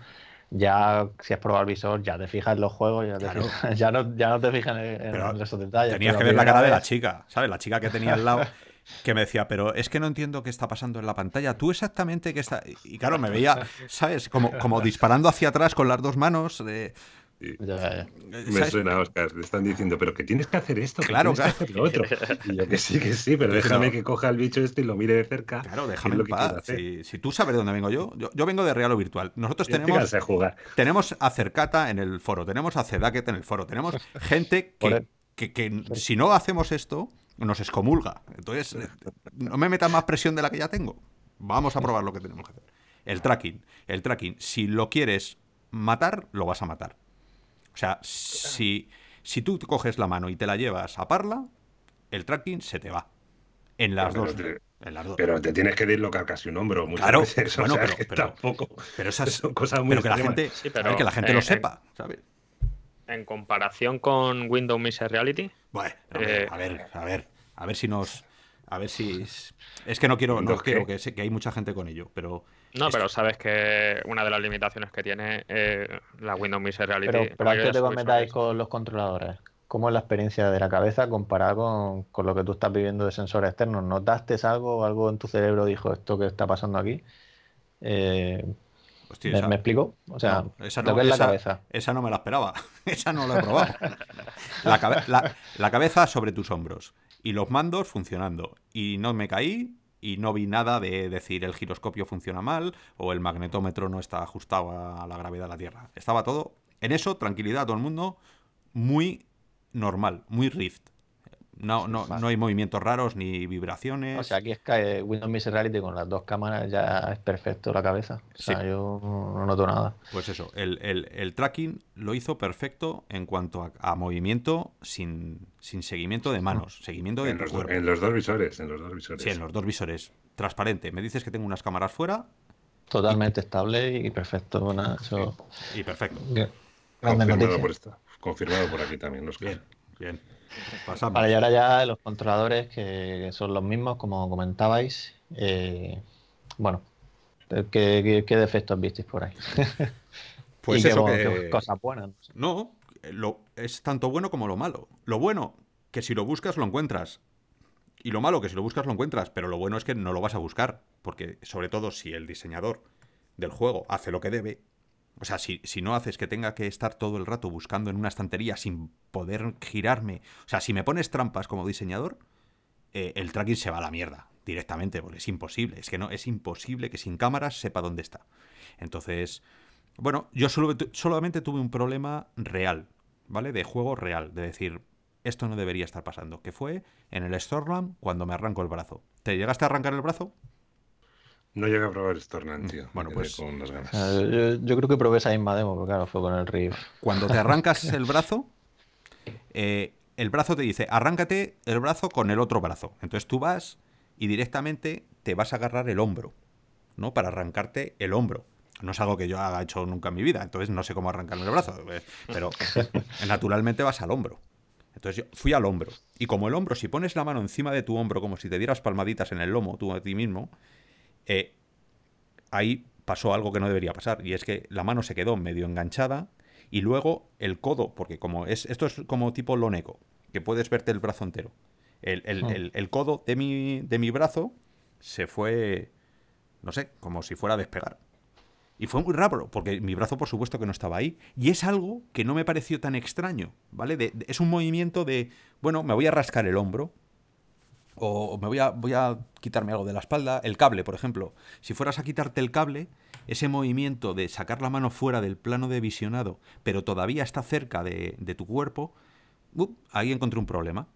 ya si has probado el visor, ya te fijas en los juegos, ya, ya, no, ya no te fijas en, esos detalles. Tenías que ver la cara de la chica, ¿sabes? La chica que tenía al lado. que me decía, pero es que no entiendo qué está pasando en la pantalla. Tú exactamente qué está. Y claro, me veía, ¿sabes? Como, como disparando hacia atrás con las dos manos. Eh, me suena, Oscar. Le están diciendo, pero que tienes que hacer esto, claro, que hacer lo otro. Y yo que sí, que sí, pero déjame que coja el bicho este y lo mire de cerca. Claro, déjame en paz. Si, tú sabes de dónde vengo yo, yo, vengo de real o virtual. Nosotros tenemos. Jugar. Tenemos a Cercata en el foro, tenemos a Cedaket en el foro, tenemos gente que, que, que si no hacemos esto, nos excomulga. Entonces, no me metas más presión de la que ya tengo. Vamos a probar lo que tenemos que hacer. El tracking. El tracking, si lo quieres matar, lo vas a matar. O sea, si, si tú coges la mano y te la llevas a parla, el tracking se te va. En las, dos, Pero te tienes que dislocar casi un hombro muchas claro, veces. Bueno, pero, tampoco. Pero esas son cosas muy pero que la gente, que la gente lo sepa, ¿sabes? En comparación con Windows Mixed Reality. Bueno, eh, a ver, a ver, a ver si nos. A ver si. Es que no quiero, no quiero que, que hay mucha gente con ello, pero. No, pero sabes que una de las limitaciones que tiene eh, la Windows Mixed Reality. Pero, pero antes te metáis con los controladores, ¿cómo es la experiencia de la cabeza comparada con, con, lo que tú estás viviendo de sensores externos? ¿Notaste algo, algo en tu cerebro dijo esto que está pasando aquí? Eh, ¿Me, explico? O sea, esa no, la cabeza. Esa no me la esperaba. esa no la he probado. la, cabeza sobre tus hombros. Y los mandos funcionando. Y no me caí y no vi nada de decir el giroscopio funciona mal o el magnetómetro no está ajustado a la gravedad de la Tierra. Estaba todo. En eso, tranquilidad a todo el mundo. Muy normal, muy Rift. No, no, no hay movimientos raros ni vibraciones. O sea, aquí es que Windows Mixed Reality con las dos cámaras ya es perfecto la cabeza. O sea, yo no noto nada. Pues eso, el, tracking lo hizo perfecto en cuanto a, movimiento sin, sin, seguimiento de manos, seguimiento de en los, En los dos visores, en los dos visores. Sí, en los dos visores. Transparente. Me dices que tengo unas cámaras fuera. Totalmente estable y perfecto. Y perfecto. Confirmado por, esto. Confirmado por aquí también, los Bien, bien. Para y ahora ya los controladores que son los mismos, como comentabais. Eh, bueno, ¿qué, defectos visteis por ahí? Pues eso que... cosas buenas. No, lo, es tanto bueno como lo malo. Lo bueno, que si lo buscas lo encuentras. Y lo malo, que si lo buscas lo encuentras. Pero lo bueno es que no lo vas a buscar. Porque sobre todo si el diseñador del juego hace lo que debe, o sea, si, no haces que tenga que estar todo el rato buscando en una estantería sin poder girarme. O sea, si me pones trampas como diseñador, eh, el tracking se va a la mierda directamente, porque es imposible. Es que no, es imposible que sin cámaras sepa dónde está. Entonces, bueno, yo solamente tuve un problema real, ¿vale? De juego real, de decir, esto no debería estar pasando. Que fue en el Stormland cuando me arranco el brazo. ¿Te llegaste a arrancar el brazo? No llegué a probar Stormland, mm, tío. Bueno, pues. Con las ganas. yo, creo que probé esa misma demo, porque claro, fue con el Rift. Cuando te arrancas el brazo, eh, el brazo te dice, arráncate el brazo con el otro brazo. Entonces tú vas y directamente te vas a agarrar el hombro, ¿no? Para arrancarte el hombro. No es algo que yo haya hecho nunca en mi vida, entonces no sé cómo arrancarme el brazo, pues, pero naturalmente vas al hombro. Entonces yo fui al hombro. Y como el hombro, si pones la mano encima de tu hombro como si te dieras palmaditas en el lomo tú a ti mismo, eh, ahí pasó algo que no debería pasar, y es que la mano se quedó medio enganchada y luego el codo, porque como es esto es como tipo loneco, que puedes verte el brazo entero. El, hmm. codo de mi, de mi brazo se fue, no sé, como si fuera a despegar. Y fue muy raro, porque mi brazo por supuesto que no estaba ahí. Y es algo que no me pareció tan extraño, ¿vale? es un movimiento de, bueno, me voy a rascar el hombro, o me voy a, voy a quitarme algo de la espalda, el cable, por ejemplo. Si fueras a quitarte el cable, ese movimiento de sacar la mano fuera del plano de visionado, pero todavía está cerca de, tu cuerpo, uh, ahí encontré un problema.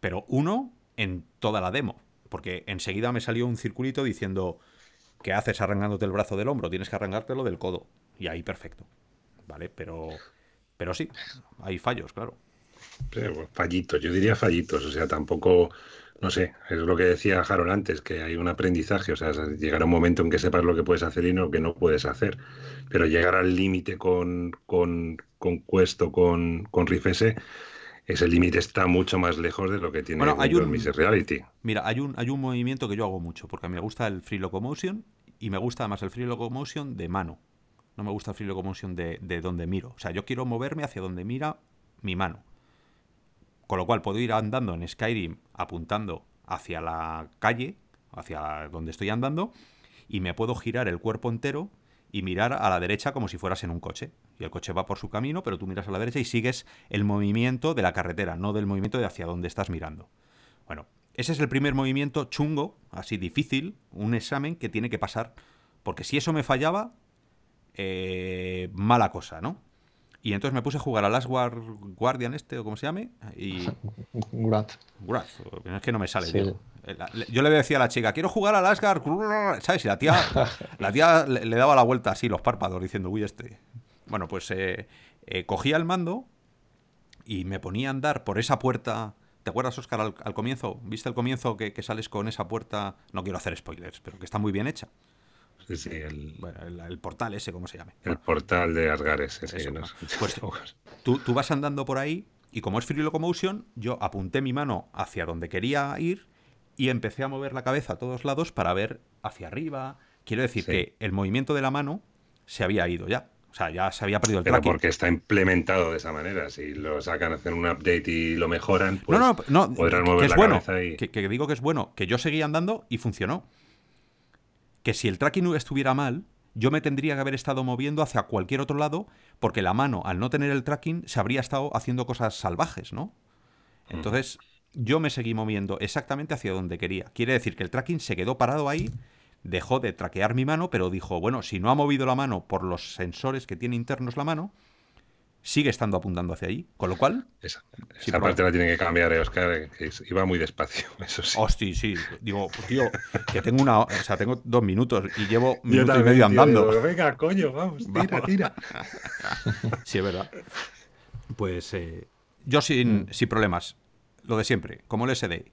Pero uno en toda la demo, porque enseguida me salió un circulito diciendo, ¿qué haces arrancándote el brazo del hombro? Tienes que arrancártelo del codo. Y ahí perfecto. ¿Vale? Pero, pero sí, hay fallos, claro. fallitos, yo diría fallitos, o sea, tampoco no sé, es lo que decía Harold antes, que hay un aprendizaje, o sea, llegará un momento en que sepas lo que puedes hacer y lo que no puedes hacer, pero llegar al límite con, con, con Cuesto, con, con Rifese, ese límite está mucho más lejos de lo que tiene bueno, hay un, Reality. Mira, hay un, hay un movimiento que yo hago mucho, porque me gusta el Free Locomotion y me gusta además el Free Locomotion de mano. No me gusta el Free Locomotion de, de donde miro. O sea, yo quiero moverme hacia donde mira mi mano. Con lo cual puedo ir andando en Skyrim apuntando hacia la calle, hacia donde estoy andando, y me puedo girar el cuerpo entero y mirar a la derecha como si fueras en un coche. Y el coche va por su camino, pero tú miras a la derecha y sigues el movimiento de la carretera, no del movimiento de hacia donde estás mirando. Bueno, ese es el primer movimiento chungo, así difícil, un examen que tiene que pasar, porque si eso me fallaba, eh, mala cosa, ¿no? Y entonces me puse a jugar al Last Guardian este, o como se llame, y... Gurat. Gurat, es que no me sale. Yo le decía a la chica, quiero jugar al Asgard, ¿sabes? Y la tía, la tía le, daba la vuelta así, los párpados, diciendo, uy, este... Bueno, pues eh, eh, cogía el mando y me ponía a andar por esa puerta... ¿Te acuerdas, Oscar, al, comienzo? ¿Viste el comienzo que, que sales con esa puerta? No quiero hacer spoilers, pero que está muy bien hecha el, portal ese, ¿cómo se llama? El portal de Asgares. pues tú, tú, vas andando por ahí y como es Free Locomotion, yo apunté mi mano hacia donde quería ir y empecé a mover la cabeza a todos lados para ver hacia arriba. Quiero decir que el movimiento de la mano se había ido ya. O sea, ya se había perdido el Pero porque está implementado de esa manera. Si lo sacan, hacen un update y lo mejoran, pues no, no, no, podrán mover que es bueno, que, digo que es bueno, que yo seguía andando y funcionó que si el tracking estuviera mal, yo me tendría que haber estado moviendo hacia cualquier otro lado, porque la mano, al no tener el tracking, se habría estado haciendo cosas salvajes, ¿no? Entonces, yo me seguí moviendo exactamente hacia donde quería. Quiere decir que el tracking se quedó parado ahí, dejó de traquear mi mano, pero dijo, bueno, si no ha movido la mano por los sensores que tiene internos la mano, sigue estando apuntando hacia allí, con lo cual... Esa, parte la tiene que cambiar, eh, Oscar, eh, que iba muy despacio, eso sí. Hostia, sí, digo, pues, tío, que tengo una, o sea, tengo dos minutos y llevo minuto y medio andando. Venga, coño, vamos, tira, tira. sí, es verdad. Pues eh, yo sin, mm. sin problemas, lo de siempre, como el SD,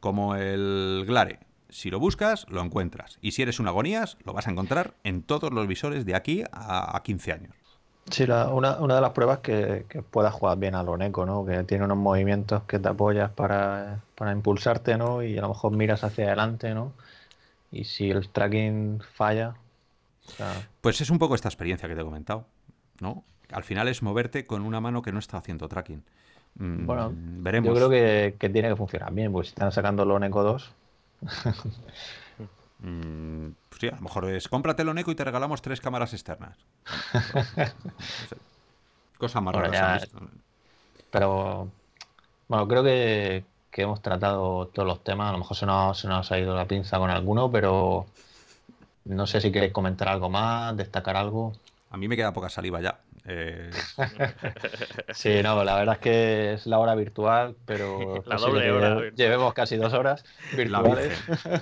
como el Glare, si lo buscas, lo encuentras. Y si eres un agonías, lo vas a encontrar en todos los visores de aquí a, a 15 años. Sí, una, una, de las pruebas que, que puedas jugar bien a lo Neko, ¿no? Que tiene unos movimientos que te apoyas para, para, impulsarte, ¿no? Y a lo mejor miras hacia adelante, ¿no? Y si el tracking falla... Pues es un poco esta experiencia que te he comentado, ¿no? Al final es moverte con una mano que no está haciendo tracking. Mm, bueno, veremos. Yo creo que, que, tiene que funcionar bien, pues si están sacando lo Neko 2... Mm, pues sí, a lo mejor es cómprate lo Neko y te regalamos tres cámaras externas. Cosa más rara. Pero bueno, creo que, hemos tratado todos los temas. A lo mejor se nos, se nos ha ido la pinza con alguno, pero no sé si queréis comentar algo más, destacar algo. A mí me queda poca saliva ya. Eh, sí, no, la verdad es que es la hora virtual, pero la doble hora llevemos casi dos horas virtuales.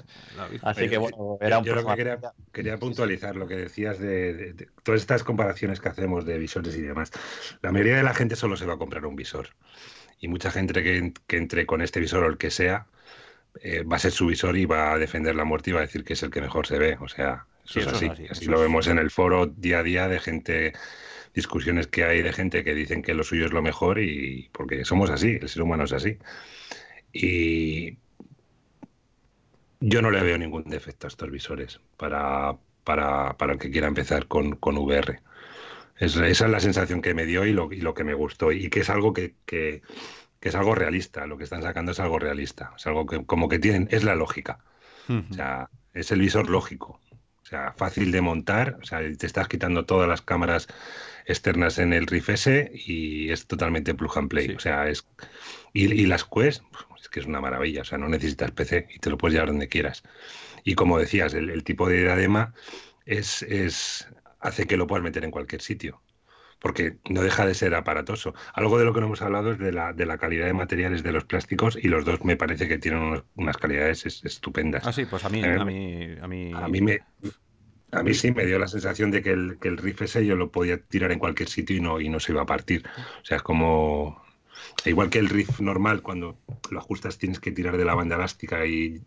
Así que bueno, era un Yo lo que quería, quería, puntualizar lo que decías de, todas estas comparaciones que hacemos de visores y demás. La mayoría de la gente solo se va a comprar un visor. Y mucha gente que, que entre con este visor o el que sea, eh, va a ser su visor y va a defender la muerte y va a decir que es el que mejor se ve. O sea, eso es así. así, lo vemos en el foro día a día de gente discusiones que hay de gente que dicen que lo suyo es lo mejor y porque somos así, el ser humano es así. Y yo no le veo ningún defecto a estos visores para, para, para el que quiera empezar con, con VR. esa es la sensación que me dio y lo, y lo que me gustó y que es algo que, que, que, es algo realista. Lo que están sacando es algo realista. Es algo que como que tienen, es la lógica. O sea, es el visor lógico sea, fácil de montar, o sea, te estás quitando todas las cámaras externas en el Rift S y es totalmente plug and play. O sea, es. Y, las Quest, es que es una maravilla, o sea, no necesitas PC y te lo puedes llevar donde quieras. Y como decías, el, tipo de diadema es, es, hace que lo puedas meter en cualquier sitio porque no deja de ser aparatoso. Algo de lo que no hemos hablado es de la, de la calidad de materiales de los plásticos y los dos me parece que tienen unas calidades estupendas. Ah, sí, pues a mí, a mí, a mí... A mí me... A mí sí me dio la sensación de que el, que el riff ese yo lo podía tirar en cualquier sitio y no, y no se iba a partir. O sea, es como... Igual que el riff normal, cuando lo ajustas tienes que tirar de la banda elástica y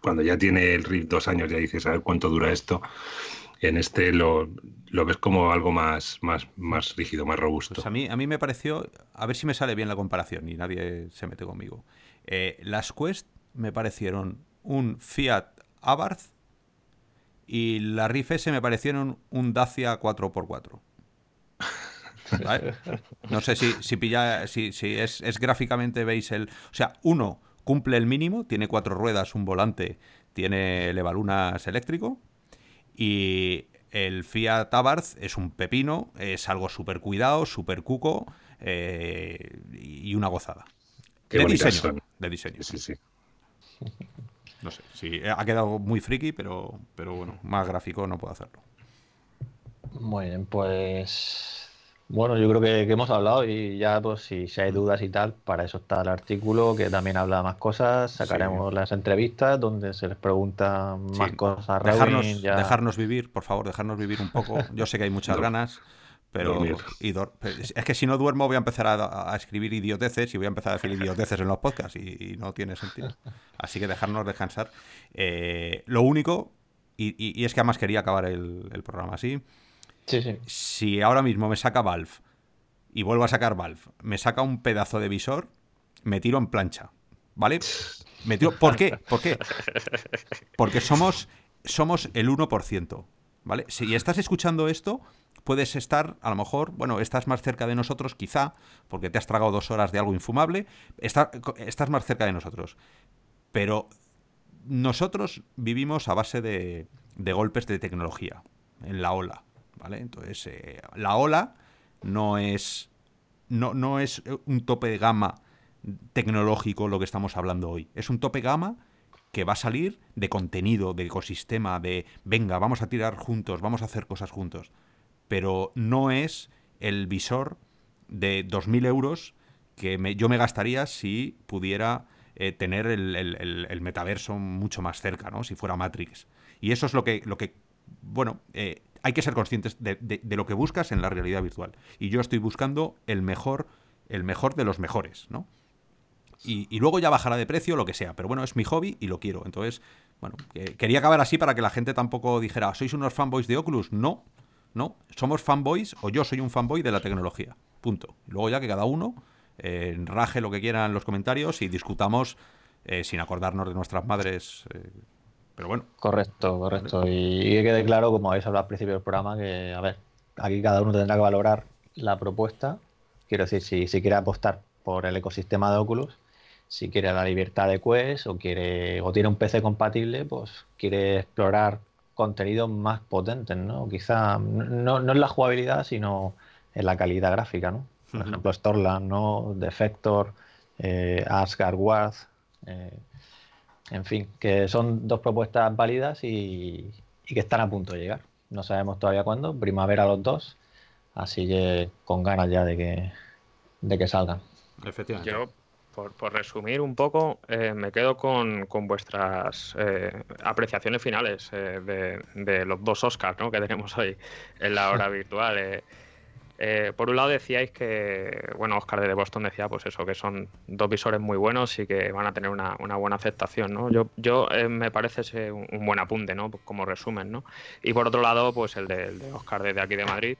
cuando ya tiene el riff dos años ya dices, a ver cuánto dura esto en este lo, ves como algo más, más, más rígido, más robusto. Pues a, mí, a mí me pareció, a ver si me sale bien la comparación y nadie se mete conmigo. Eh, las Quest me parecieron un Fiat Abarth y la Riff S me parecieron un Dacia 4x4. No sé si, si pilla, si, si es, es, gráficamente veis el. O sea, uno cumple el mínimo, tiene cuatro ruedas, un volante, tiene elevalunas eléctrico. Y el Fiat Abarth es un pepino, es algo súper cuidado, súper cuco eh, y una gozada. de diseño, de diseño. Sí, sí. No sé, sí, ha quedado muy friki, pero, pero bueno, más gráfico no puedo hacerlo. Muy bien, pues bueno, yo creo que, hemos hablado y ya, pues si, hay dudas y tal, para eso está el artículo que también habla de más cosas. Sacaremos las entrevistas donde se les pregunta más cosas. Dejarnos, dejarnos vivir, por favor, dejarnos vivir un poco. Yo sé que hay muchas ganas. Pero es que si no duermo voy a empezar a, escribir idioteces y voy a empezar a decir idioteces en los podcasts y, no tiene sentido. Así que dejarnos descansar. Eh, lo único, y, es que además quería acabar el programa así, si ahora mismo me saca Valve y vuelvo a sacar Valve, me saca un pedazo de visor, me tiro en plancha. ¿Vale? Me tiro, ¿Por qué? ¿Por qué? Porque somos, somos el 1%. ¿Vale? Si estás escuchando esto, puedes estar, a lo mejor, bueno, estás más cerca de nosotros, quizá, porque te has tragado dos horas de algo infumable, estás más cerca de nosotros. Pero nosotros vivimos a base de, de golpes de tecnología, en la ola. Entonces, eh, la ola no es, no, no es un tope de gama tecnológico lo que estamos hablando hoy. Es un tope gama que va a salir de contenido, de ecosistema, de venga, vamos a tirar juntos, vamos a hacer cosas juntos. Pero no es el visor de 2.000 euros que yo me gastaría si pudiera eh, tener el, metaverso mucho más cerca, ¿no? Si fuera Matrix. Y eso es lo que, lo que bueno, eh, hay que ser conscientes de, lo que buscas en la realidad virtual. Y yo estoy buscando el mejor, el mejor de los mejores, ¿no? Y, luego ya bajará de precio, lo que sea. Pero bueno, es mi hobby y lo quiero. Entonces, bueno, quería acabar así para que la gente tampoco dijera, ¿sois unos fanboys de Oculus? No, no. Somos fanboys o yo soy un fanboy de la tecnología. Punto. luego ya que cada uno eh, raje lo que quiera en los comentarios y discutamos eh, sin acordarnos de nuestras madres. Eh, pero bueno. Correcto, correcto. Y que quede claro, como habéis hablado al principio del programa, que, a ver, aquí cada uno tendrá que valorar la propuesta. Quiero decir, si, si quiere apostar por el ecosistema de Oculus, si quiere la libertad de Quest o quiere o tiene un PC compatible, pues quiere explorar contenidos más potentes, ¿no? Quizá no, no en la jugabilidad, sino en la calidad gráfica, ¿no? Por ejemplo, Storland, ¿no? Defector, eh, Asgard Ward, eh, en fin, que son dos propuestas válidas y, que están a punto de llegar. No sabemos todavía cuándo, primavera los dos, así que con ganas ya de que, de que salgan. Efectivamente. Yo, por, resumir un poco, eh, me quedo con, vuestras eh, apreciaciones finales eh, de, los dos Oscars que tenemos hoy en la hora virtual. Eh, por un lado decíais que, bueno, Oscar de Boston decía pues eso, que son dos visores muy buenos y que van a tener una, buena aceptación, ¿no? Yo, yo eh, me parece un, buen apunte, ¿no? Como resumen, ¿no? Y por otro lado, pues el de, Oscar desde aquí de Madrid,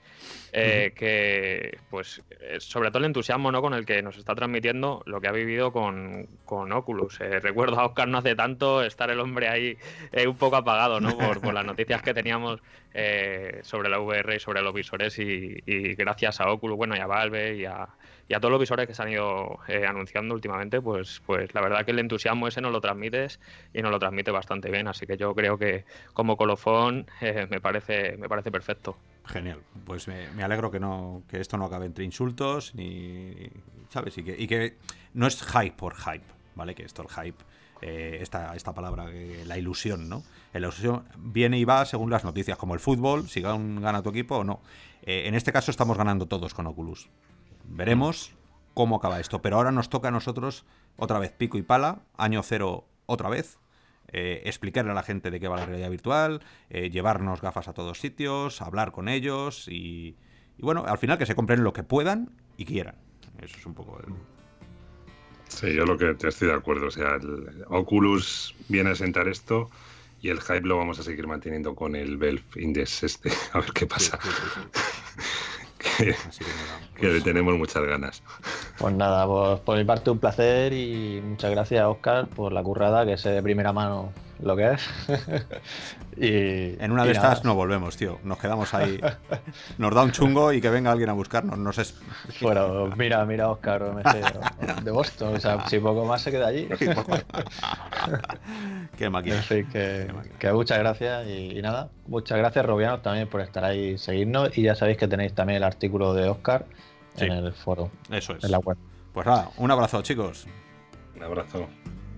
eh, que pues sobre todo el entusiasmo, ¿no? Con el que nos está transmitiendo lo que ha vivido con, con Oculus. recuerdo a Oscar no hace tanto estar el hombre ahí un poco apagado, ¿no? Por, por las noticias que teníamos eh, sobre la VR y sobre los visores y, gracias a Oculus, bueno, y a Valve y a, todos los visores que se han ido eh, anunciando últimamente, pues, pues la verdad que el entusiasmo ese nos lo transmites y nos lo transmite bastante bien, así que yo creo que como colofón eh, me, parece, me parece perfecto. Genial, pues me, alegro que no que esto no acabe entre insultos ni sabes y que, y que no es hype por hype, ¿vale? Que esto el hype eh, esta, esta palabra, la ilusión, ¿no? La ilusión viene y va según las noticias, como el fútbol, si gana tu equipo o no. Eh, en este caso estamos ganando todos con Oculus. Veremos cómo acaba esto, pero ahora nos toca a nosotros otra vez pico y pala, año cero otra vez, eh, explicarle a la gente de qué va la realidad virtual, llevarnos gafas a todos sitios, hablar con ellos y, y, bueno, al final que se compren lo que puedan y quieran. Eso es un poco el, Sí, yo lo que te estoy de acuerdo. O sea, el Oculus viene a sentar esto y el hype lo vamos a seguir manteniendo con el Valve Index este. A ver qué pasa. que, le tenemos muchas ganas. Pues nada, pues por mi parte un placer y muchas gracias Oscar por la currada que sé de primera mano lo que es. y, en una de estas no volvemos, tío. Nos quedamos ahí. Nos da un chungo y que venga alguien a buscarnos. No sé. Bueno, mira, mira, Oscar de Boston. O sea, si poco más se queda allí. Qué máquina. que, muchas gracias y, nada. Muchas gracias, Robianos, también por estar ahí, seguirnos. Y ya sabéis que tenéis también el artículo de Oscar en el foro. Eso es. En la web. Pues nada, un abrazo, chicos. Un abrazo.